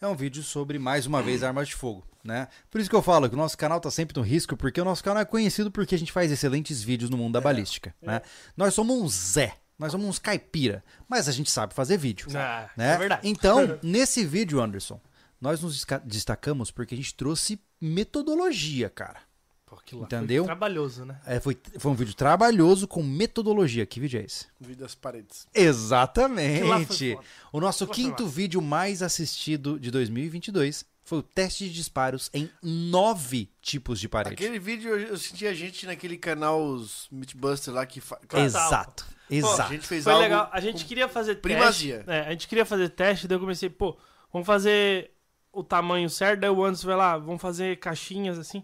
S1: é um vídeo sobre, mais uma vez, armas de fogo, né? Por isso que eu falo que o nosso canal tá sempre no risco, porque o nosso canal é conhecido porque a gente faz excelentes vídeos no mundo da balística, né? Nós somos um Zé, nós somos uns caipira, mas a gente sabe fazer vídeo.
S3: Ah,
S1: né?
S3: É verdade.
S1: Então, nesse vídeo, Anderson, nós nos destacamos porque a gente trouxe metodologia, cara.
S3: Pô, lá
S1: Entendeu?
S3: Foi trabalhoso, né?
S1: É, foi, foi um vídeo trabalhoso com metodologia. Que vídeo é esse?
S2: Vídeo das paredes.
S1: Exatamente. O nosso quinto vídeo mais assistido de 2022 foi o teste de disparos em nove tipos de parede.
S2: Aquele vídeo eu, eu senti a gente naquele canal os Mythbusters lá que fa...
S1: Exato.
S2: a
S1: Exato.
S2: gente fez
S3: Foi
S2: algo
S3: legal. A gente queria fazer
S2: primazia.
S3: teste. É, a gente queria fazer teste, daí eu comecei, pô, vamos fazer o tamanho certo, daí o Anderson vai lá, vamos fazer caixinhas assim.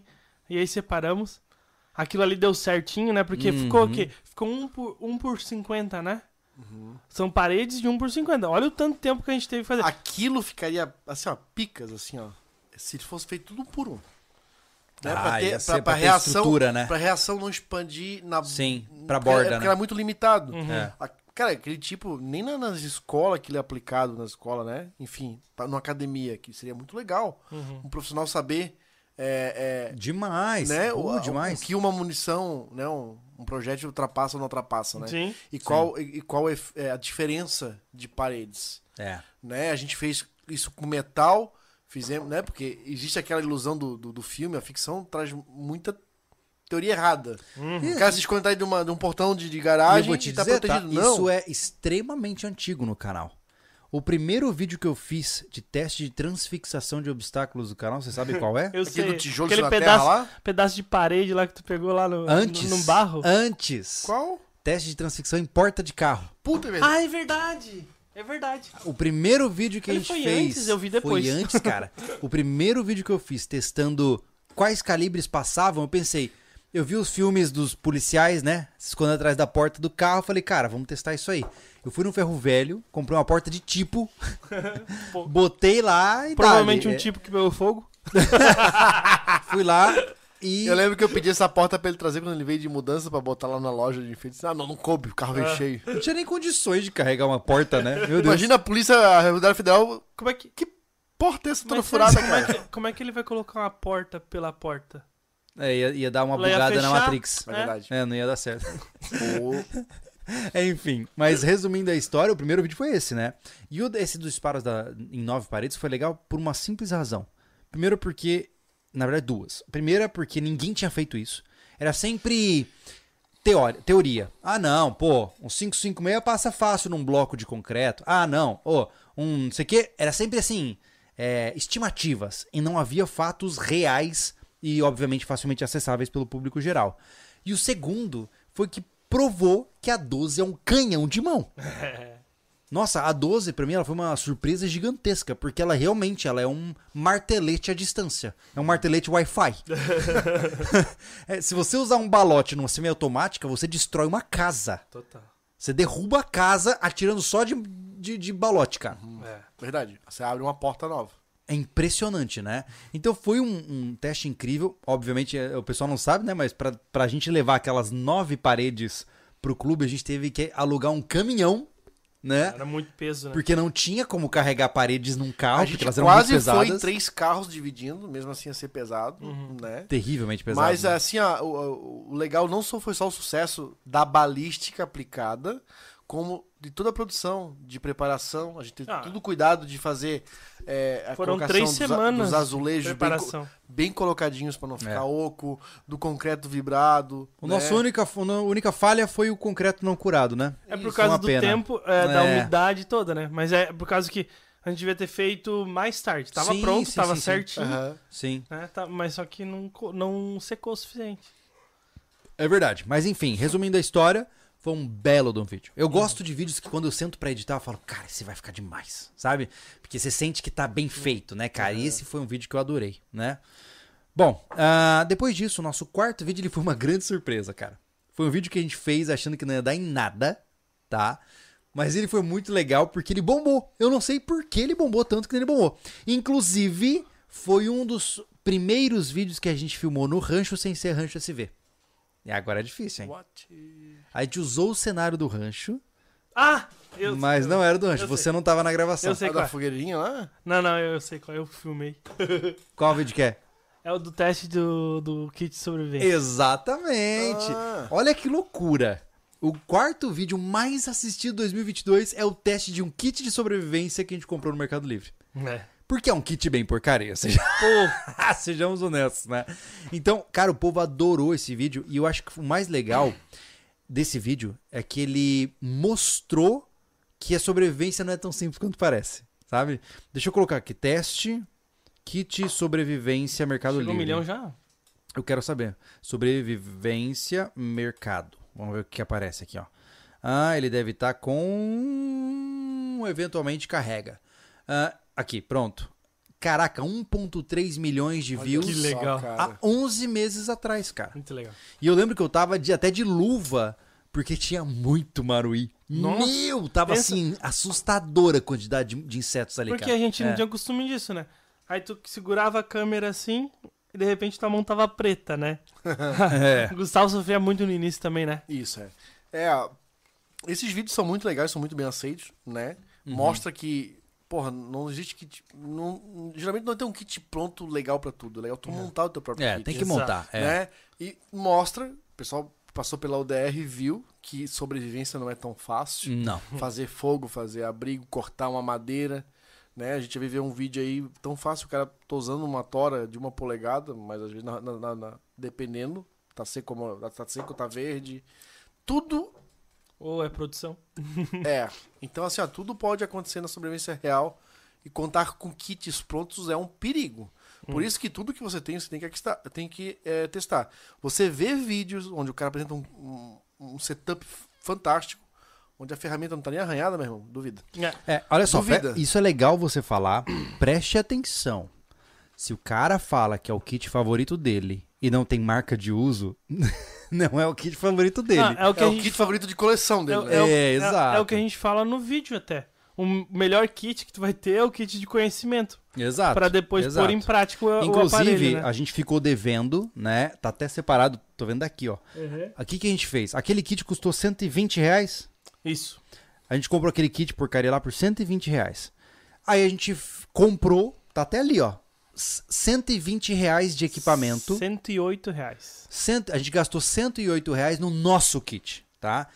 S3: E aí separamos. Aquilo ali deu certinho, né? Porque
S1: Uhum.
S3: ficou o quê? Ficou 1 um por, um por 50, né?
S2: Uhum.
S3: São paredes de 1 um por 50. Olha o tanto tempo que a gente teve que fazer.
S2: Aquilo ficaria assim, ó, picas assim, ó. Se fosse feito tudo por um. Né?
S1: Ah, ia ser
S2: pra,
S1: pra ter
S2: reação,
S1: estrutura, né?
S2: pra reação não expandir na
S1: Sim, pra
S2: porque-
S1: borda,
S2: é porque
S1: né?
S2: era muito limitado.
S3: Uhum.
S1: É.
S2: A- Cara, aquele tipo, nem na- nas escolas que ele é aplicado na escola, né? Enfim, pra- numa academia, que seria muito legal.
S3: Uhum.
S2: Um profissional saber é,
S1: Demais.
S2: é, né,
S1: Pô,
S2: o, o-
S1: demais.
S2: o que uma munição, né? Um, um projétil ultrapassa ou não ultrapassa, né?
S3: Sim.
S2: E qual, e, e qual é, é a diferença de paredes,
S1: É.
S2: né? A gente fez isso com metal, fizemos, né? Porque existe aquela ilusão do, do, do filme, a ficção traz muita teoria errada.
S3: Uhum.
S2: O cara se esconde de, uma, de um portão de, de
S1: E eu
S2: garagem
S1: vou
S2: e,
S1: te
S2: tá
S1: dizer, tá?
S2: protegido. Não,
S1: Isso é extremamente antigo no canal. O primeiro vídeo que eu fiz de teste de transfixação de obstáculos do canal, você sabe qual é?
S3: Eu
S2: Aquele
S3: sei.
S2: do tijolo
S3: Aquele pedaço,
S2: terra lá?
S3: pedaço de parede lá que tu pegou lá no,
S1: Antes.
S3: no, no barro.
S1: Antes.
S2: Qual?
S1: Teste de transfixação em porta de carro.
S2: Puta, é verdade.
S3: Ah, é verdade. É verdade.
S1: O primeiro vídeo que
S3: Ele
S1: a gente
S3: foi
S1: fez.
S3: antes, eu vi depois.
S1: Foi antes, cara. o primeiro vídeo que eu fiz testando quais calibres passavam, eu pensei. Eu vi os filmes dos policiais, né? Se escondendo atrás da porta do carro. eu Falei, cara, vamos testar isso aí. Eu fui no ferro velho, comprei uma porta de tipo, botei lá e
S3: Provavelmente
S1: dali.
S3: um tipo que pegou fogo.
S1: É, Fui lá e.
S2: Eu lembro que eu pedi essa porta pra ele trazer quando ele veio de mudança pra botar lá na loja de enfeites. Ah, não, não coube, o carro veio
S3: Ah.
S2: cheio.
S1: Não tinha nem condições de carregar uma porta, né? Meu Deus.
S2: Imagina a polícia, a Rodoviária Federal,
S3: Como é que.
S2: que porta é essa toda furada,
S3: como, é
S2: cara?
S3: que, como é que ele vai colocar uma porta pela porta?
S1: É, ia, ia dar uma
S3: Ela
S1: bugada na. Matrix.
S2: É verdade.
S1: É, não ia dar certo. Enfim, mas resumindo a história, o primeiro vídeo foi esse, né? E o, esse dos disparos da- em nove paredes foi legal por uma simples razão. Primeiro porque, na verdade, duas. Primeira porque ninguém tinha feito isso. Era sempre teoria. teoria. Ah, não, pô, um 556 passa fácil num bloco de concreto. Ah, não, ô, um não sei o quê. Era sempre assim, é, estimativas. E não havia fatos reais e, obviamente, facilmente acessáveis pelo público geral. E o segundo foi que provou que a 12 é um canhão de mão. Nossa, a 12 pra mim ela foi uma surpresa gigantesca, porque ela realmente ela é um martelete à distância. É um martelete Wi-Fi. É, se você usar um balote numa semiautomática, você destrói uma casa.
S3: Total.
S1: Você derruba a casa atirando só de, de, de balote, cara.
S3: É.
S2: verdade. Você abre uma porta nova.
S1: É impressionante, né? Então foi um, um teste incrível. Obviamente, é, o pessoal não sabe, né? Mas pra, pra gente levar aquelas nove paredes pro clube, a gente teve que alugar um caminhão, né?
S3: Era muito peso, né?
S1: Porque não tinha como carregar paredes num carro,
S2: a
S1: porque elas eram muito
S2: quase
S1: pesadas.
S2: foi em três carros dividindo, mesmo assim ia ser pesado,
S3: Uhum.
S2: né?
S1: Terrivelmente pesadas.
S2: Mas assim, ó, o, o- o legal não só foi só o sucesso da balística aplicada, como de toda a produção, de preparação. A gente teve
S3: Ah.
S2: tudo cuidado de fazer é, a
S3: Foram
S2: colocação
S3: três
S2: dos,
S3: semanas
S2: dos azulejos
S3: de
S2: bem, bem colocadinhos para não ficar
S1: É.
S2: oco, do concreto vibrado.
S1: O
S2: né?
S1: nosso única, a única falha foi o concreto não curado, né?
S3: É por
S1: Isso,
S3: causa do
S1: pena.
S3: tempo, é, da
S1: É.
S3: umidade toda, né? Mas é por causa que a gente devia ter feito mais tarde. Tava
S1: Sim,
S3: pronto,
S1: sim,
S3: tava
S1: sim, sim.
S3: certinho,
S2: Aham.
S1: Sim.
S3: né? Tá- mas só que não, não secou o suficiente.
S1: É verdade. Mas enfim, resumindo a história, foi um belo de um vídeo. Eu gosto de vídeos que quando eu sento pra editar, eu falo, cara, esse vai ficar demais, sabe? Porque você sente que tá bem feito, né, cara? E esse foi um vídeo que eu adorei, né? Bom, ah, depois disso, o nosso quarto vídeo ele foi uma grande surpresa, cara. Foi um vídeo que a gente fez achando que não ia dar em nada, tá? Mas ele foi muito legal porque ele bombou. Eu não sei por que ele bombou tanto que ele bombou. Inclusive, foi um dos primeiros vídeos que a gente filmou no rancho sem ser rancho SV. E agora é difícil, hein?
S2: What?
S1: A gente usou o cenário do rancho,
S3: Ah! Eu,
S1: mas não era do rancho.
S3: eu
S1: Você
S3: sei.
S1: não tava na gravação.
S3: Eu sei
S2: A
S3: qual
S2: da
S3: é.
S2: fogueirinha lá?
S3: Não, não, eu sei qual. Eu filmei.
S1: Qual vídeo que é?
S3: É o do teste do, do kit de sobrevivência.
S1: Exatamente.
S2: Ah.
S1: Olha que loucura. O quarto vídeo mais assistido de 2022 é o teste de um kit de sobrevivência que a gente comprou no Mercado Livre.
S3: É.
S1: Porque é um kit bem porcaria, seja... Sejamos honestos, né? Então, cara, o povo adorou esse vídeo e eu acho que o mais legal desse vídeo é que ele mostrou que a sobrevivência não é tão simples quanto parece, sabe? Deixa eu colocar aqui, teste, kit sobrevivência Mercado
S3: chegou um
S1: Livre.
S3: milhão já?
S1: Eu quero saber. Sobrevivência mercado. Vamos ver o que aparece aqui, ó. Ah, ele deve estar com. Eventualmente carrega. Ah, aqui, pronto. Caraca, 1,3 milhões de
S2: Olha
S1: views
S3: que legal.
S1: há
S2: cara.
S1: 11 meses atrás, cara.
S3: Muito legal.
S1: E eu lembro que eu tava de- até de luva, porque tinha muito maruí.
S3: Nossa,
S1: Meu, tava
S3: pensa-
S1: assim, assustadora a quantidade de, de insetos ali,
S3: Porque
S1: cara.
S3: a gente não
S1: É.
S3: tinha costume disso, né? Aí tu segurava a câmera assim e de repente tua mão tava preta, né?
S1: É.
S3: O Gustavo sofria muito no início também, né?
S2: Isso, é. É, esses vídeos são muito legais, são muito bem aceitos, né?
S1: Uhum.
S2: Mostra que, porra, não existe kit. Não, geralmente não tem um kit pronto legal pra tudo. É legal tu montar o teu próprio
S1: É,
S2: kit.
S1: tem que montar. É.
S2: Né? E mostra, o pessoal passou pela UDR e viu que sobrevivência não é tão fácil.
S1: Não.
S2: Fazer fogo, fazer abrigo, cortar uma madeira. Né? A gente viveu um vídeo aí tão fácil, o cara usando uma tora de uma polegada, mas às vezes na- na- na- dependendo, tá seco, tá seco, tá verde. Tudo
S3: Ou é produção?
S2: é. Então, assim, ó, tudo pode acontecer na sobrevivência real e contar com kits prontos é um perigo. Por isso que tudo que você tem, você tem que, tem que é, testar. Você vê vídeos onde o cara apresenta um, um- um setup fantástico, onde a ferramenta não tá nem arranhada, meu irmão, duvida.
S3: É.
S1: É, olha só,
S2: Duvida.
S1: isso é legal você falar. Preste atenção. Se o cara fala que é o kit favorito dele e não tem marca de uso, não é o kit favorito dele.
S3: Ah, é o que
S2: é o
S3: gente
S2: kit favorito de coleção
S3: é,
S2: dele,
S3: o-
S2: né?
S3: é o-
S1: É,
S3: é-
S1: exato.
S3: é o que a gente fala no vídeo até. O melhor kit que tu vai ter é o kit de conhecimento.
S1: Exato.
S3: Pra depois
S1: exato.
S3: pôr em prática o, o
S1: Inclusive,
S3: aparelho, né?
S1: a gente ficou devendo, né? Tá até separado, tô vendo aqui, ó.
S3: Uhum.
S1: Aqui que a gente fez. Aquele kit custou 120 reais.
S3: Isso.
S1: A gente comprou aquele kit porcaria lá por 120 reais. Aí a gente comprou, tá até ali, ó. S- 120 reais de equipamento.
S3: 108 reais.
S1: Cento- a gente gastou 108 reais no nosso kit, tá?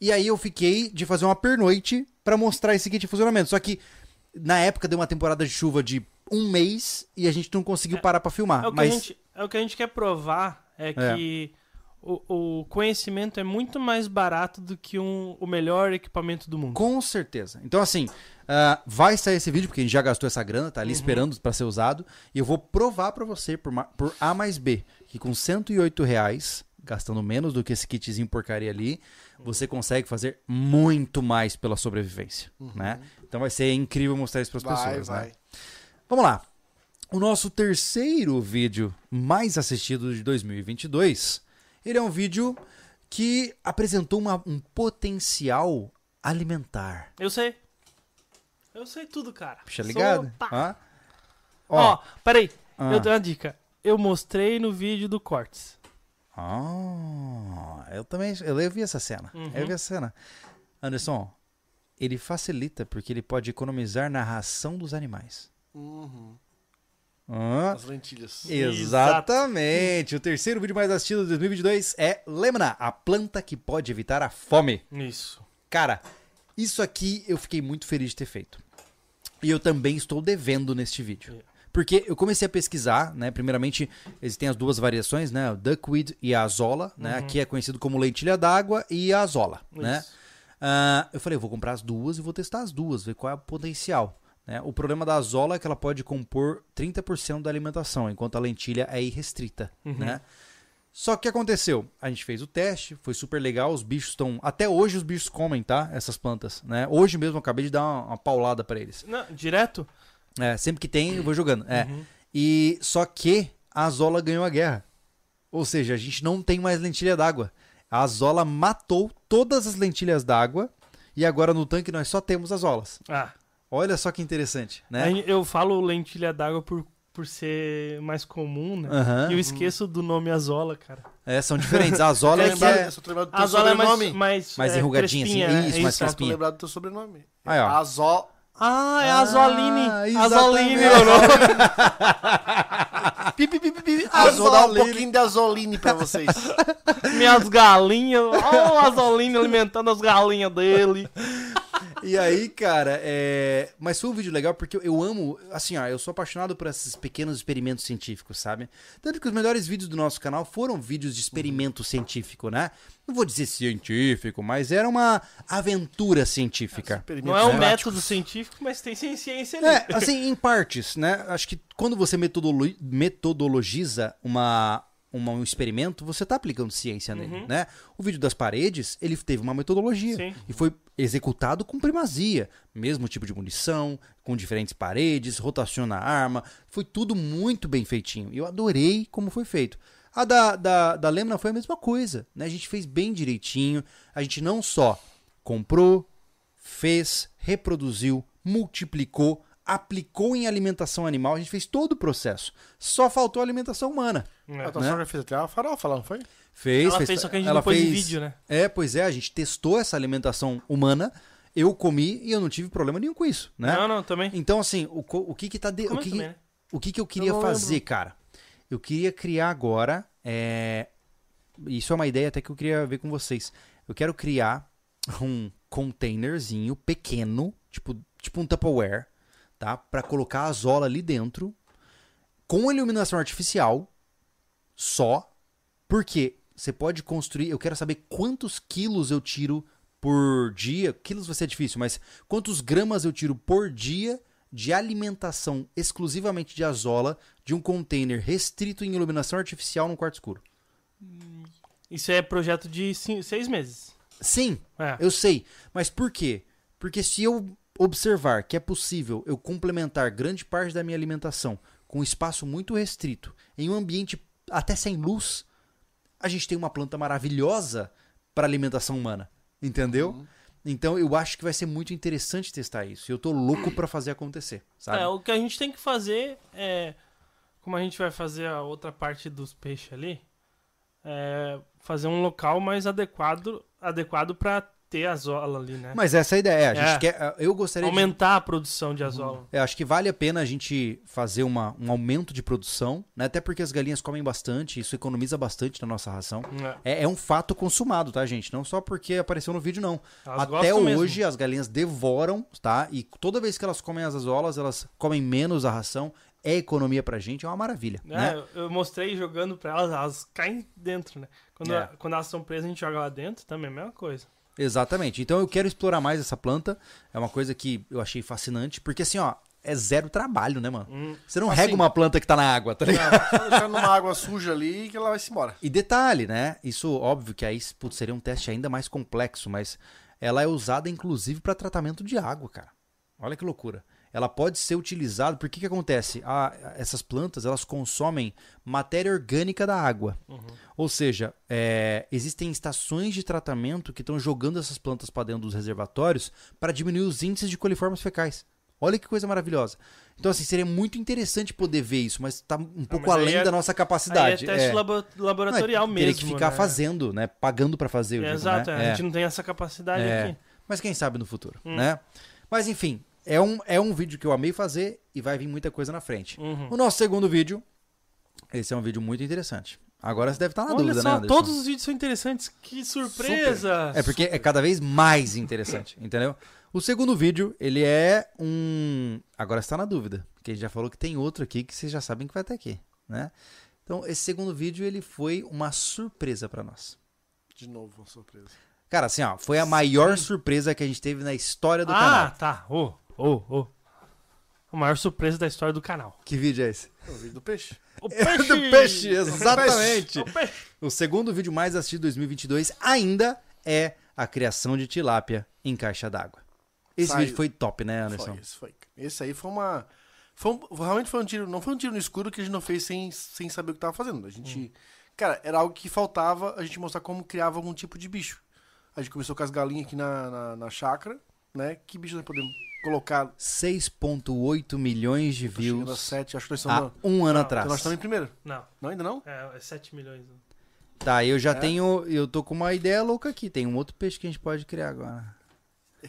S1: E aí eu fiquei de fazer uma pernoite pra mostrar esse kit em funcionamento. Só que na época deu uma temporada de chuva de um mês e a gente não conseguiu parar pra filmar.
S3: É
S1: mas
S3: gente, é o que a gente quer provar é, que o, o conhecimento é muito mais barato do que um, o melhor equipamento do mundo.
S1: com certeza. Então assim, ah, vai sair esse vídeo porque a gente já gastou essa grana, tá ali
S3: Uhum.
S1: esperando pra ser usado. E eu vou provar pra você por, por A mais B que com 108 reais, gastando menos do que esse kitzinho porcaria ali, você consegue fazer muito mais pela sobrevivência, né? Então vai ser incrível mostrar isso pras
S2: Vai,
S1: pessoas,
S2: vai.
S1: né? Vamos lá. O nosso terceiro vídeo mais assistido de 2022, ele é um vídeo que apresentou uma- um potencial alimentar.
S3: Eu sei. Eu sei tudo, cara.
S1: Puxa, ligado?
S3: pá.
S1: Hã?
S3: Ó, peraí.
S1: Ah.
S3: Eu tenho uma dica. Eu mostrei no vídeo do Cortes.
S1: Ah, eu também eu vi essa cena.
S3: Uhum.
S1: Eu vi essa cena. Anderson, ele facilita porque ele pode economizar na ração dos animais.
S2: Uhum. As lentilhas.
S1: Exatamente. O terceiro vídeo mais assistido de 2022 é Lemna, a planta que pode evitar a fome.
S3: Isso.
S1: Cara, Isso aqui eu fiquei muito feliz de ter feito. E eu também estou devendo neste vídeo. Porque eu comecei a pesquisar, né? Primeiramente, existem as duas variações, né? O duckweed e a azola, né? Aqui é conhecido como lentilha d'água e a azola, né?
S3: Isso.
S1: Ah, eu falei, eu vou comprar as duas e vou testar as duas, ver qual é o potencial. Né? O problema da azola é que ela pode compor 30% da alimentação, enquanto a lentilha é irrestrita, né? Só que o que aconteceu? A gente fez o teste, foi super legal, os bichos estão... Até hoje os bichos comem, tá? Essas plantas, né? Hoje mesmo eu acabei de dar uma, uma paulada pra eles.
S3: Não, direto?
S1: É, sempre que tem, eu vou jogando. É. E só que a Azola ganhou a guerra. Ou seja, a gente não tem mais lentilha d'água. A Azola matou todas as lentilhas d'água e agora no tanque nós só temos Azolas.
S3: Ah.
S1: Olha só que interessante, né?
S3: Aí Eu falo lentilha d'água por, por ser mais comum, né?
S1: Aham.
S3: E eu esqueço do nome Azola, cara.
S1: É, são diferentes. A Azola é, que é...
S2: eu só tô lembrado do
S3: A
S2: teu
S3: Azola é mais, mais,
S1: Mais
S3: é,
S1: enrugadinha, assim. Isso,
S3: é
S1: mais crespinha.
S2: lembrado do teu sobrenome.
S1: Aí, ó.
S2: Azó.
S3: Ah, é
S1: Ah,
S3: Azoline.
S1: exatamente.
S3: Azoline, meu nome.
S2: Pi, pi, pi, pi, pi. Ah, vou dar um
S1: Azoline.
S2: pouquinho de azoline pra vocês.
S3: Minhas galinhas. Ó, o Azoline alimentando as galinhas dele.
S1: E aí, cara, é... Mas foi um vídeo legal porque eu- eu amo, assim, ó, eu sou apaixonado por esses pequenos experimentos científicos, sabe? Tanto que os melhores vídeos do nosso canal foram vídeos de experimento científico, né? Não vou dizer científico, mas era uma aventura científica.
S3: Não é um método científico, mas tem ci- ciência ali.
S1: É, assim, em partes, né? Acho que quando você metodolo- metodologiza uma, uma- um experimento, você tá aplicando ciência nele, né? O vídeo das paredes, ele teve uma metodologia
S3: Sim.
S1: e foi executado com primazia. Mesmo tipo de munição, com diferentes paredes, rotaciona a arma, foi tudo muito bem feitinho. E eu adorei como foi feito. A da, da, da Lemna foi a mesma coisa, né? A gente fez bem direitinho, a gente não só comprou, fez, reproduziu, multiplicou, aplicou em alimentação animal, a gente fez todo o processo. Só faltou a alimentação humana.
S3: É.
S2: A tua
S1: né?
S2: sogra fez até uma farofa lá, não foi?
S1: Fez,
S3: Ela fez, só que a gente
S1: ela
S3: não pôs em
S1: fez-
S3: vídeo, né?
S1: É, pois é, a gente testou essa alimentação humana, eu comi e eu não tive problema nenhum com isso, né?
S3: Não, não, também.
S1: Então, assim, o, o que que tá... De, o, que,
S3: também, né?
S1: o que que eu queria
S2: não
S1: fazer,
S2: lembro.
S1: cara? Eu queria criar agora, é... Isso é uma ideia até que eu queria ver com vocês. Eu quero criar um containerzinho pequeno, tipo, tipo um Tupperware, tá? Pra colocar a azola ali dentro, com iluminação artificial, só, porque você pode construir. Eu quero saber quantos quilos eu tiro por dia. Quilos vai ser difícil, mas quantos gramas eu tiro por dia de alimentação exclusivamente de azola de um container restrito em iluminação artificial num quarto escuro.
S3: Isso é projeto de cin- seis meses.
S1: Sim,
S3: É.
S1: eu sei. Mas por quê? Porque se eu observar que é possível eu complementar grande parte da minha alimentação com um espaço muito restrito, em um ambiente até sem luz, a gente tem uma planta maravilhosa para alimentação humana. Entendeu? Então eu acho que vai ser muito interessante testar isso. Eu tô louco para fazer acontecer, sabe?
S3: É, o que a gente tem que fazer é. Como a gente vai fazer a outra parte dos peixes ali, é fazer um local mais adequado adequado para ter azola ali, né?
S1: Mas essa é a ideia. A gente
S3: É.
S1: quer, eu gostaria de
S3: Aumentar a produção de azola.
S1: É, acho que vale a pena a gente fazer uma, um aumento de produção, né? Até porque as galinhas comem bastante, isso economiza bastante na nossa ração.
S3: É.
S1: É, é um fato consumado, tá, gente? Não só porque apareceu no vídeo, não.
S3: Elas
S1: Até
S3: gostam mesmo.
S1: hoje as galinhas devoram, tá? E toda vez que elas comem as azolas, elas comem menos a ração. É economia pra gente, é uma maravilha,
S3: É,
S1: né?
S3: eu- eu mostrei jogando pra elas, elas caem dentro, né? Quando,
S1: É.
S3: quando elas são presas, a gente joga lá dentro, também é a mesma coisa.
S1: Exatamente. Então eu quero explorar mais essa planta. É uma coisa que eu achei fascinante, porque assim, ó, é zero trabalho, né, mano?
S3: Hum.
S1: Você não
S2: Assim-
S1: rega uma planta que tá na água, tá ligado?
S2: Não, só numa água suja ali que ela vai se embora.
S1: E detalhe, né? Isso, óbvio que aí putz, seria um teste ainda mais complexo, mas ela é usada inclusive para tratamento de água, cara. Olha que loucura. Ela pode ser utilizada, porque que acontece? Ah, essas plantas, elas consomem matéria orgânica da água. Ou seja, é, existem estações de tratamento que estão jogando essas plantas para dentro dos reservatórios para diminuir os índices de coliformes fecais. Olha que coisa maravilhosa. Então, assim, seria muito interessante poder ver isso, mas tá um pouco
S3: aí
S1: além
S3: é-
S1: da nossa
S3: Aí é
S1: capacidade.
S3: teste
S1: É.
S3: labo- laboratorial
S1: Não, é,
S3: mesmo.
S1: Teria que ficar
S3: né?
S1: fazendo, né? Pagando pra fazer,
S3: É,
S1: digo,
S3: Exato,
S1: né?
S3: é, a
S1: É.
S3: gente não tem essa capacidade
S1: É.
S3: aqui.
S1: Mas quem sabe no futuro,
S3: Hum.
S1: né? Mas enfim, é um, é um vídeo que eu amei fazer e vai vir muita coisa na frente.
S3: Uhum.
S1: O nosso segundo vídeo, esse é um vídeo muito interessante. Agora você deve estar na
S3: Olha
S1: dúvida,
S3: só,
S1: né, Anderson?
S3: todos os vídeos são interessantes. Que surpresa!
S1: É porque é cada vez mais interessante, entendeu? O segundo vídeo, ele é um. Agora você tá na dúvida, porque a gente já falou que tem outro aqui que vocês já sabem que vai estar aqui, né? Então, esse segundo vídeo, ele foi uma surpresa pra nós.
S2: De novo, uma surpresa.
S1: Cara, assim, ó, foi a maior surpresa que a gente teve na história do
S3: ah,
S1: canal.
S3: tá. Ô, ô, ô. A maior surpresa da história do canal.
S1: Que vídeo é esse?
S2: É o vídeo do peixe.
S3: O
S1: É do peixe, exatamente.
S3: O peixe.
S1: O segundo vídeo mais assistido de 2022 ainda é a criação de tilápia em caixa d'água. Esse
S2: Saiu.
S1: vídeo foi top, né, Anderson?
S2: Foi, esse foi. Esse aí foi uma. Foi um- realmente foi um tiro. Não foi um tiro no escuro que a gente não fez sem, sem saber o que tava fazendo. A gente.
S1: Hum.
S2: Cara, era algo que faltava a gente mostrar como criava algum tipo de bicho. A gente começou com as galinhas aqui na, na, na chácara, né? Que bicho nós podemos colocar?
S1: 6,8 milhões de
S2: chegando a
S1: views
S2: sete, acho que nós
S1: há um ano
S3: Não,
S1: atrás.
S2: Então nós estamos em primeiro.
S3: Não,
S2: Não, ainda não?
S3: é, é 7 milhões.
S1: Tá, eu já
S2: É?
S1: tenho. Eu tô com uma ideia louca aqui. Tem um outro peixe que a gente pode criar agora.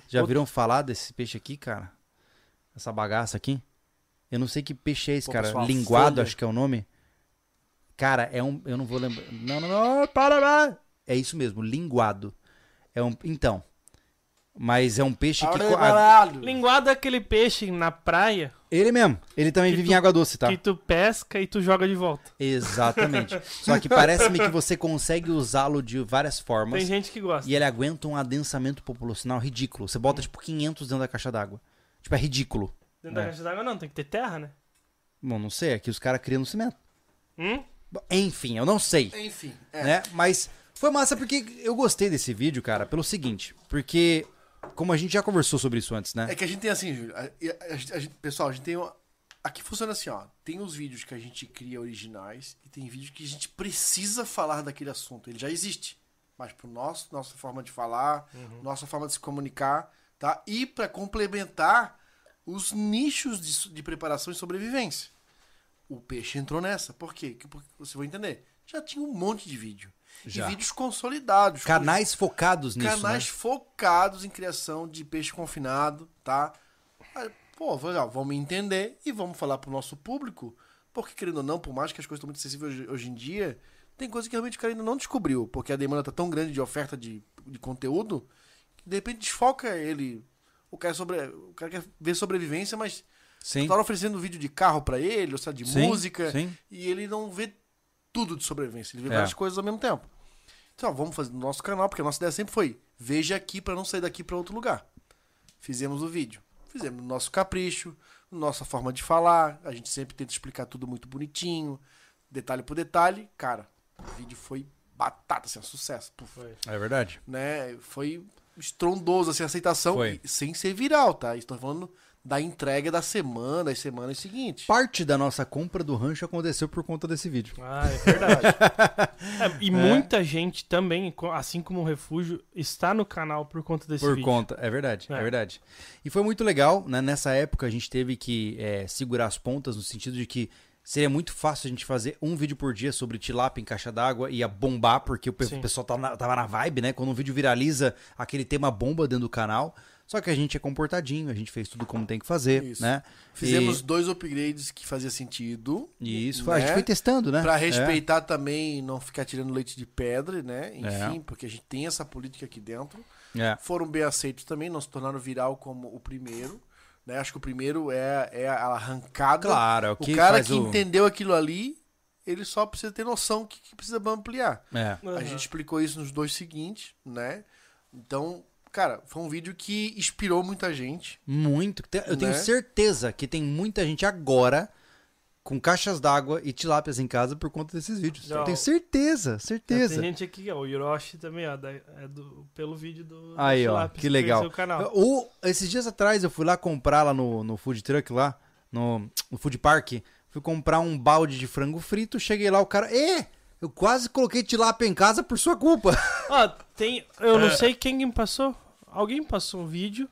S1: Já
S2: Outro-
S1: viram falar desse peixe aqui, cara? Essa bagaça aqui? Eu não sei que peixe é esse,
S2: Pô,
S1: cara.
S2: pessoal,
S1: Linguado,
S2: folha.
S1: acho que é o nome. Cara, é um. Eu não vou lembrar. Não, não, não. Para, para. É isso mesmo, linguado. É um. Então. Mas é um peixe que. a-
S2: Caralho!
S3: Linguado é aquele peixe na praia
S1: Ele mesmo. Ele também vive
S3: tu-
S1: em água doce, tá?
S3: que tu pesca e tu joga de volta.
S1: Exatamente. Só que parece-me que você consegue usá-lo de várias formas.
S3: Tem gente que gosta.
S1: E ele aguenta um adensamento populacional ridículo. Você bota tipo 500 dentro da caixa d'água. Tipo, é ridículo.
S3: Dentro da
S1: É.
S3: caixa d'água não, tem que ter terra, né?
S1: Bom, não sei, aqui os caras criam no cimento.
S3: Hum?
S1: Enfim, eu não sei,
S2: Enfim, é.
S1: né? Mas foi massa porque eu gostei desse vídeo, cara, pelo seguinte. Porque, como a gente já conversou sobre isso antes, né?
S2: É que a gente tem assim, Júlio. a- a- a gente- pessoal, a gente tem. uma- Aqui funciona assim, ó. Tem os vídeos que a gente cria originais e tem vídeos que a gente precisa falar daquele assunto. Ele já existe. Mas pro nosso, nossa forma de falar, nossa forma de se comunicar, tá? E pra complementar os nichos de, de preparação e sobrevivência. O peixe entrou nessa. Por quê? Que- Porque você vai entender. Já tinha um monte de vídeo.
S1: Já.
S2: E vídeos consolidados.
S1: Canais focados nisso,
S2: Canais
S1: né?
S2: focados em criação de peixe confinado, tá? Pô, vamos entender e vamos falar pro nosso público, porque querendo ou não, por mais que as coisas estão muito acessíveis hoje, em dia, tem coisa que realmente o cara ainda não descobriu, porque a demanda tá tão grande de oferta de, de conteúdo, que de repente desfoca ele. O cara, sobre, o cara quer ver sobrevivência, mas
S1: Sim.
S2: tá oferecendo vídeo de carro pra ele, ou seja, de
S1: Sim,
S2: música,
S1: sim.
S2: e ele não vê tudo de sobrevivência, ele vê
S1: É.
S2: várias coisas ao mesmo tempo. Então, ó, vamos fazer no nosso canal, porque a nossa ideia sempre foi: veja aqui pra não sair daqui pra outro lugar. Fizemos o vídeo. Fizemos no nosso capricho, nossa forma de falar. A gente sempre tenta explicar tudo muito bonitinho, detalhe por detalhe. Cara, o vídeo foi batata, assim, um sucesso. Puf,
S3: Foi.
S1: É verdade.
S2: né? Foi estrondoso, assim, a aceitação,
S1: Foi.
S2: e sem ser viral, tá? Estou falando da entrega da semana, das semanas seguintes.
S1: Parte da nossa compra do rancho aconteceu por conta desse vídeo.
S3: Ah, é verdade. É, e muita gente também, assim como o Refúgio, está no canal por conta desse
S1: Por
S3: vídeo.
S1: conta, é verdade, é.
S3: É.
S1: verdade. E foi muito legal, né? Nessa época a gente teve que é, segurar as pontas no sentido de que seria muito fácil a gente fazer um vídeo por dia sobre tilápia em caixa d'água e ia bombar, porque o
S3: Sim.
S1: pessoal tava na, tava na vibe, né? Quando um vídeo viraliza, aquele tema bomba dentro do canal. Só que a gente é comportadinho, a gente fez tudo como tem que fazer,
S2: Isso.
S1: né?
S2: Fizemos dois upgrades que fazia sentido.
S1: E, e isso, foi- a gente
S2: né?
S1: foi testando, né?
S2: Pra
S1: É.
S2: respeitar também, não ficar tirando leite de pedra, né? Enfim,
S1: É.
S2: porque a gente tem essa política aqui dentro.
S1: É.
S2: Foram bem aceitos também, não se tornaram viral como o primeiro. Né? Acho que o primeiro é, é a arrancada.
S1: Claro, é o
S2: o
S1: que
S2: cara
S1: faz
S2: que
S1: o...
S2: entendeu aquilo ali, ele só precisa ter noção que, que precisa ampliar.
S1: É.
S3: Aham.
S2: A gente explicou isso nos dois seguintes, né? Então, cara, foi um vídeo que inspirou muita gente.
S1: Muito. Eu tenho
S2: Né?
S1: certeza que tem muita gente agora com caixas d'água e tilápias em casa por conta desses vídeos. Eu tenho certeza, certeza.
S3: Tem gente aqui, ó, o Hiroshi também, ó, da- é do, pelo vídeo do. do
S1: Aí, ó,
S3: Tilápia,
S1: que legal.
S3: conheceu O canal.
S1: O, esses dias atrás eu fui lá comprar lá no, no food truck lá, no, no food park, fui comprar um balde de frango frito, cheguei lá, o cara, Ê, eu quase coloquei tilápia em casa por sua culpa.
S3: Ó, tem. Eu
S1: É.
S3: não sei quem me passou. Alguém passou um vídeo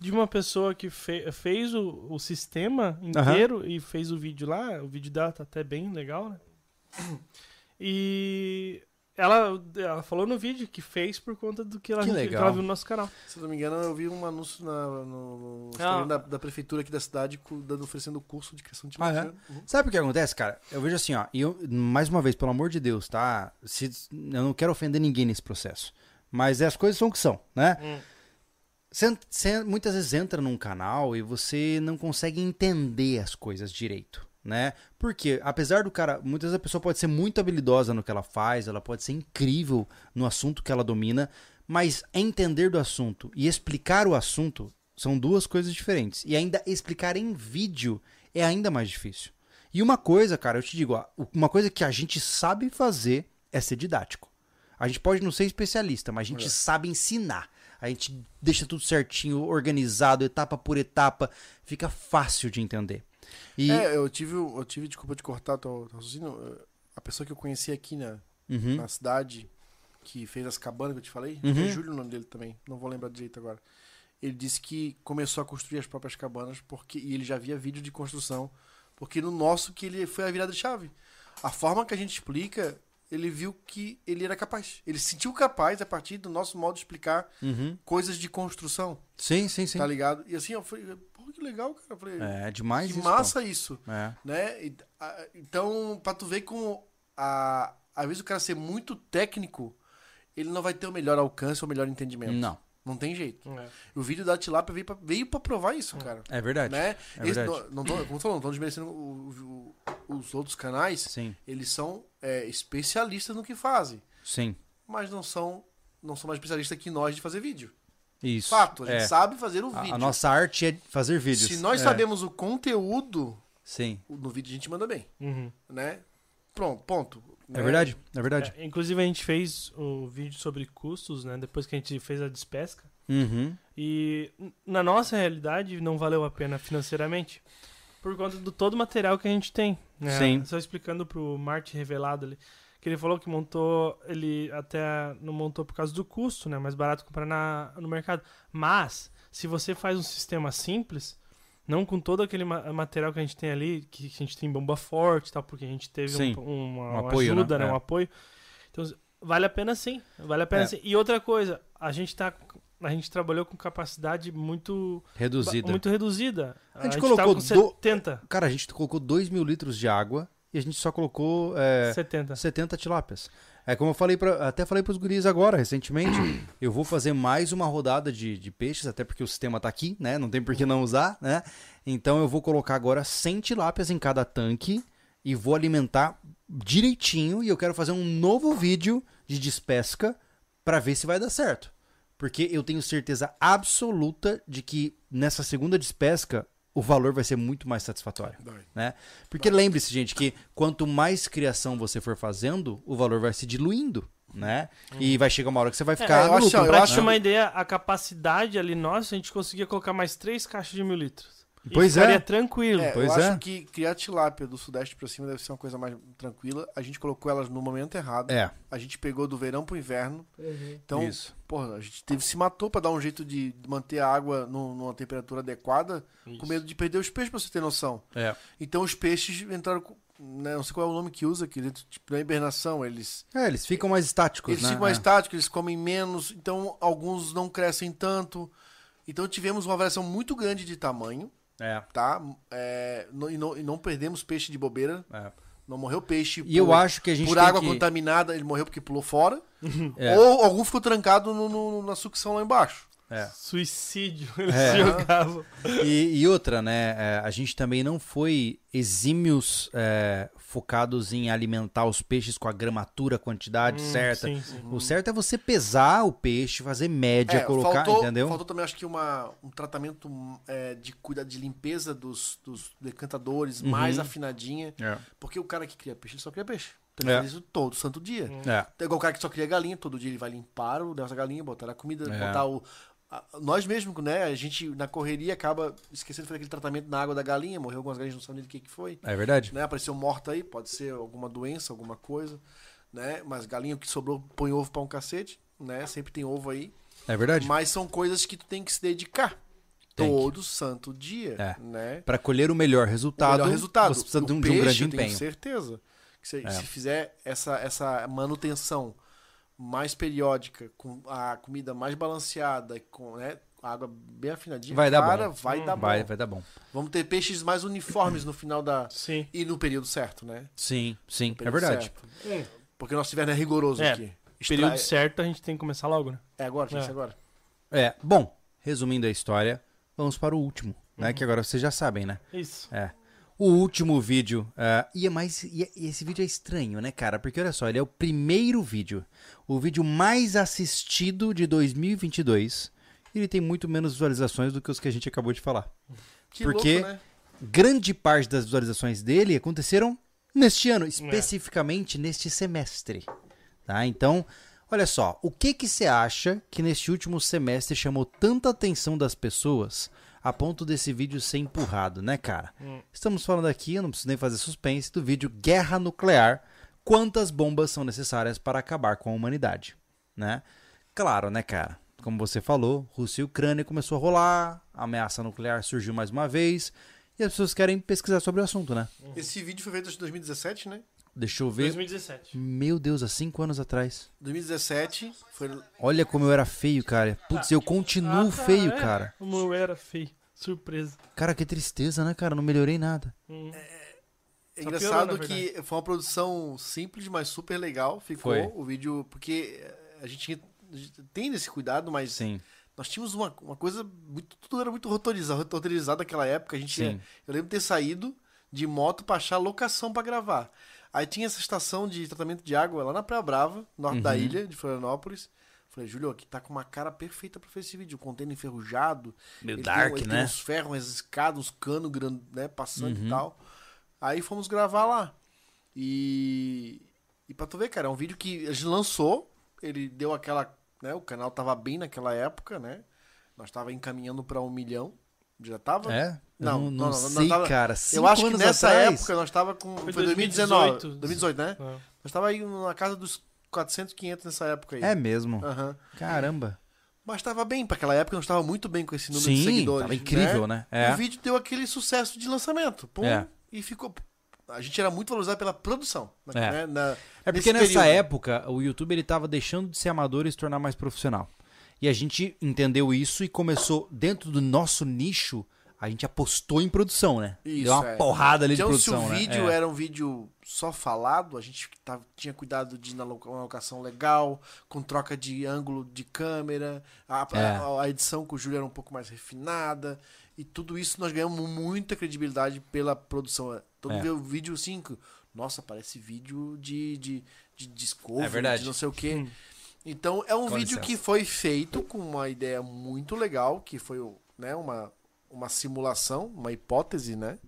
S3: de uma pessoa que fe- fez o, o sistema inteiro e fez o vídeo lá. O vídeo dela tá até bem legal, né? E ela, ela falou no vídeo que fez por conta do que ela,
S1: Que
S3: que ela viu no nosso canal.
S2: Se eu não me engano, eu vi um anúncio na- no, no
S3: Ah.
S2: Da, da prefeitura aqui da cidade dando, oferecendo curso de criação de
S1: Ah, é?
S2: tilápia. Uhum.
S1: Sabe o que acontece, cara? Eu vejo assim, ó, e eu, mais uma vez, pelo amor de Deus, tá? Se, eu não quero ofender ninguém nesse processo. Mas as coisas são o que são, né?
S3: Hum.
S1: Você, você muitas vezes entra num canal e você não consegue entender as coisas direito, né? Porque, apesar do cara, muitas vezes a pessoa pode ser muito habilidosa no que ela faz, ela pode ser incrível no assunto que ela domina, mas entender do assunto e explicar o assunto são duas coisas diferentes. E ainda explicar em vídeo é ainda mais difícil. E uma coisa, cara, eu te digo, ó, uma coisa que a gente sabe fazer é ser didático. A gente pode não ser especialista, mas a gente sabe ensinar. A gente deixa tudo certinho, organizado, etapa por etapa. Fica fácil de entender. E,
S2: É, eu tive, eu tive, desculpa te cortar, teu raciocínio, eh, a pessoa que eu conheci aqui na,
S1: Uhum.
S2: na cidade, que fez as cabanas que eu te falei,
S1: Uhum.
S2: é Júlio o nome dele também, não vou lembrar direito agora. Ele disse que começou a construir as próprias cabanas porque e ele já via vídeo de construção, porque no nosso que ele foi a virada de chave. A forma que a gente explica, ele viu que ele era capaz. Ele se sentiu capaz a partir do nosso modo de explicar
S1: Uhum.
S2: coisas de construção,
S1: Sim, sim, sim.
S2: tá ligado? E assim, eu falei, pô, que legal, cara. Eu falei,
S1: É demais
S2: que
S1: isso. pô.
S2: massa isso
S1: É.
S2: né? E, a- Então, pra tu ver como a, às vezes o cara ser muito técnico, ele não vai ter o melhor alcance ou o melhor entendimento.
S1: Não,
S2: Não tem jeito.
S3: É.
S2: O vídeo da Tilápia veio pra, veio pra provar isso, cara.
S1: é verdade.
S2: Né?
S1: É
S2: Esse-
S1: verdade.
S2: não, não tô, como tu falou, não tô desmerecendo o- o- os outros canais.
S1: Sim,
S2: Eles são é, especialistas no que fazem.
S1: sim.
S2: Mas não são, não são mais especialistas que nós de fazer vídeo.
S1: Isso.
S2: Fato, a gente
S1: é.
S2: sabe fazer o
S1: A-
S2: vídeo.
S1: A, nossa arte é fazer vídeos.
S2: Se nós
S1: É.
S2: sabemos o conteúdo,
S1: Sim.
S2: no vídeo a gente manda bem,
S3: Uhum.
S2: né? Pronto, ponto.
S1: É verdade, é verdade.
S3: É, inclusive a gente fez o vídeo sobre custos, né? Depois que a gente fez a despesca.
S1: Uhum.
S3: E na nossa realidade não valeu a pena financeiramente. Por conta do todo o material que a gente tem. Né?
S1: Sim.
S3: Só explicando pro Marte revelado ali. Que ele falou que montou, ele até não montou por causa do custo, né? Mais barato comprar na, no mercado. Mas, se você faz um sistema simples, não com todo aquele ma- material que a gente tem ali, que a gente tem bomba forte e tal, porque a gente teve
S1: Sim.
S3: um, uma,
S1: Um apoio,
S3: ajuda,
S1: né?
S3: né?
S1: É.
S3: Um apoio. Então, vale a pena sim. Vale a pena
S1: É.
S3: sim. E outra coisa, a gente tá. A gente trabalhou com capacidade muito
S1: Reduzida.
S3: muito reduzida.
S1: A gente
S3: tava
S1: colocou
S3: com
S1: do-
S3: 70.
S1: Cara, a gente colocou 2 mil litros de água e a gente só colocou é,
S3: 70.
S1: 70 tilápias. É como eu falei pra, até falei pros guris agora, recentemente. eu vou fazer mais uma rodada de, de peixes, até porque o sistema tá aqui, né? Não tem por que não usar, né? Então eu vou colocar agora 100 tilápias em cada tanque e vou alimentar direitinho. E eu quero fazer um novo vídeo de despesca pra ver se vai dar certo. Porque eu tenho certeza absoluta de que nessa segunda despesca o valor vai ser muito mais satisfatório
S2: Vai.
S1: né? Porque lembre-se, gente, que quanto mais criação você for fazendo, o valor vai se diluindo, né? E vai chegar uma hora que você vai ficar
S2: eu
S1: no
S2: acho-
S1: lucro.
S2: eu
S3: Pra
S2: acho-
S3: uma ideia, a capacidade ali nossa, a gente conseguia colocar mais três caixas de mil litros.
S1: Pois é.
S3: tranquilo.
S2: É,
S1: Pois
S2: eu
S1: é.
S2: acho que criar tilápia do sudeste pra cima deve ser uma coisa mais tranquila. A gente colocou elas no momento errado.
S1: É,
S2: A gente pegou do verão pro inverno. Então,
S1: isso.
S2: porra, a gente teve se matou pra dar um jeito de manter a água no- numa temperatura adequada,
S3: Isso.
S2: com medo de perder os peixes, pra você ter noção.
S1: É.
S2: Então os peixes entraram com, né, não sei qual é o nome que usa aqui, dentro, tipo, na hibernação, eles
S1: É, eles ficam mais estáticos,
S2: eles
S1: né?
S2: ficam mais
S1: É.
S2: estáticos, eles comem menos, então alguns não crescem tanto. Então tivemos uma variação muito grande de tamanho,
S1: É,
S2: tá? É, não- e, não, e não perdemos peixe de bobeira.
S1: é.
S2: Não morreu peixe
S1: E eu acho que a gente
S2: por água
S1: que...
S2: contaminada, ele morreu porque pulou fora.
S1: É.
S2: Ou algum ficou trancado no- no- na sucção lá embaixo.
S1: É.
S3: Suicídio, eles
S1: É.
S3: jogavam.
S1: E, e outra, né? é, a gente também não foi exímios é, focados em alimentar os peixes com a gramatura, a quantidade
S3: Hum,
S1: certa.
S3: sim, sim.
S1: O certo é você pesar o peixe, fazer média,
S2: É,
S1: colocar,
S2: faltou,
S1: entendeu?
S2: faltou também, acho que, uma, um tratamento é, de cuidado de limpeza dos, dos decantadores
S1: Uhum.
S2: mais afinadinha.
S1: É.
S2: Porque o cara que cria peixe, ele só cria peixe. Então ele
S1: É.
S2: faz isso todo santo dia.
S1: É.
S2: É igual o cara que só cria galinha, todo dia ele vai limpar o dessa galinha, botar a comida,
S1: É.
S2: botar o. nós mesmos, né? A gente na correria acaba esquecendo de fazer aquele tratamento na água da galinha, morreu algumas galinhas, não sabem do que, que foi.
S1: É verdade?
S2: Né? Apareceu morta aí, pode ser alguma doença, alguma coisa, né? Mas galinha que sobrou põe ovo pra um cacete, né? Sempre tem ovo aí.
S1: É verdade?
S2: Mas são coisas que tu tem que se dedicar
S1: Tem que.
S2: todo santo dia,
S1: É.
S2: né?
S1: Para colher o melhor
S2: O
S1: resultado,
S2: melhor resultado.
S1: você precisa de
S2: O
S1: um, de um
S2: peixe,
S1: grande
S2: eu tenho
S1: empenho.
S2: certeza que se,
S1: É.
S2: se fizer essa, essa manutenção mais periódica, com a comida mais balanceada, com né, água bem afinadinha,
S1: Vai dar
S2: cara,
S1: bom.
S2: vai dar
S1: Vai,
S2: bom.
S1: vai dar bom.
S2: Vamos ter peixes mais uniformes no final da.
S3: Sim.
S2: E no período certo, né?
S1: Sim, sim, é
S2: período
S1: verdade.
S2: certo. Porque o nosso inverno é rigoroso
S3: É,
S2: aqui.
S3: Período
S2: Extra-
S3: certo a gente tem que começar logo, né?
S2: É agora, que
S3: É.
S2: agora.
S1: É, bom, resumindo a história, vamos para o último, né? Que agora vocês já sabem, né?
S3: Isso.
S1: É. O último vídeo. ah, e é mais. E, e esse vídeo é estranho, né, cara? Porque olha só, ele é o primeiro vídeo. O vídeo mais assistido de 2022. E ele tem muito menos visualizações do que os que a gente acabou de falar.
S2: Que
S1: Porque-
S2: louco, né?
S1: Grande parte das visualizações dele aconteceram neste ano, especificamente neste semestre. Tá? Então, olha só, o que que você acha que neste último semestre chamou tanta atenção das pessoas a ponto desse vídeo ser empurrado, né, cara? Estamos falando aqui, eu não preciso nem fazer suspense, do vídeo Guerra Nuclear. Quantas bombas são necessárias para acabar com a humanidade, né? Claro, né, cara? Como você falou, Rússia e Ucrânia começou a rolar, a ameaça nuclear surgiu mais uma vez, e as pessoas querem pesquisar sobre o assunto, né?
S2: Esse vídeo foi feito em 2017, né?
S1: Deixa eu ver.
S3: 2017.
S1: Meu Deus, há cinco anos atrás.
S2: 2017 foi.
S1: Olha como eu era feio, cara. Putz, eu continuo
S3: Ah, tá,
S1: feio,
S3: é.
S1: cara.
S3: Como eu era feio. Surpresa.
S1: Cara, que tristeza, né, cara? Não melhorei nada.
S3: Hum.
S2: É
S3: Só
S2: engraçado
S3: piorou,
S2: que foi uma produção simples, mas super legal. Ficou
S1: Foi.
S2: o vídeo. Porque a gente, tinha- a gente tem esse cuidado, mas
S1: Sim,
S2: nós tínhamos uma, uma coisa. Muito, tudo era muito roteirizado, roteirizado naquela época. A gente
S1: Sim.
S2: eu lembro de ter saído de moto pra achar locação pra gravar. Aí tinha essa estação de tratamento de água lá na Praia Brava, norte da
S1: Uhum.
S2: ilha de Florianópolis. Falei, Júlio, aqui tá com uma cara perfeita pra fazer esse vídeo. O container enferrujado.
S1: Meio
S2: ele
S1: dark,
S2: tem,
S1: né?
S2: Tem uns ferros, umas escadas, uns canos grandes, né? Passando
S1: Uhum.
S2: e tal. Aí fomos gravar lá. E. E pra tu ver, cara, é um vídeo que a gente lançou. Ele deu aquela. Né, o canal tava bem naquela época, né? Nós tava encaminhando pra um milhão. Já tava?
S1: É?
S2: Não,
S1: não,
S2: não,
S1: não
S2: não,
S1: sei,
S2: tava-
S1: cara.
S2: Eu acho que nessa
S1: atrás?
S2: época nós tava com.
S3: Foi
S2: Foi 2019.
S3: 2018.
S2: 2018, né?
S3: É.
S2: Nós tava aí na casa dos 400, 500 nessa época aí.
S1: É mesmo.
S2: Aham.
S1: Caramba.
S2: Mas tava bem, pra aquela época nós tava muito bem com esse número de
S1: Sim,
S2: seguidores.
S1: tava incrível, né? É.
S2: O vídeo deu aquele sucesso de lançamento. Pum,
S1: É.
S2: E ficou. A gente era muito valorizado pela produção. né,
S1: É.
S2: né, na-
S1: É porque
S2: nesse
S1: nessa
S2: período.
S1: época o YouTube ele tava deixando de ser amador e se tornar mais profissional. E a gente entendeu isso e começou dentro do nosso nicho, a gente apostou em produção, né?
S2: Isso,
S1: Deu uma
S2: é.
S1: porrada ali
S2: então,
S1: de produção,
S2: se o
S1: né?
S2: vídeo
S1: É.
S2: era um vídeo só falado, a gente tava- tinha cuidado de ir na locação legal, com troca de ângulo de câmera, a, a-
S1: É.
S2: a edição com o Júlio era um pouco mais refinada, e tudo isso nós ganhamos muita credibilidade pela produção. Todo
S1: É.
S2: mundo vê o vídeo assim, que, nossa, parece vídeo de, de, de Discovery,
S1: É verdade.
S2: de não sei o quê.
S3: Hum.
S2: Então é um
S1: Com
S2: vídeo
S1: licença.
S2: que foi feito com uma ideia muito legal, que foi né, uma, uma simulação, uma hipótese, né?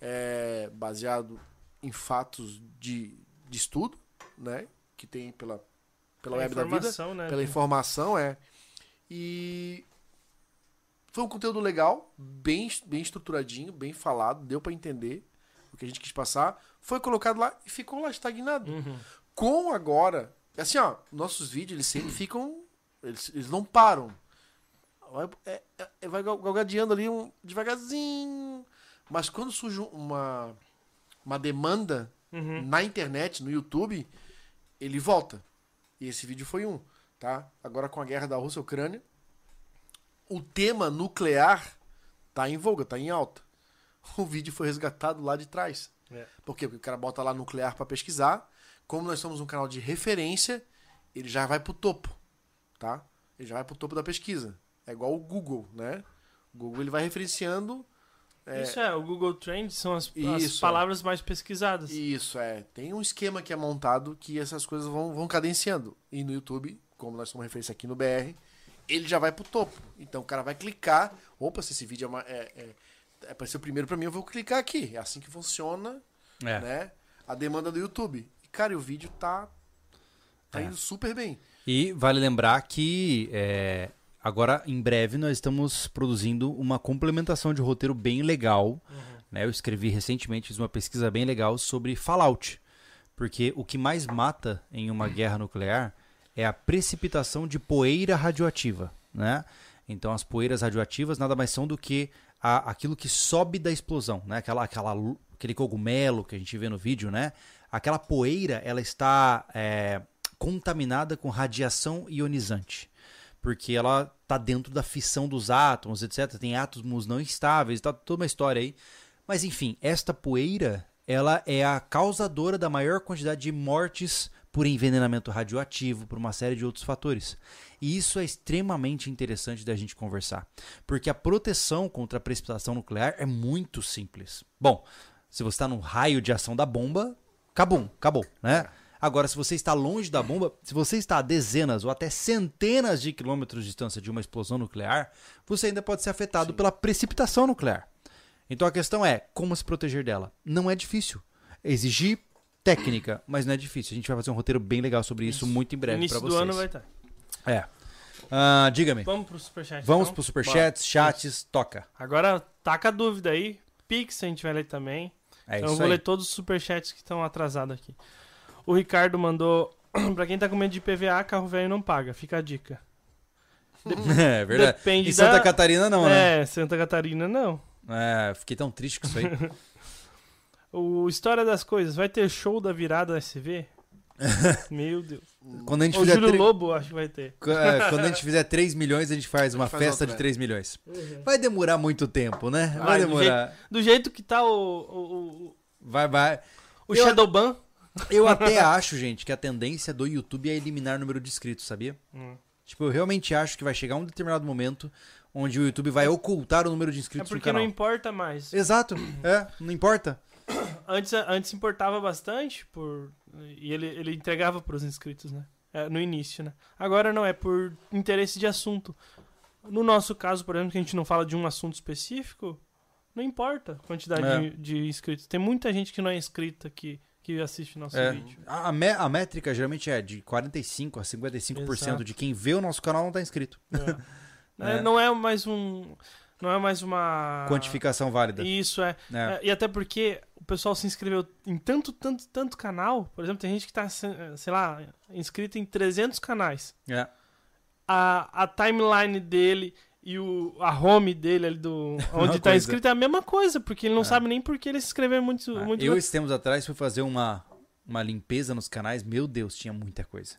S2: É, baseado em fatos de, de estudo, né? Que tem pela, pela web da vida,
S3: informação, né?
S2: pela informação, é. E foi um conteúdo legal, bem, bem estruturadinho, bem falado, deu pra entender o que a gente quis passar. Foi colocado lá e ficou lá estagnado
S3: Uhum.
S2: com agora, assim, ó, nossos vídeos eles sempre ficam, eles, eles não param. Vai, é, é- vai gal- galgadeando ali um, devagarzinho. Mas quando surge uma, uma demanda
S3: Uhum.
S2: na internet, no YouTube, ele volta. E esse vídeo foi um, tá? Agora com a guerra da Rússia e Ucrânia, o tema nuclear tá em voga, tá em alta. O vídeo foi resgatado lá de trás.
S3: É.
S2: Por quê? Porque o cara bota lá nuclear para pesquisar. Como nós somos um canal de referência, ele já vai pro topo, tá? Ele já vai pro topo da pesquisa. É igual o Google, né? O Google ele vai referenciando
S3: Isso é, o Google Trends são as, as
S2: é.
S3: palavras mais pesquisadas.
S2: Isso, é. Tem um esquema que é montado que essas coisas vão, vão cadenciando. E no YouTube, como nós somos referência aqui no BR, ele já vai pro topo. Então o cara vai clicar. Opa, se esse vídeo é, uma, é, é, é pra ser o primeiro pra mim, eu vou clicar aqui. É assim que funciona,
S1: É.
S2: né? A demanda do YouTube. E, cara, e o vídeo tá, tá
S1: É.
S2: indo super bem.
S1: E vale lembrar que é, agora, em breve, nós estamos produzindo uma complementação de roteiro bem legal. né? Eu escrevi recentemente, fiz uma pesquisa bem legal sobre Fallout. Porque o que mais mata em uma guerra nuclear é a precipitação de poeira radioativa. Né? Então, as poeiras radioativas nada mais são do que a- aquilo que sobe da explosão. Né? Aquela, aquela, aquele cogumelo que a gente vê no vídeo. Né? Aquela poeira ela está é, contaminada com radiação ionizante. Porque ela tá dentro da fissão dos átomos, etc. Tem átomos não estáveis, tá toda uma história aí. Mas enfim, esta poeira, ela é a causadora da maior quantidade de mortes por envenenamento radioativo, por uma série de outros fatores. E isso é extremamente interessante da gente conversar, porque a proteção contra a precipitação nuclear é muito simples. Bom, se você está no raio de ação da bomba, acabou, acabou, né? Agora, se você está longe da bomba, se você está a dezenas ou até centenas de quilômetros de distância de uma explosão nuclear, você ainda pode ser afetado
S2: Sim.
S1: pela precipitação nuclear. Então a questão é como se proteger dela. Não é difícil. Exigir técnica, mas não é difícil. A gente vai fazer um roteiro bem legal sobre isso, muito em breve para
S3: Início
S1: vocês.
S3: do ano vai estar.
S1: É. Ah, Diga-me.
S3: Vamos pro superchat.
S1: Vamos
S3: então?
S1: pro superchats, chats, toca.
S3: Agora taca a dúvida aí. Pix a gente vai ler também.
S1: É
S3: então eu
S1: isso
S3: vou
S1: aí.
S3: ler todos os superchats que estão atrasados aqui. O Ricardo mandou. pra quem tá com medo de PVA, carro velho não paga. Fica a dica.
S1: É verdade.
S3: Depende
S1: Em Santa
S3: da...
S1: Catarina não, né?
S3: É, Santa Catarina não.
S1: É, fiquei tão triste com isso aí.
S3: O História das Coisas, vai ter show da virada SV? Meu Deus.
S1: Quando a gente
S3: O
S1: fizer
S3: Júlio
S1: tre-
S3: Lobo, acho que vai ter.
S1: É, Quando a gente fizer 3 milhões, a gente faz uma
S2: faz
S1: festa
S2: outra,
S1: de
S2: né?
S1: 3 milhões. Vai demorar muito tempo, né? Vai
S3: Vai, do
S1: demorar.
S3: Do jeito que tá o, o, o,
S1: Vai, vai.
S3: o
S1: Eu-
S3: Shadowban.
S1: Eu até acho, gente, que a tendência do YouTube é eliminar o número de inscritos, sabia?
S3: Hum.
S1: Tipo, eu realmente acho que vai chegar um determinado momento onde o YouTube vai ocultar o número de
S3: É
S1: inscritos no
S3: porque não
S1: canal.
S3: importa mais.
S1: Exato, é, não importa.
S3: Antes, antes importava bastante por e ele, ele entregava para os inscritos, né? É, no início, né? Agora não, é por interesse de assunto. No nosso caso, por exemplo, que a gente não fala de um assunto específico, não importa a quantidade
S1: É.
S3: de, de inscritos. Tem muita gente que não é inscrita que, que assiste nosso
S1: É.
S3: vídeo.
S1: A, mé- a métrica geralmente é de 45 a 55%
S3: Exato.
S1: de quem vê o nosso canal não tá inscrito.
S3: É.
S1: É.
S3: Não é mais um. Não é mais uma.
S1: Quantificação válida.
S3: Isso é.
S1: É.
S3: É, E até porque o pessoal se inscreveu em tanto, tanto, tanto canal. Por exemplo, tem gente que tá, se- sei lá, inscrito em 300 canais.
S1: É.
S3: A, a timeline dele e o, a home dele ali do onde tá
S1: coisa.
S3: inscrito é a mesma coisa, porque ele não
S1: É.
S3: sabe nem por que ele se inscreveu muito.
S1: Ah,
S3: muito
S1: eu, esses tempos atrás, fui fazer uma, uma limpeza nos canais. Meu Deus, tinha muita coisa.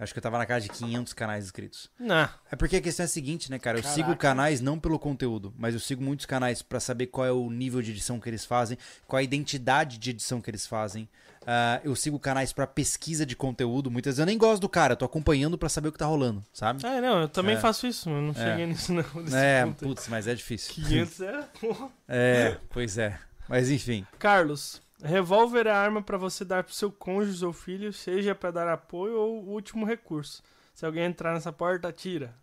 S1: Acho que eu tava na casa de 500 canais inscritos.
S3: Não.
S1: É porque a questão é a seguinte, né, cara? Eu
S2: Caraca.
S1: sigo canais não pelo conteúdo, mas eu sigo muitos canais pra saber qual é o nível de edição que eles fazem, qual é a identidade de edição que eles fazem. Ah, eu sigo canais pra pesquisa de conteúdo. Muitas vezes eu nem gosto do cara, eu tô acompanhando pra saber o que tá rolando, sabe?
S3: Ah, não, eu também
S1: É.
S3: faço isso, eu não
S1: É.
S3: cheguei nisso não.
S1: É,
S3: ponto
S1: putz, mas é difícil.
S3: 500 é. porra.
S1: É, pois é. Mas enfim.
S3: Carlos, revólver é a arma pra você dar pro seu cônjuge ou filho, seja pra dar apoio ou último recurso. Se alguém entrar nessa porta, atira.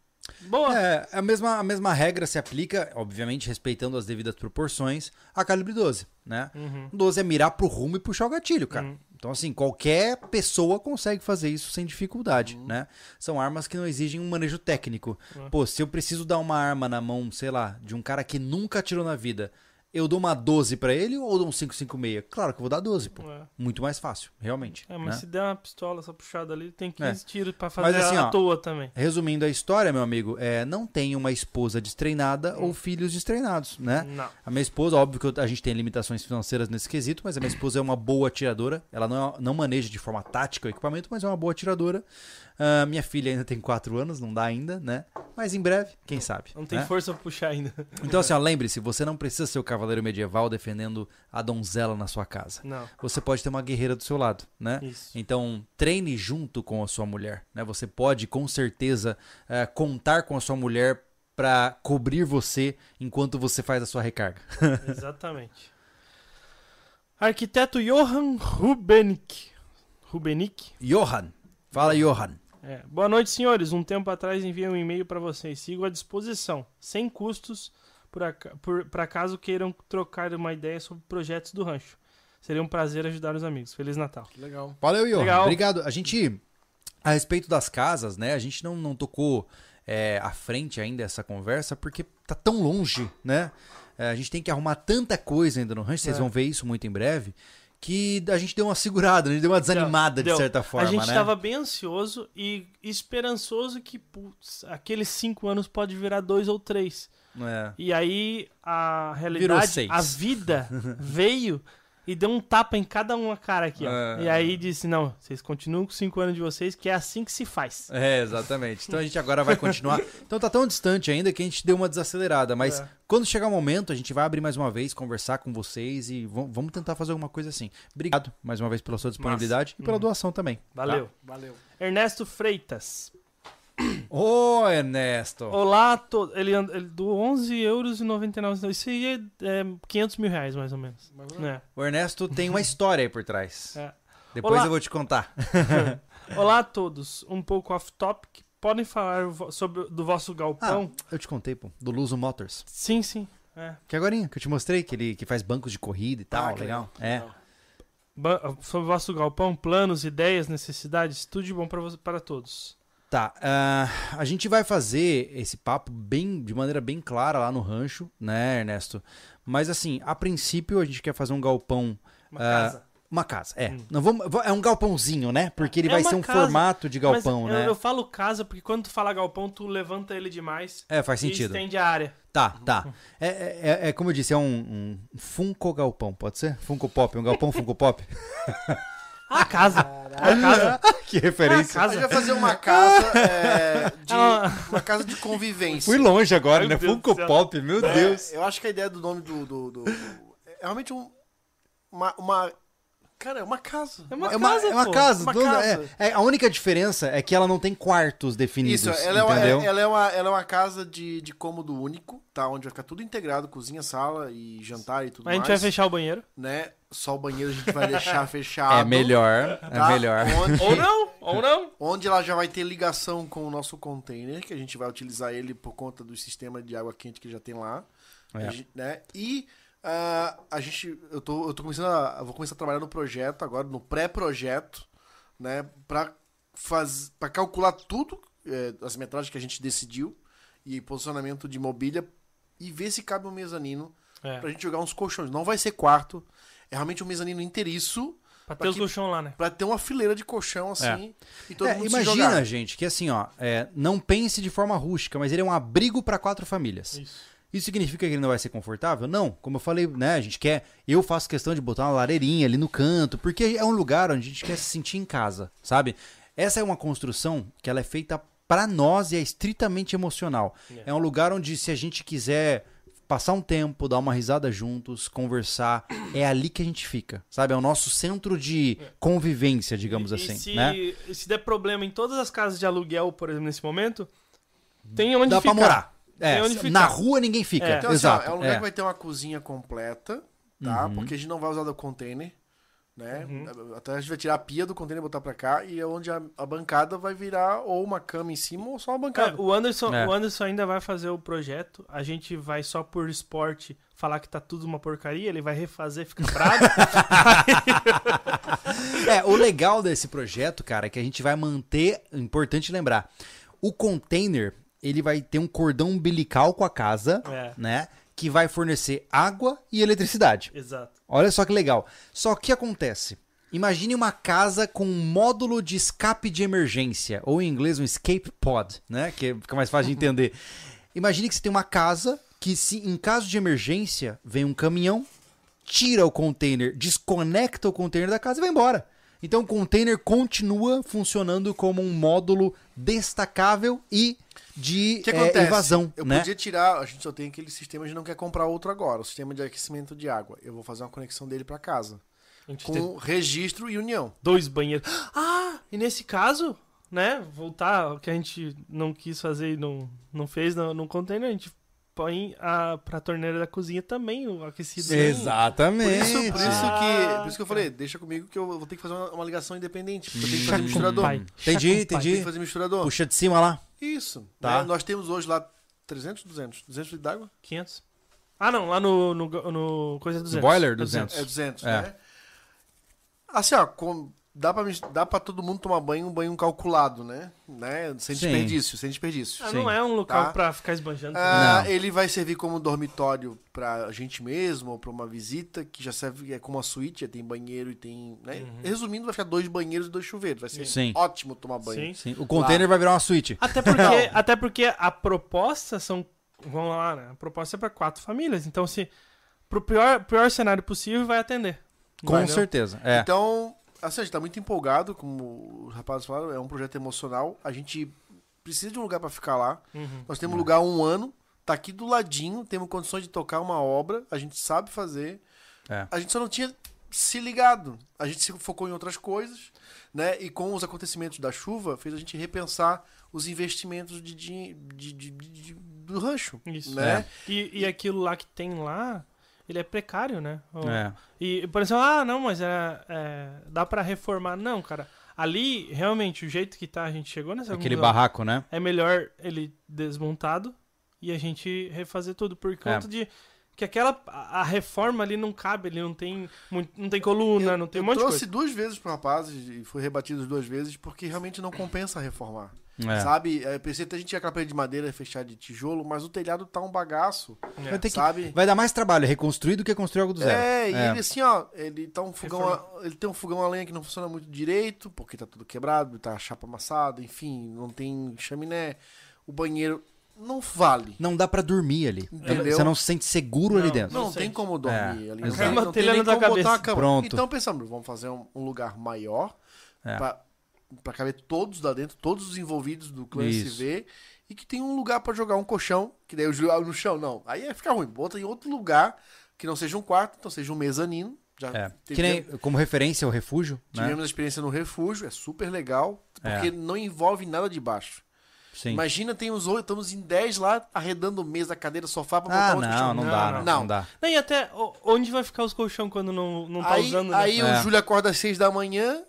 S3: Boa.
S1: É, a mesma, a mesma regra se aplica, obviamente respeitando as devidas proporções, a calibre 12, né?
S3: Uhum.
S1: 12 é mirar pro rumo e puxar o gatilho, cara.
S3: Uhum.
S1: Então, assim, qualquer pessoa consegue fazer isso sem dificuldade,
S2: Uhum.
S1: né? São armas que não exigem um manejo técnico.
S3: Uhum.
S1: Pô, se eu preciso dar uma arma na mão, sei lá, de um cara que nunca atirou na vida, eu dou uma 12 pra ele ou dou um 556? Claro que eu vou dar 12, pô.
S3: É.
S1: Muito mais fácil, realmente.
S3: É, mas
S1: né?
S3: se der uma pistola essa puxada ali, tem 15
S1: É.
S3: tiros pra fazer
S1: assim,
S3: à
S1: ó,
S3: toa também.
S1: Resumindo a história, meu amigo, é, não tenha uma esposa destreinada ou filhos destreinados, né?
S3: Não.
S1: A minha esposa, óbvio que eu- a gente tem limitações financeiras nesse quesito, mas a minha esposa é uma boa atiradora. Ela não, é- não maneja de forma tática o equipamento, mas é uma boa atiradora. Ah, minha filha ainda tem 4 anos, não dá ainda, né? Mas em breve, quem sabe.
S3: Não tem
S1: né?
S3: força pra puxar ainda.
S1: Então, assim, ó, lembre-se, você não precisa ser o cavaleiro medieval defendendo a donzela na sua casa.
S3: Não.
S1: Você pode ter uma guerreira do seu lado, né?
S3: Isso.
S1: Então, treine junto com a sua mulher, né? Você pode, com certeza, eh, contar com a sua mulher pra cobrir você enquanto você faz a sua recarga.
S3: Exatamente. Arquiteto Johann Rubenick. Rubenick?
S1: Johan, fala Johan.
S3: É. Boa noite, senhores. Um tempo atrás enviei um e-mail pra vocês. Sigo à disposição, sem custos, pra caso queiram trocar uma ideia sobre projetos do rancho. Seria um prazer ajudar os amigos. Feliz Natal.
S2: Que legal.
S1: Valeu, Johan.
S3: Legal.
S1: Obrigado. A gente, a respeito das casas, né? A gente não, não tocou é, à frente ainda essa conversa porque tá tão longe, né? É, a gente tem que arrumar tanta coisa ainda no rancho, vocês
S3: É.
S1: vão ver isso muito em breve, que a gente deu uma segurada, a gente deu uma desanimada
S3: Deu.
S1: de certa forma,
S3: a gente
S1: né?
S3: tava bem ansioso e esperançoso que, putz, aqueles cinco anos pode virar dois ou três.
S1: É.
S3: E aí a realidade, a vida veio e deu um tapa em cada uma cara aqui, ó.
S1: É.
S3: E aí disse, não, vocês continuam com os 5 anos de vocês, que é assim que se faz.
S1: É, exatamente. Então a gente agora vai continuar. Então tá tão distante ainda que a gente deu uma desacelerada. Mas
S3: É.
S1: quando chegar o momento, a gente vai abrir mais uma vez, conversar com vocês e vam- vamos tentar fazer alguma coisa assim. Obrigado mais uma vez pela sua disponibilidade e pela doação também.
S3: Valeu.
S2: Valeu.
S3: Ernesto Freitas.
S1: Ô, Ernesto!
S3: Olá a todos. Ele, and- ele doou 11 euros e 99 centavos. Isso aí é, é 500 mil reais, mais ou menos. É.
S1: O Ernesto tem uma história aí por trás.
S3: É.
S1: Depois
S3: Olá.
S1: eu vou te contar.
S3: Olá a todos. Um pouco off-topic. Podem falar sobre do vosso galpão?
S1: Eu te contei, pô, do Luso Motors.
S3: Sim, sim. É.
S1: Que agora que eu te mostrei, que ele que faz bancos de corrida e tal,
S2: Ah, que
S1: legal. É.
S2: Legal.
S3: Ba- sobre o vosso galpão, planos, ideias, necessidades, tudo de bom para todos.
S1: Tá, ah, a gente vai fazer esse papo bem, de maneira bem clara lá no rancho, né, Ernesto? Mas assim, a princípio a gente quer fazer um galpão,
S3: Uma
S1: Ah,
S3: casa.
S1: uma casa, é.
S3: Hum.
S1: Não vamos, é um galpãozinho, né? Porque ele
S3: É
S1: vai ser um
S3: casa,
S1: formato de galpão, né?
S3: Eu, eu falo casa porque quando tu fala galpão, tu levanta ele demais
S1: É, faz
S3: e
S1: sentido.
S3: estende a área.
S1: Tá, tá. É, é, é- é como eu disse, é um, um Funko galpão, pode ser? Funko Pop, um galpão Funko Pop.
S3: A casa. A casa.
S1: que
S3: A
S1: referência.
S2: A gente
S3: casa.
S2: vai fazer uma casa é, de.
S3: Ah.
S2: Uma casa de convivência.
S1: Fui longe agora,
S3: Meu
S1: né?
S3: Deus
S1: Funko
S3: do céu.
S1: Pop, meu
S2: É,
S1: Deus.
S2: Eu acho que a ideia do nome do. do- do- do- é realmente um. Uma, uma- Cara, é uma casa.
S3: É uma
S1: É uma,
S3: casa,
S1: é uma
S3: pô.
S1: casa.
S2: Uma
S1: dona-
S2: casa.
S1: é- é, a única diferença é que ela não tem quartos definidos.
S2: Isso, ela é, uma,
S1: entendeu?
S2: ela, é uma, ela é uma casa de, de cômodo único, tá? Onde vai ficar tudo integrado, cozinha, sala e jantar e tudo
S3: A gente
S2: mais.
S3: vai fechar o banheiro.
S2: Né? Só o banheiro a gente vai deixar fechado.
S1: É melhor, é
S2: tá?
S1: melhor.
S2: Onde,
S3: Ou não, ou não.
S2: onde ela já vai ter ligação com o nosso container, que a gente vai utilizar ele por conta do sistema de água quente que já tem lá.
S1: É.
S2: Gente- né? E ah, a gente. Eu tô, eu tô começando a. eu vou começar a trabalhar no projeto agora, no pré-projeto, né? Pra, faz, pra calcular tudo, é, as metragens que a gente decidiu, e posicionamento de mobília, e ver se cabe um mezanino
S3: É,
S2: pra gente jogar uns colchões. Não vai ser quarto, é realmente um mezanino inteiriço.
S3: pra ter
S2: pra
S3: os
S2: que-
S3: colchão lá, né?
S2: Pra ter uma fileira de colchão assim e todo
S1: É,
S2: mundo se
S1: imagina,
S2: jogar.
S1: gente, que assim, ó, é, não pense de forma rústica, mas ele é um abrigo para quatro famílias.
S3: Isso.
S1: Isso significa que ele não vai ser confortável? Não. Como eu falei, né? A gente quer. Eu faço questão de botar uma lareirinha ali no canto, porque é um lugar onde a gente quer se sentir em casa, sabe? Essa é uma construção que ela é feita pra nós e é estritamente emocional.
S3: É.
S1: É um lugar onde, se a gente quiser passar um tempo, dar uma risada juntos, conversar, é ali que a gente fica, sabe? É o nosso centro de convivência, digamos
S3: e,
S1: assim,
S3: e se,
S1: né?
S3: se der problema em todas as casas de aluguel, por exemplo, nesse momento, tem onde
S1: Dá
S3: ficar.
S1: pra morar. É,
S3: Tem onde ficar.
S1: na rua ninguém fica.
S3: É.
S2: Então, assim, ó,
S1: Exato.
S2: é um lugar
S1: é.
S2: que vai ter uma cozinha completa, tá?
S1: Uhum.
S2: Porque a gente não vai usar do container, né?
S3: Uhum.
S2: Até a gente vai tirar a pia do container e botar pra cá, e é onde a, a bancada vai virar ou uma cama em cima ou só uma
S3: É,
S2: bancada.
S3: o, Anderson,
S1: É.
S3: o Anderson ainda vai fazer o projeto. A gente vai só por esporte falar que tá tudo uma porcaria. Ele vai refazer, fica bravo.
S1: É, o legal desse projeto, cara, é que a gente vai manter, importante lembrar, o container, ele vai ter um cordão umbilical com a casa,
S3: É.
S1: né, que vai fornecer água e eletricidade.
S3: Exato.
S1: Olha só que legal. Só que acontece, imagine uma casa com um módulo de escape de emergência, ou em inglês um escape pod, né, que fica mais fácil de entender. Imagine que você tem uma casa que se em caso de emergência vem um caminhão, tira o container, desconecta o container da casa e vai embora. Então o container continua funcionando como um módulo destacável e de
S2: O que
S1: é, evasão,
S2: eu
S1: né?
S2: podia tirar, a gente só tem aquele sistema, a gente não quer comprar outro agora, o sistema de aquecimento de água. Eu vou fazer uma conexão dele pra casa,
S3: A gente tem
S2: com registro e união.
S3: dois banheiros. Ah, e nesse caso, né? Voltar ao que a gente não quis fazer e não, não fez no, no container, a gente põe a, pra torneira da cozinha também o aquecido. né?
S2: Por
S1: Exatamente.
S2: isso, por, isso que, por isso que eu falei, deixa comigo que eu vou ter que fazer uma, uma ligação independente. porque Eu tenho que fazer misturador.
S1: Entendi,
S3: com
S1: entendi.
S2: Tem que fazer misturador.
S1: Puxa de cima lá.
S2: Isso.
S1: Tá.
S2: né? Nós temos hoje lá 300, 200? 200 litros d'água?
S3: 500. Ah, não, lá no, no, no coisa 200.
S1: boiler,
S3: É
S1: 200.
S2: É 200,
S1: É.
S2: né? Assim, ó, com- dá, pra, dá pra todo mundo tomar banho, um banho calculado, né? né? Sem
S1: Sim.
S2: desperdício, sem desperdício.
S3: Ah, não é um local
S2: Tá.
S3: pra ficar esbanjando.
S2: Ah,
S1: Não.
S2: ele vai servir como dormitório pra gente mesmo, ou pra uma visita, que já serve é como uma suíte, tem banheiro e tem. Né?
S3: Uhum.
S2: Resumindo, vai ficar dois banheiros e dois chuveiros. Vai ser
S1: Sim.
S2: ótimo tomar banho.
S3: Sim.
S1: Sim, o container vai virar uma suíte.
S3: Até porque, até porque a proposta são. Vamos lá, né? A proposta é pra quatro famílias. Então, se. Pro pior, pior cenário possível, vai atender.
S1: Com
S3: não?
S1: certeza. É.
S2: Então, assim, a gente tá muito empolgado, como os rapazes falaram, é um projeto emocional. A gente precisa de um lugar para ficar lá.
S3: Uhum.
S2: Nós temos um lugar há um ano, tá aqui do ladinho, temos condições de tocar uma obra, a gente sabe fazer.
S1: É.
S2: A gente só não tinha se ligado. A gente se focou em outras coisas, né? E com os acontecimentos da chuva, fez a gente repensar os investimentos de, de, de- de- do rancho,
S3: Isso.
S2: né?
S3: E, e aquilo lá que tem lá, ele é precário, né? O-
S1: É.
S3: E, por exemplo, ah, não, mas é, é, dá pra reformar. Não, cara. Ali, realmente, o jeito que tá, a gente chegou nessa
S1: Aquele
S3: conclusão.
S1: barraco, né?
S3: É melhor ele desmontado e a gente refazer tudo. Por conta de que aquela a reforma ali não cabe, ali não tem, não tem coluna,
S2: Eu-
S3: não tem
S2: eu
S3: um monte de
S2: trouxe
S3: coisa.
S2: duas vezes pro rapaz e foi rebatido duas vezes porque realmente não compensa reformar.
S1: É.
S2: Sabe? É, pensei que a gente tinha aquela parede de madeira fechar de tijolo, mas o telhado tá um bagaço.
S3: É.
S1: Vai ter que-
S2: Sabe?
S1: Vai dar mais trabalho reconstruir do que construir algo do zero.
S2: É, e
S1: É.
S2: ele assim, ó, ele tá um fogão, a, ele tem um fogão a lenha que não funciona muito direito, porque tá tudo quebrado, tá a chapa amassada, enfim, não tem chaminé. O banheiro não vale.
S1: Não dá pra dormir ali.
S2: Entendeu?
S1: Você não se sente seguro
S3: Não,
S1: ali dentro.
S2: Não,
S3: Não
S2: tem como dormir
S1: É,
S2: ali. Não tem, não nem como botar
S3: cabeça.
S2: uma cama.
S1: Pronto.
S2: Então pensamos, vamos fazer um, um lugar maior
S1: É.
S2: pra, pra caber todos lá dentro, todos os envolvidos do clã
S1: Isso.
S2: SV. E que tem um lugar pra jogar um colchão, que daí eu jogo no chão, não. Aí ia ficar ruim. Bota em outro lugar, que não seja um quarto, então seja um mezanino. Já
S1: É. Que nem, como referência ao refúgio, né?
S2: Tivemos a experiência no refúgio, é super legal,
S1: É.
S2: porque não envolve nada de baixo.
S1: Sim.
S2: Imagina, tem uns oito, estamos em 10 lá, arredando mesa, cadeira, sofá pra
S1: Ah,
S2: botar outro
S1: não,
S2: colchão.
S1: não,
S3: Não,
S1: dá,
S3: não.
S1: não, não
S2: Não.
S1: dá.
S3: Não, e até o- onde vai ficar os colchão quando não, não tá
S2: aí
S3: usando, né?
S2: aí
S1: É.
S2: o Júlio acorda às 6 da manhã,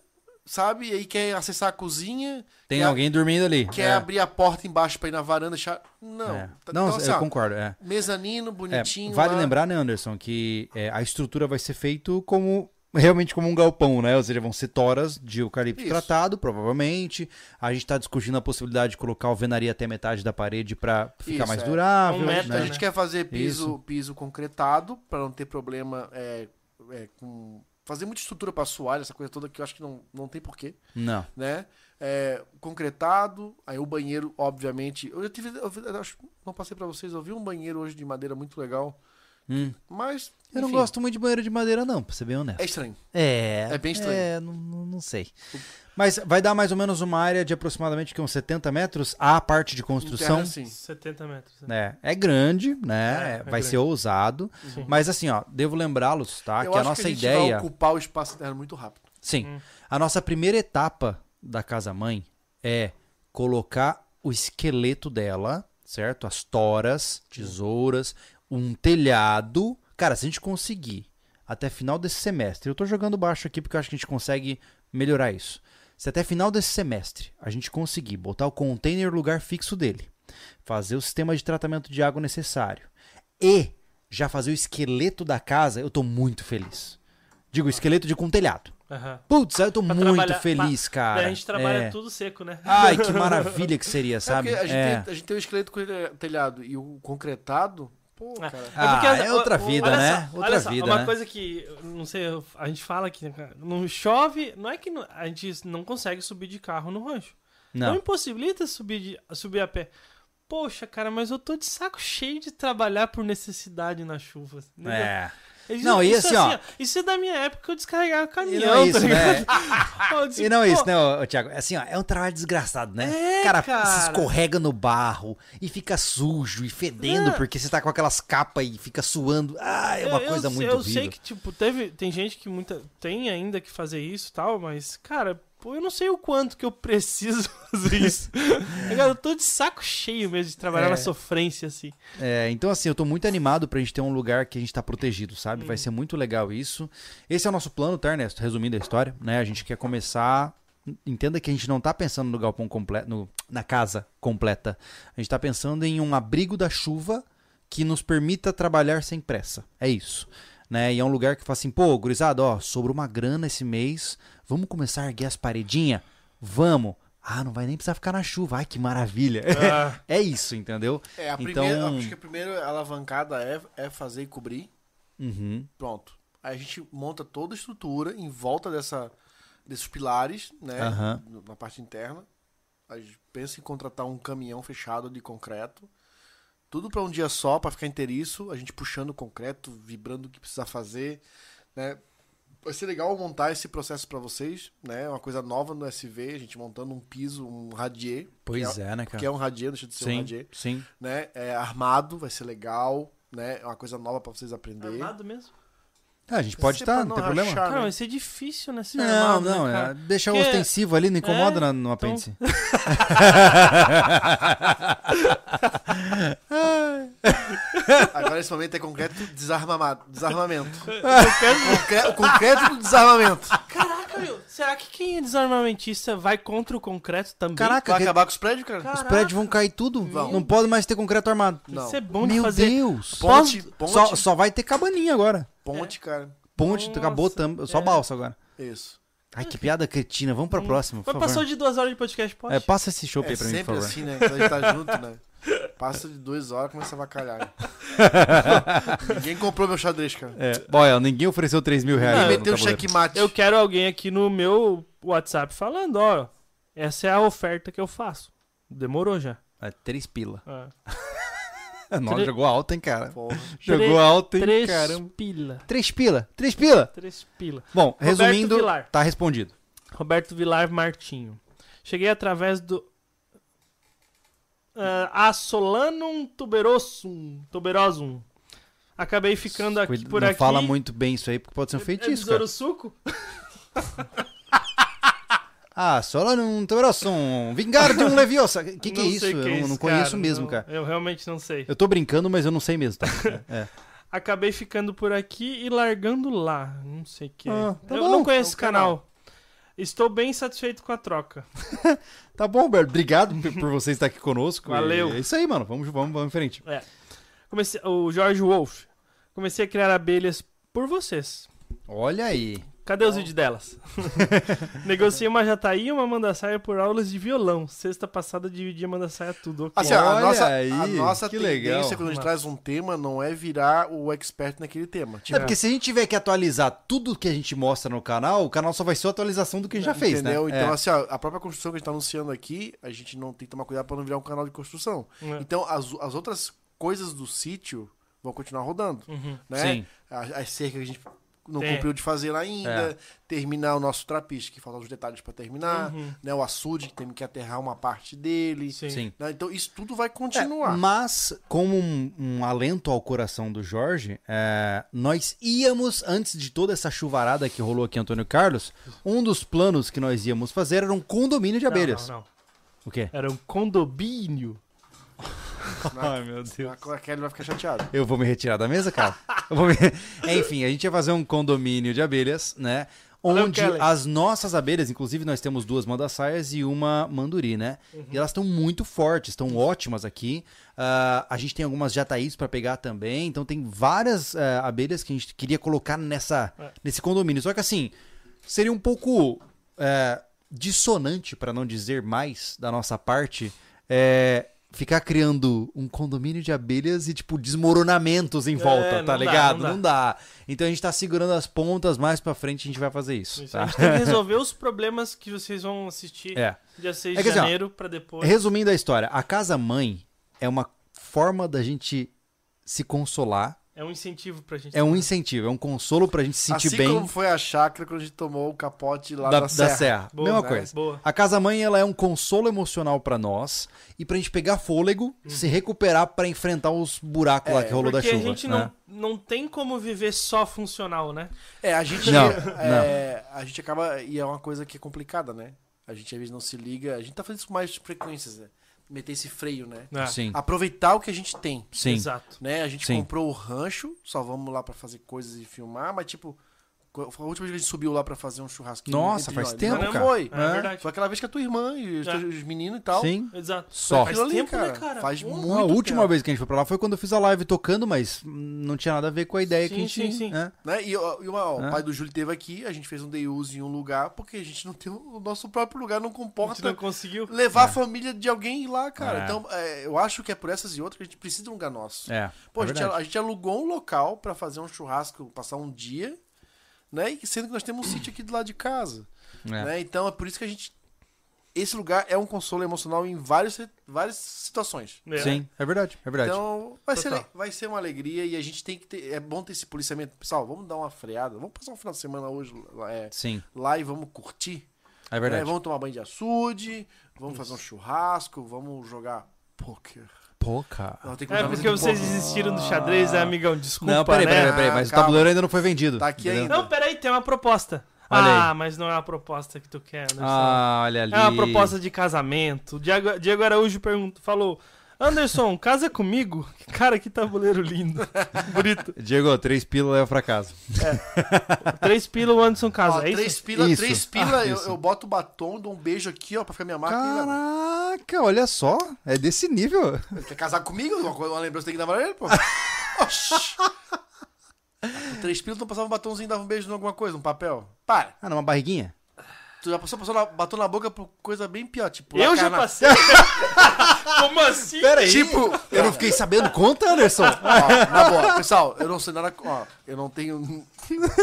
S2: sabe? E aí quer acessar a cozinha,
S1: Tem alguém dormindo ali.
S2: quer
S1: é.
S2: abrir a porta embaixo pra ir na varanda. Deixar... Não.
S1: É.
S2: Tá-
S1: Não,
S2: então, assim,
S1: eu concordo. É.
S2: mezanino,
S1: É,
S2: bonitinho.
S1: vale
S2: lá.
S1: lembrar, né, Anderson, que é, a estrutura vai ser feito como realmente como um galpão, né? Ou seja, vão ser toras de eucalipto
S2: Isso.
S1: tratado, provavelmente. A gente está discutindo a possibilidade de colocar alvenaria até metade da parede para ficar
S2: Isso,
S1: mais
S2: é.
S1: durável.
S3: Um metro,
S1: né?
S2: A gente quer fazer piso,
S1: Isso.
S2: piso concretado pra não ter problema é, é, com. Fazer muita estrutura pra assoalho, essa coisa toda que eu acho que não, não tem porquê.
S1: Não.
S2: né? É, concretado, aí o banheiro, obviamente. Eu já tive. Eu, eu acho, não passei pra vocês, eu vi um banheiro hoje de madeira muito legal.
S1: Hum.
S2: Mas.
S1: Eu não
S2: enfim,
S1: gosto muito de banheiro de madeira, não, pra ser bem honesto.
S2: É estranho.
S1: É.
S2: É bem estranho.
S1: É, não, não sei. Mas vai dar mais ou menos uma área de aproximadamente que, uns 70 metros a parte de construção.
S2: Interna, sim.
S3: 70 metros. né?
S1: É, é grande, né?
S3: É, é
S1: vai
S3: grande.
S1: ser ousado.
S3: Sim.
S1: Mas assim, ó, devo lembrá-los, tá?
S2: eu
S1: que a nossa
S2: que a gente
S1: ideia.
S2: vai ocupar o espaço interno muito rápido.
S1: Sim.
S3: Hum.
S1: A nossa primeira etapa da casa mãe é colocar o esqueleto dela, certo? As toras, tesouras, um telhado. Cara, se a gente conseguir até final desse semestre, eu tô jogando baixo aqui porque eu acho que a gente consegue melhorar isso. Se até final desse semestre a gente conseguir botar o container no lugar fixo dele, fazer o sistema de tratamento de água necessário e já fazer o esqueleto da casa, eu tô muito feliz. Digo, esqueleto de com telhado.
S3: Aham.
S1: Putz, eu tô
S3: Pra
S1: muito feliz,
S3: pra-
S1: cara.
S3: A gente trabalha
S1: É.
S3: tudo seco, né?
S1: Ai, que maravilha que seria,
S2: É
S1: sabe?
S2: porque a gente,
S1: É.
S2: tem, a gente tem o esqueleto com telhado e o concretado. Pô,
S3: É.
S2: cara.
S1: Ah, é
S3: o-
S1: outra
S3: o-
S1: vida,
S3: olha
S1: né?
S3: só,
S1: Outra
S3: olha só,
S1: vida,
S3: uma
S1: né?
S3: coisa que, não sei, a gente fala aqui, né, não chove, não é que não- a gente não consegue subir de carro no rancho. Não,
S1: Não.
S3: impossibilita subir, de- subir a pé. Poxa, cara, mas eu tô de saco cheio de trabalhar por necessidade na chuva. entendeu?
S1: É.
S3: Isso-
S1: Não, e
S3: isso
S1: assim, ó.
S3: Isso é da minha época que eu descarregava
S1: E
S3: caminhão,
S1: não é isso,
S3: tá ligado?
S1: né?
S3: Disse,
S1: E não é isso, né, ô, Thiago? É assim, ó, é um trabalho desgraçado, né?
S3: É,
S1: cara,
S3: cara.
S1: se escorrega no barro e fica sujo e fedendo
S3: É.
S1: porque você tá com aquelas capas e fica suando. Ah, é uma
S3: eu-
S1: coisa
S3: eu,
S1: muito
S3: Eu
S1: horrível.
S3: sei que, tipo, teve, tem gente que muita, tem ainda que fazer isso e tal, mas, cara, pô, eu não sei o quanto que eu preciso fazer isso. cara, eu tô de saco cheio mesmo de trabalhar
S1: É.
S3: na sofrência, assim.
S1: É, então assim, eu tô muito animado pra gente ter um lugar que a gente tá protegido, sabe?
S3: Hum.
S1: Vai ser muito legal isso. Esse é o nosso plano, tá, Ernesto? Resumindo a história, né? A gente quer começar. Entenda que a gente não tá pensando no galpão completo, no- na casa completa. A gente tá pensando em um abrigo da chuva que nos permita trabalhar sem pressa. É isso. Né? E é um lugar que fala assim, pô, gurizada, ó, sobrou uma grana esse mês, vamos começar a erguer as paredinhas? Vamos. Ah, não vai nem precisar ficar na chuva. Ai, que maravilha.
S3: Ah.
S1: é isso, entendeu?
S2: É, a
S1: Então-
S2: primeira, acho que a primeira alavancada é, é fazer e cobrir.
S1: Uhum.
S2: Pronto. Aí a gente monta toda a estrutura em volta dessa, desses pilares, né? No- Na parte interna. A gente pensa em contratar um caminhão fechado de concreto. Tudo para um dia só, para ficar inteiriço. A gente puxando o concreto, vibrando o que precisa fazer, né? Vai ser legal montar esse processo pra vocês, né? É Uma coisa nova no SV, a gente montando um piso, um radier.
S1: Pois
S2: que
S1: é, né, cara?
S2: Que é um radier, deixa de ser um
S1: sim,
S2: radier.
S1: sim.
S2: Né? É armado, vai ser legal, né? É uma coisa nova pra vocês aprenderem.
S3: Armado mesmo?
S1: Ah, a gente pode
S2: Se
S1: estar,
S2: pra
S1: não tem problema.
S3: Cara,
S2: né?
S3: vai ser difícil, né?
S1: Não,
S3: armado,
S1: não,
S3: né,
S1: é,
S3: cara?
S1: deixa o
S3: Porque-
S1: ostensivo ali, não incomoda
S3: É,
S1: na- no
S3: então-
S1: apêndice.
S2: Agora esse momento é concreto desarmamento. desarmamento. Concre- o concreto do desarmamento.
S3: Caraca, meu. Será que quem é desarmamentista vai contra o concreto também?
S1: Caraca,
S2: Vai
S1: que-
S2: acabar com os prédios, cara?
S1: os
S3: Caraca.
S1: prédios vão cair tudo.
S2: Vão.
S1: Não pode mais ter concreto armado.
S2: Não.
S3: Isso é bom de
S1: Meu
S3: fazer.
S1: Deus.
S2: Ponte, ponte,
S1: Só, só vai ter cabaninha agora.
S2: ponte, cara.
S1: Ponte,
S3: Nossa,
S1: acabou tam, só
S3: é.
S1: balsa agora.
S2: Isso.
S1: Ai, que piada cretina. Vamos pra próxima, por
S3: Mas
S1: favor.
S3: passou de duas horas de podcast, pode?
S1: É, passa esse chopp
S2: É
S1: aí pra mim, por
S2: sempre
S1: favor.
S2: assim, né? Quando a gente tá junto, né? Passa de duas horas começa a vacalhar. Ninguém comprou meu xadrez, cara.
S1: É, olha, ninguém ofereceu 3 mil reais. No
S2: meteu um
S1: tabuleiro.
S2: checkmate.
S3: Eu quero alguém aqui no meu WhatsApp falando, ó, essa é a oferta que eu faço. Demorou já.
S1: É, 3 pila.
S3: É.
S1: Nossa,
S3: Tre-
S1: jogou alto, hein, cara.
S2: Porra.
S1: Jogou alto, hein,
S3: Três
S1: caramba.
S3: pila.
S1: 3 pila. 3 pila.
S3: Três pila.
S1: Bom,
S3: Roberto
S1: resumindo,
S3: Vilar.
S1: tá respondido.
S3: Roberto Vilar Martinho. Cheguei através do uh, Assolanum tuberosum, tuberosum. Acabei ficando aqui
S1: Cuida-
S3: por
S1: não
S3: aqui.
S1: fala muito bem isso aí, porque pode ser um
S3: É
S1: feitiço, cara.
S3: besouro suco?
S1: Ah, só não um Vingar de um Leviosa. O que, que é
S3: Não
S1: isso?
S3: o
S1: Eu
S3: que é
S1: não, não conheço
S3: cara.
S1: mesmo,
S3: Não,
S1: cara.
S3: Eu realmente não sei.
S1: Eu tô brincando, mas eu não sei mesmo, tá? É.
S3: Acabei ficando por aqui e largando lá. Não sei o que é.
S1: Ah, tá
S3: eu
S1: bom.
S3: não conheço
S2: É
S3: esse
S2: um
S3: canal. Estou bem satisfeito com a troca.
S1: Tá bom, Roberto. Obrigado por- você estar aqui conosco.
S3: Valeu.
S1: É isso aí, mano. Vamos, vamos, vamos em frente.
S3: Comecei, o Jorge Wolf. Comecei a criar abelhas por vocês.
S1: Olha aí.
S3: Cadê os vídeos delas? Negociei uma jataí e uma mandaçaia por aulas de violão. Sexta passada dividi a mandaçaia tudo. ok.
S2: Assim, a
S1: Olha
S2: nossa,
S1: aí,
S2: a nossa
S1: que
S2: tendência
S1: legal.
S2: quando a gente traz um tema não é virar o expert naquele tema. Tipo,
S1: É porque se a gente tiver que atualizar tudo que a gente mostra no canal, o canal só vai ser a atualização do que a gente já fez,
S2: entendeu?
S1: né?
S2: Então,
S1: É.
S2: assim, ó, a própria construção que a gente tá anunciando aqui, a gente não tem que tomar cuidado pra não virar um canal de construção.
S3: É.
S2: Então, as, as outras coisas do sítio vão continuar rodando,
S3: Uhum.
S2: né?
S1: Sim.
S2: As, as cercas que a gente não
S3: Tem.
S2: cumpriu de fazer ainda,
S1: É.
S2: terminar o nosso trapiche, que faltam os detalhes pra terminar,
S3: Uhum.
S2: né? O açude, que tem que aterrar uma parte dele.
S3: Sim.
S1: Sim.
S2: né? Então, isso tudo vai
S1: É,
S2: continuar.
S1: mas, como um, um alento ao coração do Jorge, é, nós íamos, antes de toda essa chuvarada que rolou aqui, Antônio Carlos, um dos planos que nós íamos fazer era um condomínio de
S3: Não,
S1: abelhas.
S3: Não, não.
S1: O quê?
S3: Era um condomínio.
S1: Ai, meu
S2: A Kelly vai ficar chateada.
S1: Eu vou me retirar da mesa, cara? Me- Enfim, a gente ia fazer um condomínio de abelhas, né?
S3: Valeu,
S1: Onde
S3: Kelly.
S1: as nossas abelhas, inclusive nós temos duas mandaçaias e uma manduri, né? E elas estão muito fortes, estão ótimas aqui. Ah, a gente tem algumas jataís para pegar também, então tem várias eh, abelhas que a gente queria colocar nessa,
S3: É.
S1: nesse condomínio. Só que assim, seria um pouco eh, dissonante, para não dizer mais, da nossa parte, eh, ficar criando um condomínio de abelhas e, tipo, desmoronamentos em volta,
S3: É,
S1: tá
S3: não dá,
S1: ligado?
S3: não
S1: não, dá. Então a gente tá segurando as pontas, mais pra frente a gente vai fazer isso,
S3: Isso,
S1: tá?
S3: A gente tem que resolver os problemas que vocês vão assistir
S1: É.
S3: dia 6
S1: É
S3: de
S1: assim,
S3: janeiro pra depois.
S1: Resumindo a história, a casa mãe é uma forma da gente se consolar,
S3: É um incentivo pra gente.
S1: é um incentivo, é um consolo pra gente se sentir
S2: assim
S1: bem
S2: como foi a chácara quando a gente tomou o capote lá
S1: da,
S2: da,
S1: da
S2: serra.
S1: serra.
S3: Boa,
S1: Mesma
S2: né?
S1: coisa.
S3: Boa.
S1: A casa mãe ela é um consolo emocional pra nós e pra gente pegar fôlego, se recuperar pra enfrentar os buracos lá
S2: É,
S1: que rolou da
S3: Porque
S1: chuva.
S3: a gente
S1: né?
S3: não, não tem como viver só funcional, né?
S2: É, a gente,
S1: Não,
S2: é, a gente acaba. E é uma coisa que é complicada, né? A gente às vezes não se liga. A gente tá fazendo isso com mais frequências, né? Meter esse freio, né?
S3: É.
S1: Sim,
S2: Aproveitar o que a gente tem.
S1: sim.
S3: Exato.
S2: Né? A gente
S1: Sim.
S2: comprou o rancho, só vamos lá pra fazer coisas e filmar, mas tipo, a última vez que a gente subiu lá pra fazer um churrasquinho.
S1: Nossa, faz
S2: nós.
S1: tempo,
S2: Não
S1: cara.
S2: foi.
S3: É,
S1: É.
S3: verdade.
S2: Foi aquela vez que a tua irmã e os,
S3: É.
S2: teus- os meninos e tal.
S1: Sim.
S3: Exato.
S1: Só.
S3: Faz
S2: ali,
S3: tempo,
S2: cara,
S3: né, cara?
S2: Faz
S3: Pô,
S2: muito
S1: a última
S2: tempo.
S1: vez que a gente foi pra lá foi quando eu fiz a live tocando, mas não tinha nada a ver com a ideia que a
S3: Sim,
S1: gente
S3: sim, sim.
S1: é.
S2: Né? E, ó, e uma- ó,
S1: É.
S2: o pai do Júlio esteve aqui, a gente fez um day use em um lugar, porque a gente não tem o nosso próprio lugar, não
S3: A gente
S2: comporta
S3: não conseguiu.
S2: levar
S1: É.
S2: a família de alguém ir lá, cara.
S1: É.
S2: Então, é, eu acho que é por essas e outras que a gente precisa de um lugar nosso.
S1: É.
S2: Pô,
S1: é
S2: a, gente,
S1: verdade.
S2: a gente alugou um local pra fazer um churrasco, passar um dia, né? E sendo que nós temos um sítio aqui do lado de casa.
S1: É.
S2: Né? Então é por isso que a gente esse lugar é um consolo emocional em várias, várias situações.
S3: É.
S1: Sim, é verdade, é verdade.
S2: Então, vai ser, vai ser uma alegria e a gente tem que ter. É bom ter esse policiamento. Pessoal, vamos dar uma freada. Vamos passar um final de semana hoje lá, é,
S1: Sim,
S2: lá e vamos curtir.
S1: é verdade.
S2: É, vamos tomar banho de açude, vamos fazer um churrasco, vamos jogar poker.
S1: Pô, cara.
S2: Não, tem que
S3: É porque vocês
S2: poker.
S3: desistiram do xadrez, né, amigão? Desculpa,
S1: Não, peraí,
S3: né?
S1: peraí, peraí, mas o
S2: Calma.
S1: tabuleiro ainda não foi vendido.
S2: Tá aqui ainda.
S3: Não, peraí, tem uma proposta.
S1: Olha
S3: ah, mas não é a proposta que tu quer, Anderson.
S1: Ah, olha ali.
S3: É uma proposta de casamento. Diego, Diego Araújo pergunta, falou: Anderson, casa comigo? Cara, que tabuleiro lindo. Bonito.
S1: Diego, três pílulas leva pra casa.
S3: Três pila, o Anderson casa.
S2: Ó,
S3: é
S2: três
S3: isso?
S2: pila,
S1: Isso.
S2: três pila,
S1: Ah,
S2: eu, eu boto o batom, dou um beijo aqui, ó, pra ficar minha marca. e.
S1: Caraca, olha só. É desse nível.
S2: Quer casar comigo? Uma, lembrança tem que dar pra ele, pô. Oxi. Três pilas, tu passava um batomzinho, dava um beijo em alguma coisa, um papel. Para.
S1: Ah, numa barriguinha?
S2: Tu já passou, passou na, batom na boca por coisa bem pior, tipo...
S3: Eu já
S2: lacarna-
S3: passei. Como assim?
S1: Peraí.
S2: Tipo,
S1: Eu não fiquei sabendo. Conta, Anderson.
S2: Ó, na boa, pessoal, eu não sei nada. Ó, eu não tenho.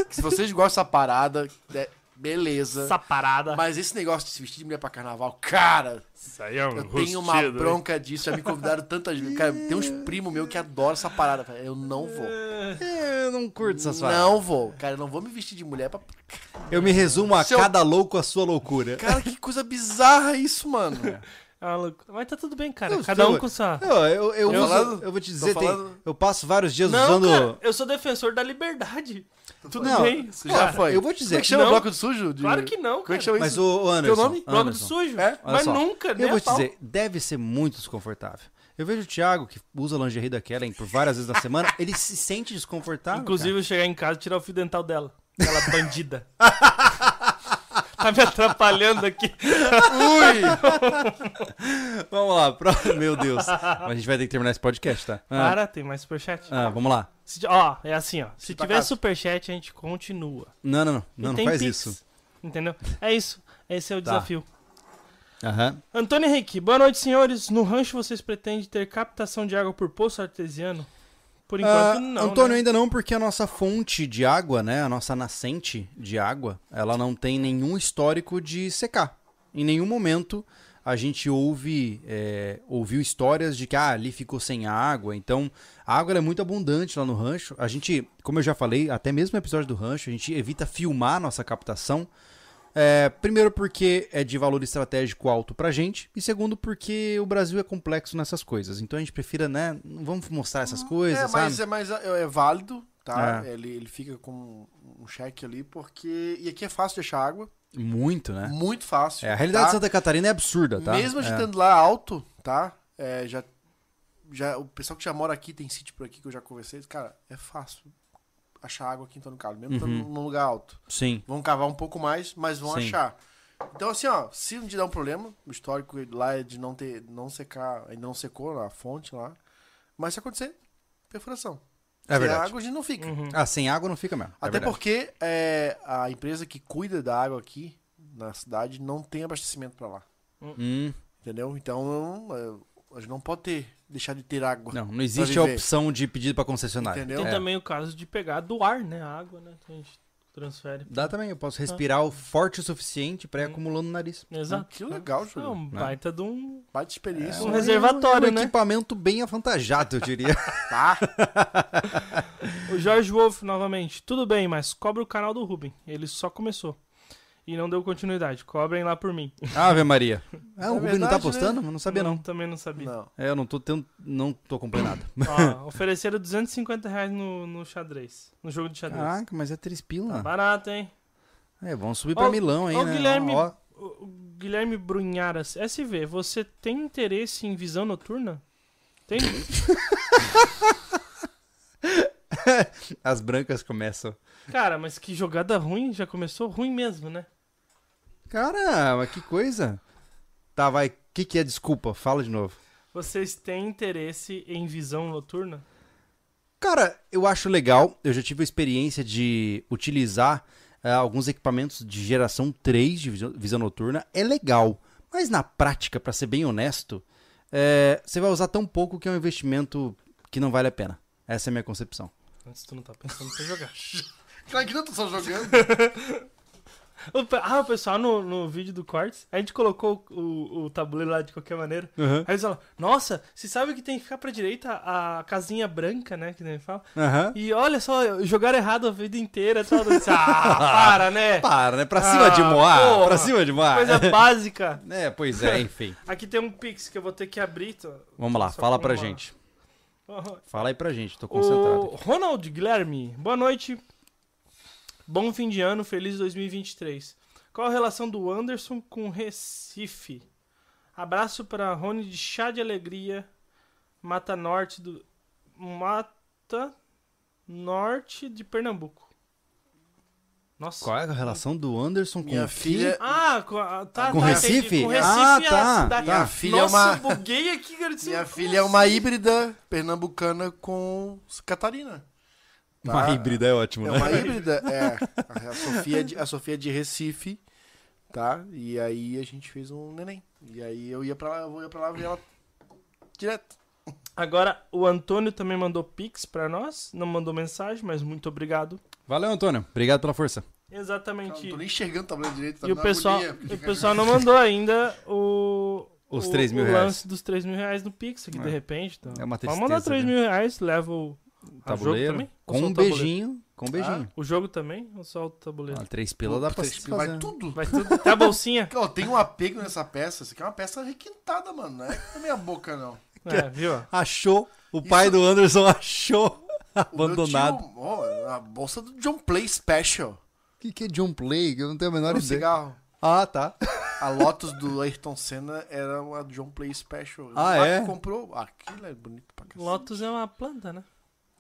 S2: Se vocês gostam dessa parada, é, beleza.
S3: Essa parada.
S2: Mas esse negócio de se vestir de mulher pra carnaval, cara,
S3: Isso aí é um
S2: eu tenho uma bronca disso. Já me convidaram tantas vezes. Cara, tem uns primos meus que adoram essa parada. Eu não vou.
S1: Eu não curto essas paradas.
S2: Não vou. Cara, eu não vou me vestir de mulher pra.
S1: Eu me resumo a
S2: Seu-
S1: cada louco a sua loucura.
S2: Cara, que coisa bizarra isso, mano.
S3: Loucura. Mas tá tudo bem, cara.
S1: Eu
S3: Cada um com sua.
S1: Eu, eu, eu,
S2: Tô
S1: uso-
S2: falando-
S1: eu vou te
S2: tô
S1: dizer, tem-
S2: falando-
S1: eu passo vários dias
S3: Não,
S1: usando.
S3: cara, eu sou defensor da liberdade. Tudo
S1: Não,
S3: bem. Cara.
S2: já foi.
S1: eu vou te dizer
S2: Como é que chama
S3: Não.
S2: bloco de sujo? De-
S3: Claro que não,
S2: Como é que
S3: cara.
S2: chama
S1: Mas
S2: isso?
S1: o Anderson,
S2: nome?
S3: Bloco de
S1: Anderson,
S3: sujo.
S2: É?
S1: olha
S3: Mas
S1: só,
S3: nunca, nem
S1: Eu vou
S3: a
S1: te
S3: pau.
S1: dizer, deve ser muito desconfortável. Eu vejo o Thiago, que usa lingerie da Kellen por várias vezes na semana, ele se sente desconfortável.
S3: Inclusive, eu chegar em casa e tirar o fio dental dela. Aquela bandida. Tá me atrapalhando aqui.
S1: cara. Vamos lá, pro... meu Deus. A gente vai ter que terminar esse podcast, tá? Ah,
S3: Para, tem mais superchat.
S1: ah, vamos lá.
S3: Se- ó, é assim, ó. Se
S2: pra
S3: tiver
S2: casa.
S3: superchat, a gente continua.
S1: Não, não, não.
S3: E
S1: Não, não faz
S3: Pix,
S1: isso.
S3: Entendeu? É isso. Esse é o
S1: Tá.
S3: desafio.
S1: Aham.
S3: Antônio Henrique, boa noite, senhores. No rancho vocês pretendem ter captação de água por poço artesiano? Por enquanto,
S1: Ah,
S3: não.
S1: Antônio,
S3: né?
S1: ainda não, porque a nossa fonte de água, né, a nossa nascente de água, ela não tem nenhum histórico de secar. Em nenhum momento a gente ouve, é, ouviu histórias de que ah, ali ficou sem água. Então, a água é muito abundante lá no rancho. A gente, como eu já falei, até mesmo no episódio do rancho, a gente evita filmar a nossa captação. É, primeiro porque é de valor estratégico alto pra gente, e segundo porque o Brasil é complexo nessas coisas. Então a gente prefira, né, não vamos mostrar essas coisas,
S2: É, mas, é, mas é, é válido, tá?
S1: É.
S2: Ele, ele fica com um cheque ali, porque. E aqui é fácil de achar água.
S1: Muito, né?
S2: Muito fácil.
S1: É, a realidade
S2: tá?
S1: de Santa Catarina é absurda, tá?
S2: Mesmo a gente
S1: é.
S2: estando lá alto, tá? É, já, já, o pessoal que já mora aqui, tem sítio por aqui que eu já conversei, cara, é fácil achar água aqui em Antônio Carlos, mesmo estando
S1: Uhum.
S2: num lugar alto.
S1: Sim.
S2: Vão cavar um pouco mais, mas vão
S1: Sim.
S2: achar. Então, assim, ó, se um dia der um problema, o histórico lá é de não ter, não secar, ainda não secou a fonte lá. Mas se acontecer, perfuração.
S1: É
S2: Sem
S1: verdade.
S2: água a gente não fica.
S3: Uhum.
S1: Ah, sem água não fica mesmo. é
S2: Até
S1: verdade.
S2: porque é, a empresa que cuida da água aqui na cidade não tem abastecimento pra lá.
S1: Hum,
S2: Entendeu? Então, é, a gente não pode ter, deixar de ter água.
S1: não, não existe a opção de pedido pra concessionária.
S2: Entendeu?
S3: Tem
S1: É.
S3: também o caso de pegar do ar, né? A água, né? Então a gente transfere.
S1: Dá também, eu posso respirar o forte o suficiente pra ir
S3: Hum.
S1: acumulando no nariz.
S3: Exato.
S2: Que legal,
S3: É
S2: Júlio.
S3: um baita de um.
S2: Baita experiência.
S3: um reservatório,
S1: é um
S3: né?
S1: equipamento bem avantajado, eu diria.
S2: Tá?
S3: O Jorge Wolf, novamente. Tudo bem, mas cobra o canal do Ruben. Ele só começou. E não deu continuidade. Cobrem lá por mim.
S1: Ave Maria. Ah, o
S2: É
S1: Rubem não tá
S2: verdade,
S1: postando? Eu não sabia não.
S3: Também não sabia.
S2: Não.
S1: É, eu não tô tendo, não tô acompanhando nada.
S3: Ó, ofereceram 250 reais no, no xadrez. No jogo de xadrez.
S1: Caraca, mas é três pila.
S3: Barato, hein?
S1: É, vamos subir pra
S3: Ó,
S1: Milão aí,
S3: ó,
S1: né?
S3: Guilherme-
S1: Ó,
S3: o Guilherme Brunharas. SV, você tem interesse em visão noturna? Tem?
S1: as brancas começam.
S3: Cara, mas que jogada ruim. Já começou ruim mesmo, né?
S1: Caramba, que coisa. Tá, vai. O que, que é desculpa? Fala de novo.
S3: Vocês têm interesse em visão noturna?
S1: Cara, eu acho legal. Eu já tive a experiência de utilizar eh, alguns equipamentos de geração 3 de visão, visão noturna. É legal. Mas na prática, pra ser bem honesto, eh, você vai usar tão pouco que é um investimento que não vale a pena. Essa é a minha concepção.
S3: Antes tu não tá pensando pra jogar.
S2: Claro que não, tô só jogando.
S3: Ah, o pessoal no, no vídeo do Cortes, a gente colocou o, o tabuleiro lá de qualquer maneira.
S1: Aham.
S3: Aí eles falam, nossa, você sabe que tem que ficar pra direita a casinha branca, né? Que nem fala.
S1: Aham.
S3: E olha só, jogaram errado a vida inteira. Tal. Eu disse, ah, para, né?
S1: Para, né? Pra cima de
S3: Ah,
S1: Moá.
S3: porra.
S1: Pra cima de Moá.
S3: Coisa básica.
S1: É, pois é, enfim.
S3: Aqui tem um Pix que eu vou ter que abrir. tô-
S1: Vamos lá,
S3: Só
S1: fala
S3: pra
S1: gente.
S3: Aham.
S1: Fala aí pra gente, tô concentrado.
S3: O Ronald Guilherme, boa noite. Bom fim de ano, feliz 2023. Qual a relação do Anderson com Recife? Abraço para Rony de Chá de Alegria, Mata Norte do Mata Norte de Pernambuco. Nossa.
S1: Qual é a relação do Anderson com
S2: Minha
S1: o
S2: filha-
S3: Ah, com, a- tá,
S1: Com
S3: tá,
S1: Recife?
S3: Com Recife
S1: Ah,
S3: é a
S1: tá,
S3: cidade.
S2: Minha filha é
S3: Nossa,
S2: uma-
S3: eu buguei aqui, cara.
S2: Minha filha é uma híbrida pernambucana com Catarina.
S1: Uma
S2: Tá?
S1: híbrida é ótimo,
S2: É
S1: né?
S2: uma híbrida, é. A Sofia, é de- a Sofia é de Recife, tá? E aí a gente fez um neném. E aí eu ia pra lá, eu ia pra lá ver ela direto.
S3: Agora, o Antônio também mandou pix pra nós. Não mandou mensagem, mas muito obrigado.
S1: Valeu, Antônio. Obrigado pela força.
S2: Cara,
S3: Exatamente.
S2: não tô nem enxergando o tabuleiro direito. Tá
S3: e o pessoal,
S2: agonia,
S3: o pessoal não mandou ainda o.
S1: Os
S3: o-
S1: 3 mil
S3: o
S1: reais.
S3: lance dos 3 mil reais no Pix aqui,
S1: É.
S3: de repente. Então.
S1: É uma
S3: Pode mandar
S1: tristeza,
S3: 3
S1: né?
S3: mil reais, leva o
S1: Tabuleiro. Com um beijinho. Com um beijinho.
S3: O jogo também? Ou só o tabuleiro?
S1: Ah, três pila dá pra se
S2: vai
S1: fazer.
S2: tudo.
S3: Vai tudo. Até a bolsinha?
S2: Ó, tem um apego nessa peça. Isso aqui é uma peça requintada, mano. Não é com a minha boca, não.
S3: É, viu?
S1: Achou. O pai
S2: Isso-
S1: do Anderson achou. Abandonado.
S2: tio, ó, a bolsa do John Play Special.
S1: O que, que é John Play? Eu não tenho a menor
S2: Um
S1: ideia.
S2: cigarro.
S1: Ah, tá.
S2: A Lotus do Ayrton Senna era uma John Play Special.
S1: Ah,
S2: O
S1: é?
S2: Comprou. Aquilo é bonito pra cacete.
S3: Lotus é uma planta, né?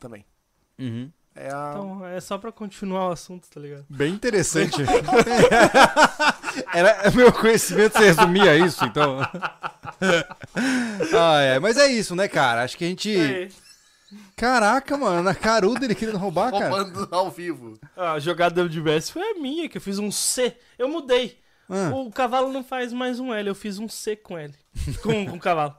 S2: Também.
S1: Uhum.
S2: É a...
S3: Então é só pra continuar o assunto, tá ligado?
S1: Bem interessante. Era, meu conhecimento se resumia a isso, então. ah, é. Mas é isso, né, cara? Acho que a gente.
S3: Aí.
S1: Caraca, mano, na caruda ele querendo roubar, cara.
S2: Roubando ao vivo.
S3: A jogada de WS foi a minha, que eu fiz um C. Eu mudei.
S1: Ah,
S3: O cavalo não faz mais um L, eu fiz um C com L. Com, com o cavalo.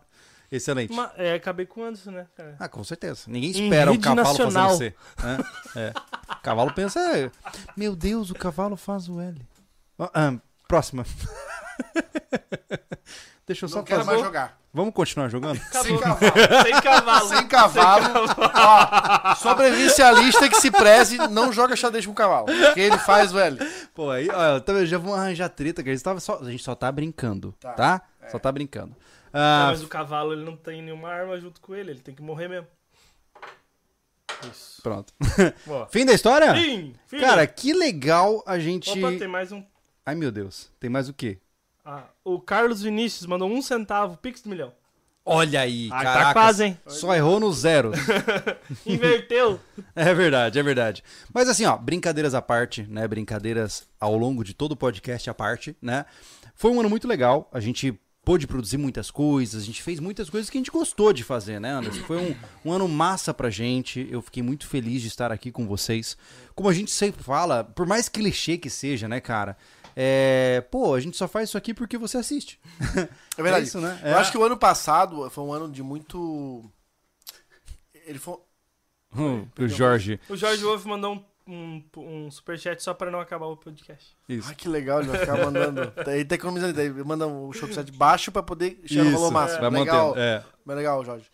S1: Excelente.
S3: Ma- é, acabei com o Anderson, né, cara?
S1: Ah, com certeza. Ninguém espera o cavalo
S3: nacional.
S1: fazendo C. né? É. O cavalo pensa, é, meu Deus, o cavalo faz o L. Ah, ah, próxima. Deixa eu só
S2: Não quero
S1: fazer.
S2: mais jogar.
S1: Vamos continuar jogando?
S2: Sem
S3: Acabou.
S2: cavalo.
S3: Sem cavalo.
S2: Sem cavalo. Ó, sobrevivencialista que se preze não joga xadrez com cavalo. Porque ele faz o L.
S1: Pô, aí, ó, também já vamos arranjar treta, que a gente, tava só, a gente só tá brincando, tá?
S2: Tá,
S1: Só tá brincando.
S3: Não,
S1: Ah,
S3: mas o cavalo ele não tem nenhuma arma junto com ele, ele tem que morrer mesmo. Isso.
S1: pronto.
S3: Boa.
S1: Fim da história?
S3: Fim, fim.
S1: Cara, que legal a gente...
S3: Opa, tem mais um.
S1: Ai, meu Deus. Tem mais o quê?
S3: Ah, o Carlos Vinícius mandou um centavo, pix do milhão.
S1: Olha aí,
S3: Ah,
S1: caraca.
S3: tá quase, hein?
S1: Só errou no zero.
S3: Inverteu.
S1: É verdade, é verdade. Mas assim, ó, brincadeiras à parte, né? Brincadeiras ao longo de todo o podcast à parte, né? Foi um ano muito legal. A gente pôde produzir muitas coisas, a gente fez muitas coisas que a gente gostou de fazer, né, Anderson? Foi um, um ano massa pra gente. Eu fiquei muito feliz de estar aqui com vocês. Como a gente sempre fala, por mais clichê que seja, né, cara? É, pô, a gente só faz isso aqui porque você assiste.
S2: É verdade.
S1: É isso, né?
S2: Eu
S1: É.
S2: acho que o ano passado foi um ano de muito. Ele foi.
S1: Hum, o Jorge.
S3: O Jorge Wolf mandou um, um, um superchat só pra não acabar o podcast.
S1: Isso.
S2: Ai, que legal, ele vai ficar mandando. Ele tá economizando, ele manda o showset baixo pra poder chegar no valor máximo.
S1: vai
S2: legal.
S1: mantendo. É.
S2: Mas legal, Jorge.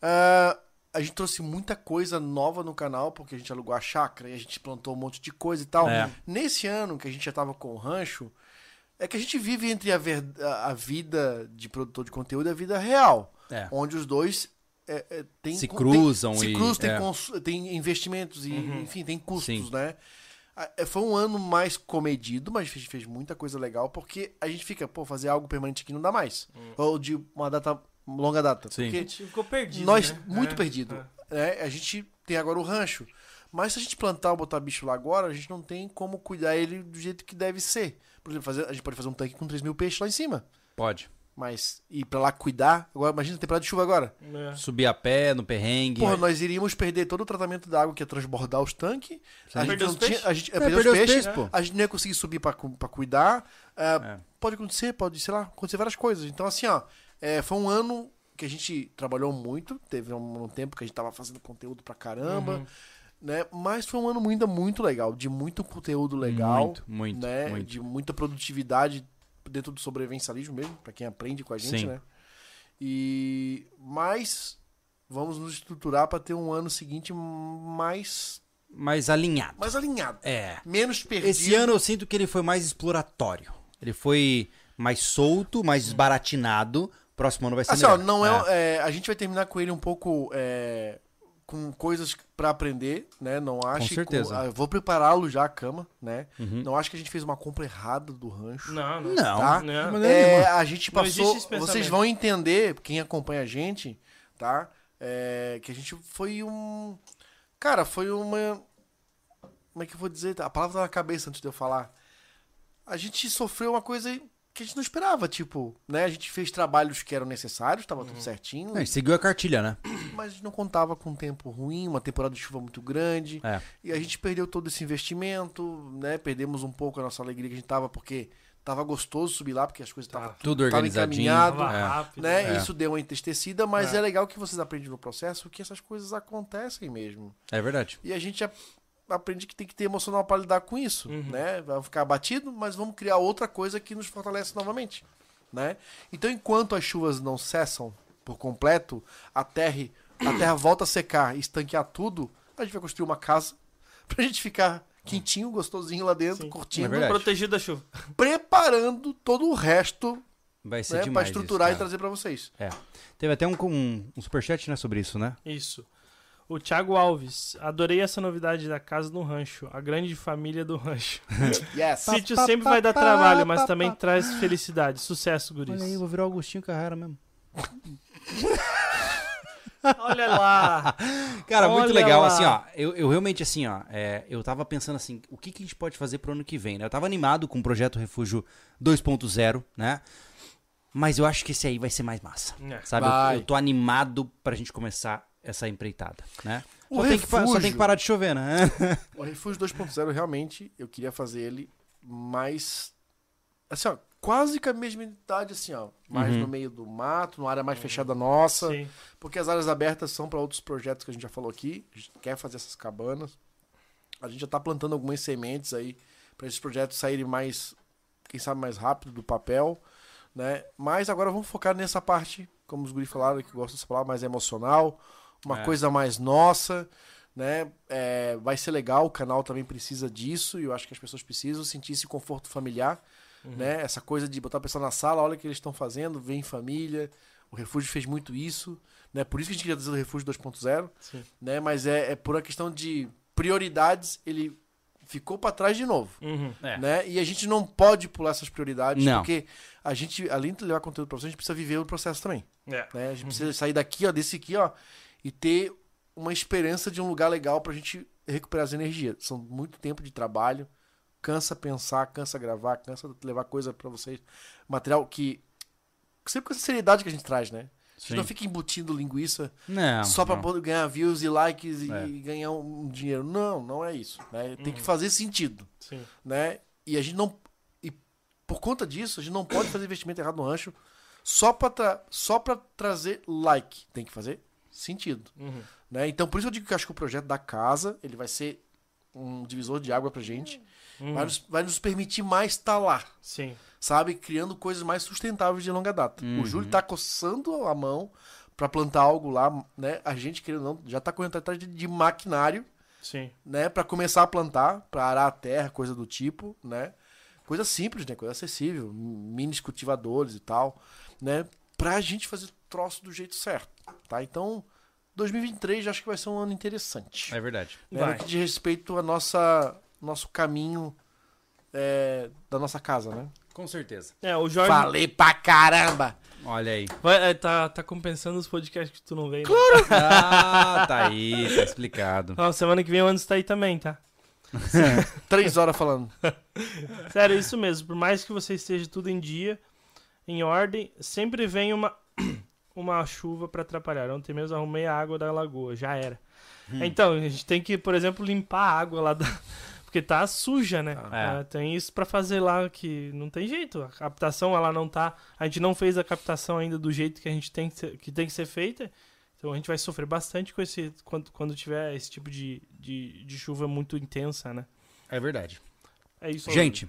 S2: Ah, a gente trouxe muita coisa nova no canal, porque a gente alugou a chácara e a gente plantou um monte de coisa e tal.
S1: É.
S2: Nesse ano que a gente já tava com o rancho, é que a gente vive entre a, ver- a- a vida de produtor de conteúdo e a vida real.
S1: É.
S2: Onde os dois é, é, tem,
S1: Se
S2: tem-
S1: cruzam
S2: se
S1: e-
S2: cruzam, tem,
S1: é.
S2: cons- tem investimentos e, enfim, tem custos,
S1: Sim.
S2: né? É, Foi um ano mais comedido, mas a gente fez muita coisa legal, porque a gente fica, pô, fazer algo permanente aqui não dá mais. Ou de uma data, longa data.
S1: Sim.
S3: A
S2: Porque
S3: gente ficou perdido.
S2: nós,
S3: né?
S2: muito
S3: É,
S2: perdido.
S3: é.
S2: né? A gente tem agora o rancho. Mas se a gente plantar ou botar bicho lá agora, a gente não tem como cuidar ele do jeito que deve ser. Por exemplo, fazer, a gente pode fazer um tanque com 3 mil peixes lá em cima.
S1: Pode.
S2: Mas ir pra lá cuidar. Agora, imagina a temporada de chuva agora.
S3: É.
S1: Subir a pé no perrengue.
S2: Porra, nós iríamos perder todo o tratamento da água que ia transbordar os tanques. A gente não
S3: os
S2: tinha.
S3: peixes?
S2: A gente ia
S1: É,
S2: perder
S1: perder
S2: os peixes. A gente não ia conseguir subir pra cuidar. É,
S1: É.
S2: Pode acontecer, pode, sei lá, acontecer várias coisas. Então, assim, ó, é, foi um ano que a gente trabalhou muito. Teve um, um tempo que a gente tava fazendo conteúdo pra caramba.
S3: Uhum.
S2: né? Mas foi um ano ainda muito legal, de muito conteúdo legal,
S1: Muito, muito,
S2: né?
S1: muito.
S2: De muita produtividade dentro do sobrevivencialismo mesmo, pra quem aprende com a gente,
S1: Sim.
S2: né? E mas vamos nos estruturar pra ter um ano seguinte mais
S1: Mas alinhado.
S2: mais alinhado,
S1: É.
S2: menos perdido.
S1: Esse ano eu sinto que ele foi mais exploratório. Ele foi mais solto, mais desbaratinado. Próximo ano vai ser
S2: Assim, ó,
S1: melhor.
S2: não é, é, a gente vai terminar com ele um pouco é, com coisas pra aprender, né? Não acho.
S1: certeza.
S2: ah, vou prepará-lo já a cama, né?
S1: Uhum.
S2: Não acho que a gente fez uma compra errada do rancho.
S3: Não, não.
S1: Não.
S2: Tá?
S3: Não.
S2: É, a gente passou. Vocês vão entender, quem acompanha a gente, tá? É, que a gente foi um. Cara, foi uma. Como é que eu vou dizer? A palavra tá na cabeça antes de eu falar. A gente sofreu uma coisa que a gente não esperava, tipo, né? A gente fez trabalhos que eram necessários, tava
S3: Uhum.
S2: tudo certinho,
S1: É, seguiu a cartilha, né?
S2: mas a gente não contava com um tempo ruim, uma temporada de chuva muito grande.
S1: É.
S2: E a gente perdeu todo esse investimento, né? Perdemos um pouco a nossa alegria que a gente tava, porque tava gostoso subir lá, porque as coisas estavam
S1: Tudo
S2: tava
S1: organizadinho.
S3: Tava
S1: É.
S3: rápido.
S2: né?
S1: É.
S2: Isso deu uma entristecida, mas
S3: É.
S2: é. legal que vocês aprendem no processo que essas coisas acontecem mesmo.
S1: É verdade.
S2: E a gente aprende que tem que ter emocional para lidar com isso,
S3: Uhum.
S2: né? Vai ficar abatido, mas vamos criar outra coisa que nos fortalece novamente, né? Então, enquanto as chuvas não cessam por completo, a terra, a terra volta a secar e estanquear tudo, a gente vai construir uma casa pra gente ficar quentinho, gostosinho lá dentro,
S3: Sim.
S2: curtindo,
S1: É.
S3: Protegido da chuva.
S2: preparando todo o resto
S1: Vai ser
S2: né, para
S1: demais.
S2: estruturar
S1: isso,
S2: e trazer pra vocês.
S1: É. Teve até um, um, um superchat, né, sobre isso, né?
S3: Isso. O Thiago Alves. Adorei essa novidade da casa no rancho. A grande família do rancho.
S2: Yes!
S3: Sítio sempre vai dar trabalho, mas também traz felicidade. Sucesso, guris.
S1: Olha aí, eu vou virar o Agostinho Carrara mesmo.
S3: Olha lá.
S1: Cara, muito
S3: Olha
S1: legal,
S3: lá.
S1: assim, ó. Eu, eu realmente, assim, ó, é, eu tava pensando assim, o que, que a gente pode fazer pro ano que vem, né? Eu tava animado com o projeto Refúgio 2.0, né? Mas eu acho que esse aí vai ser mais massa.
S3: É.
S1: Sabe? Eu, eu tô animado pra gente começar essa empreitada, né?
S2: O
S1: Só tem, que, só
S2: refúgio-
S1: tem que parar de chover, né?
S2: O Refúgio 2.0, realmente, eu queria fazer ele mais. Assim, ó, quase com a mesma idade, assim, ó. Mais
S1: Uhum.
S2: no meio do mato, numa área mais fechada nossa.
S3: Sim.
S2: Porque as áreas abertas são para outros projetos que a gente já falou aqui. A gente quer fazer essas cabanas. A gente já tá plantando algumas sementes aí para esses projetos saírem mais, quem sabe, mais rápido do papel, né? Mas agora vamos focar nessa parte, como os guri falaram, que eu gosto dessa palavra, mais emocional, uma
S1: É.
S2: coisa mais nossa, né? É, vai ser legal, o canal também precisa disso e eu acho que as pessoas precisam sentir esse conforto familiar, né? Essa coisa de botar a pessoa na sala, olha o que eles estão fazendo, vem em família. O Refúgio fez muito isso, né? Por isso que a gente queria trazer o Refúgio 2.0,
S3: Sim.
S2: né? Mas é, é por uma questão de prioridades, ele ficou para trás de novo,
S3: Uhum.
S1: É.
S2: né? E a gente não pode pular essas prioridades,
S1: Não.
S2: porque a gente, além de levar conteúdo para você, a gente precisa viver o processo também,
S3: É.
S2: né? A gente precisa sair daqui, ó, desse aqui, ó, e ter uma esperança de um lugar legal pra gente recuperar as energias. São muito tempo de trabalho, cansa pensar, cansa gravar, cansa levar coisa pra vocês, material que sempre com essa seriedade que a gente traz, né? A gente
S1: Sim.
S2: não fica embutindo linguiça
S1: Não.
S2: só pra
S1: não.
S2: poder ganhar views e likes e
S1: É.
S2: ganhar um dinheiro. Não, não é isso. Né? Tem
S3: Uhum.
S2: que fazer sentido,
S3: Sim.
S2: né? E a gente não e por conta disso, a gente não pode fazer investimento errado no rancho só pra tra só para trazer like. Tem que fazer sentido,
S3: Uhum.
S2: né? Então, por isso eu digo que eu acho que o projeto da casa, ele vai ser um divisor de água pra gente.
S3: Uhum.
S2: Vai, nos, vai nos permitir mais estar lá,
S3: Sim.
S2: sabe? Criando coisas mais sustentáveis de longa data.
S1: Uhum.
S2: O Júlio tá coçando a mão pra plantar algo lá, né? A gente, querendo ou não, já tá correndo atrás de, de maquinário,
S3: Sim.
S2: né? Pra começar a plantar, pra arar a terra, coisa do tipo, né? Coisa simples, né? Coisa acessível, mini cultivadores e tal, né? Pra gente fazer troço do jeito certo, tá? Então, 2023 já acho que vai ser um ano interessante.
S1: É verdade.
S2: Né?
S3: Vai.
S2: Diz respeito ao nossa, nosso caminho é, da nossa casa, né?
S1: Com certeza.
S3: É, o Jorge
S2: Falei pra caramba!
S1: Olha aí.
S3: vai- é, tá, tá compensando os podcasts que tu não veio. né?
S1: Ah, tá aí, tá explicado.
S3: Ó, semana que vem o Anderson tá aí também, tá?
S2: Três horas falando.
S3: Sério, é isso mesmo. Por mais que você esteja tudo em dia, em ordem, sempre vem uma, uma chuva pra atrapalhar. Ontem mesmo arrumei a água da lagoa, já era. Então, a gente tem que, por exemplo, limpar a água lá da. Porque tá suja, né?
S1: É.
S3: Tem isso pra fazer lá que não tem jeito. A captação, ela não tá. A gente não fez a captação ainda do jeito que a gente tem que ser, que tem que ser feita. Então a gente vai sofrer bastante com esse quando, quando tiver esse tipo de, de, de chuva muito intensa, né?
S1: É verdade.
S3: É isso.
S1: Gente,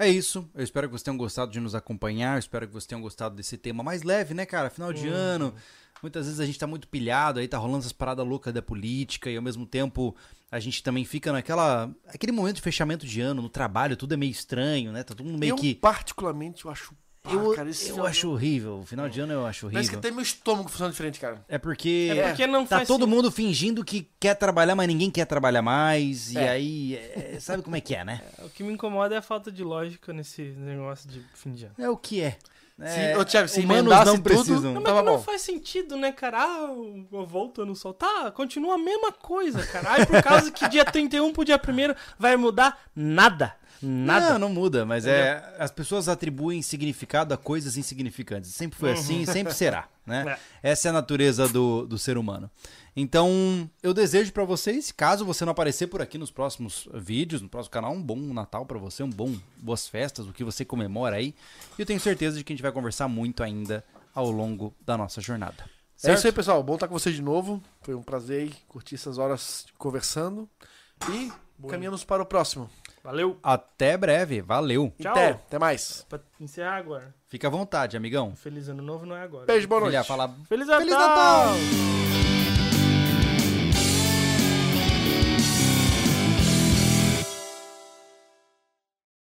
S1: é isso. Eu espero que vocês tenham gostado de nos acompanhar. Eu espero que vocês tenham gostado desse tema mais leve, né, cara? Final de
S3: Uhum.
S1: ano. Muitas vezes a gente tá muito pilhado, aí tá rolando essas paradas loucas da política e ao mesmo tempo a gente também fica naquela aquele momento de fechamento de ano, no trabalho, tudo é meio estranho, né? Tá todo mundo meio
S2: eu,
S1: que
S2: particularmente, eu acho. Pá,
S1: eu,
S2: cara, esse
S1: eu
S2: ano-
S1: acho horrível. O final de ano eu acho
S2: Parece que
S1: horrível.
S2: até meu estômago funciona diferente, cara.
S1: É porque
S3: É porque não
S1: tá
S3: faz
S1: todo mundo fingindo que quer trabalhar, mas ninguém quer trabalhar mais. E
S2: É.
S1: aí, é, sabe como é que é, né?
S3: O que me incomoda é a falta de lógica nesse negócio de fim de ano.
S1: É o que é.
S2: Se, ô, Thiago, se
S1: humanos
S2: emendasse
S1: não
S2: tudo,
S1: precisam.
S3: Não, mas não
S2: bom.
S3: faz sentido, né, cara? Ah, eu volto no sol. Tá, continua a mesma coisa, cara. Aí por causa que dia 31 pro dia 1 vai mudar nada. Nada.
S1: Não, não muda, mas é. As pessoas atribuem significado a coisas insignificantes. Sempre foi assim e sempre será, né? Essa é a natureza do, do ser humano. Então, eu desejo pra vocês, caso você não aparecer por aqui nos próximos vídeos, no próximo canal, um bom Natal pra você, um bom boas festas, o que você comemora aí. E eu tenho certeza de que a gente vai conversar muito ainda ao longo da nossa jornada.
S2: É isso aí, pessoal. Bom estar com vocês de novo. Foi um prazer curtir essas horas conversando. E caminhamos para o próximo.
S3: Valeu.
S1: Até breve, valeu.
S3: Tchau.
S2: Até, até mais.
S3: Pra encerrar agora.
S1: Fica à vontade, amigão.
S3: Feliz ano novo não é agora.
S2: Beijo, boa noite.
S1: Filha, fala
S3: Feliz Natal!
S1: Feliz Natal!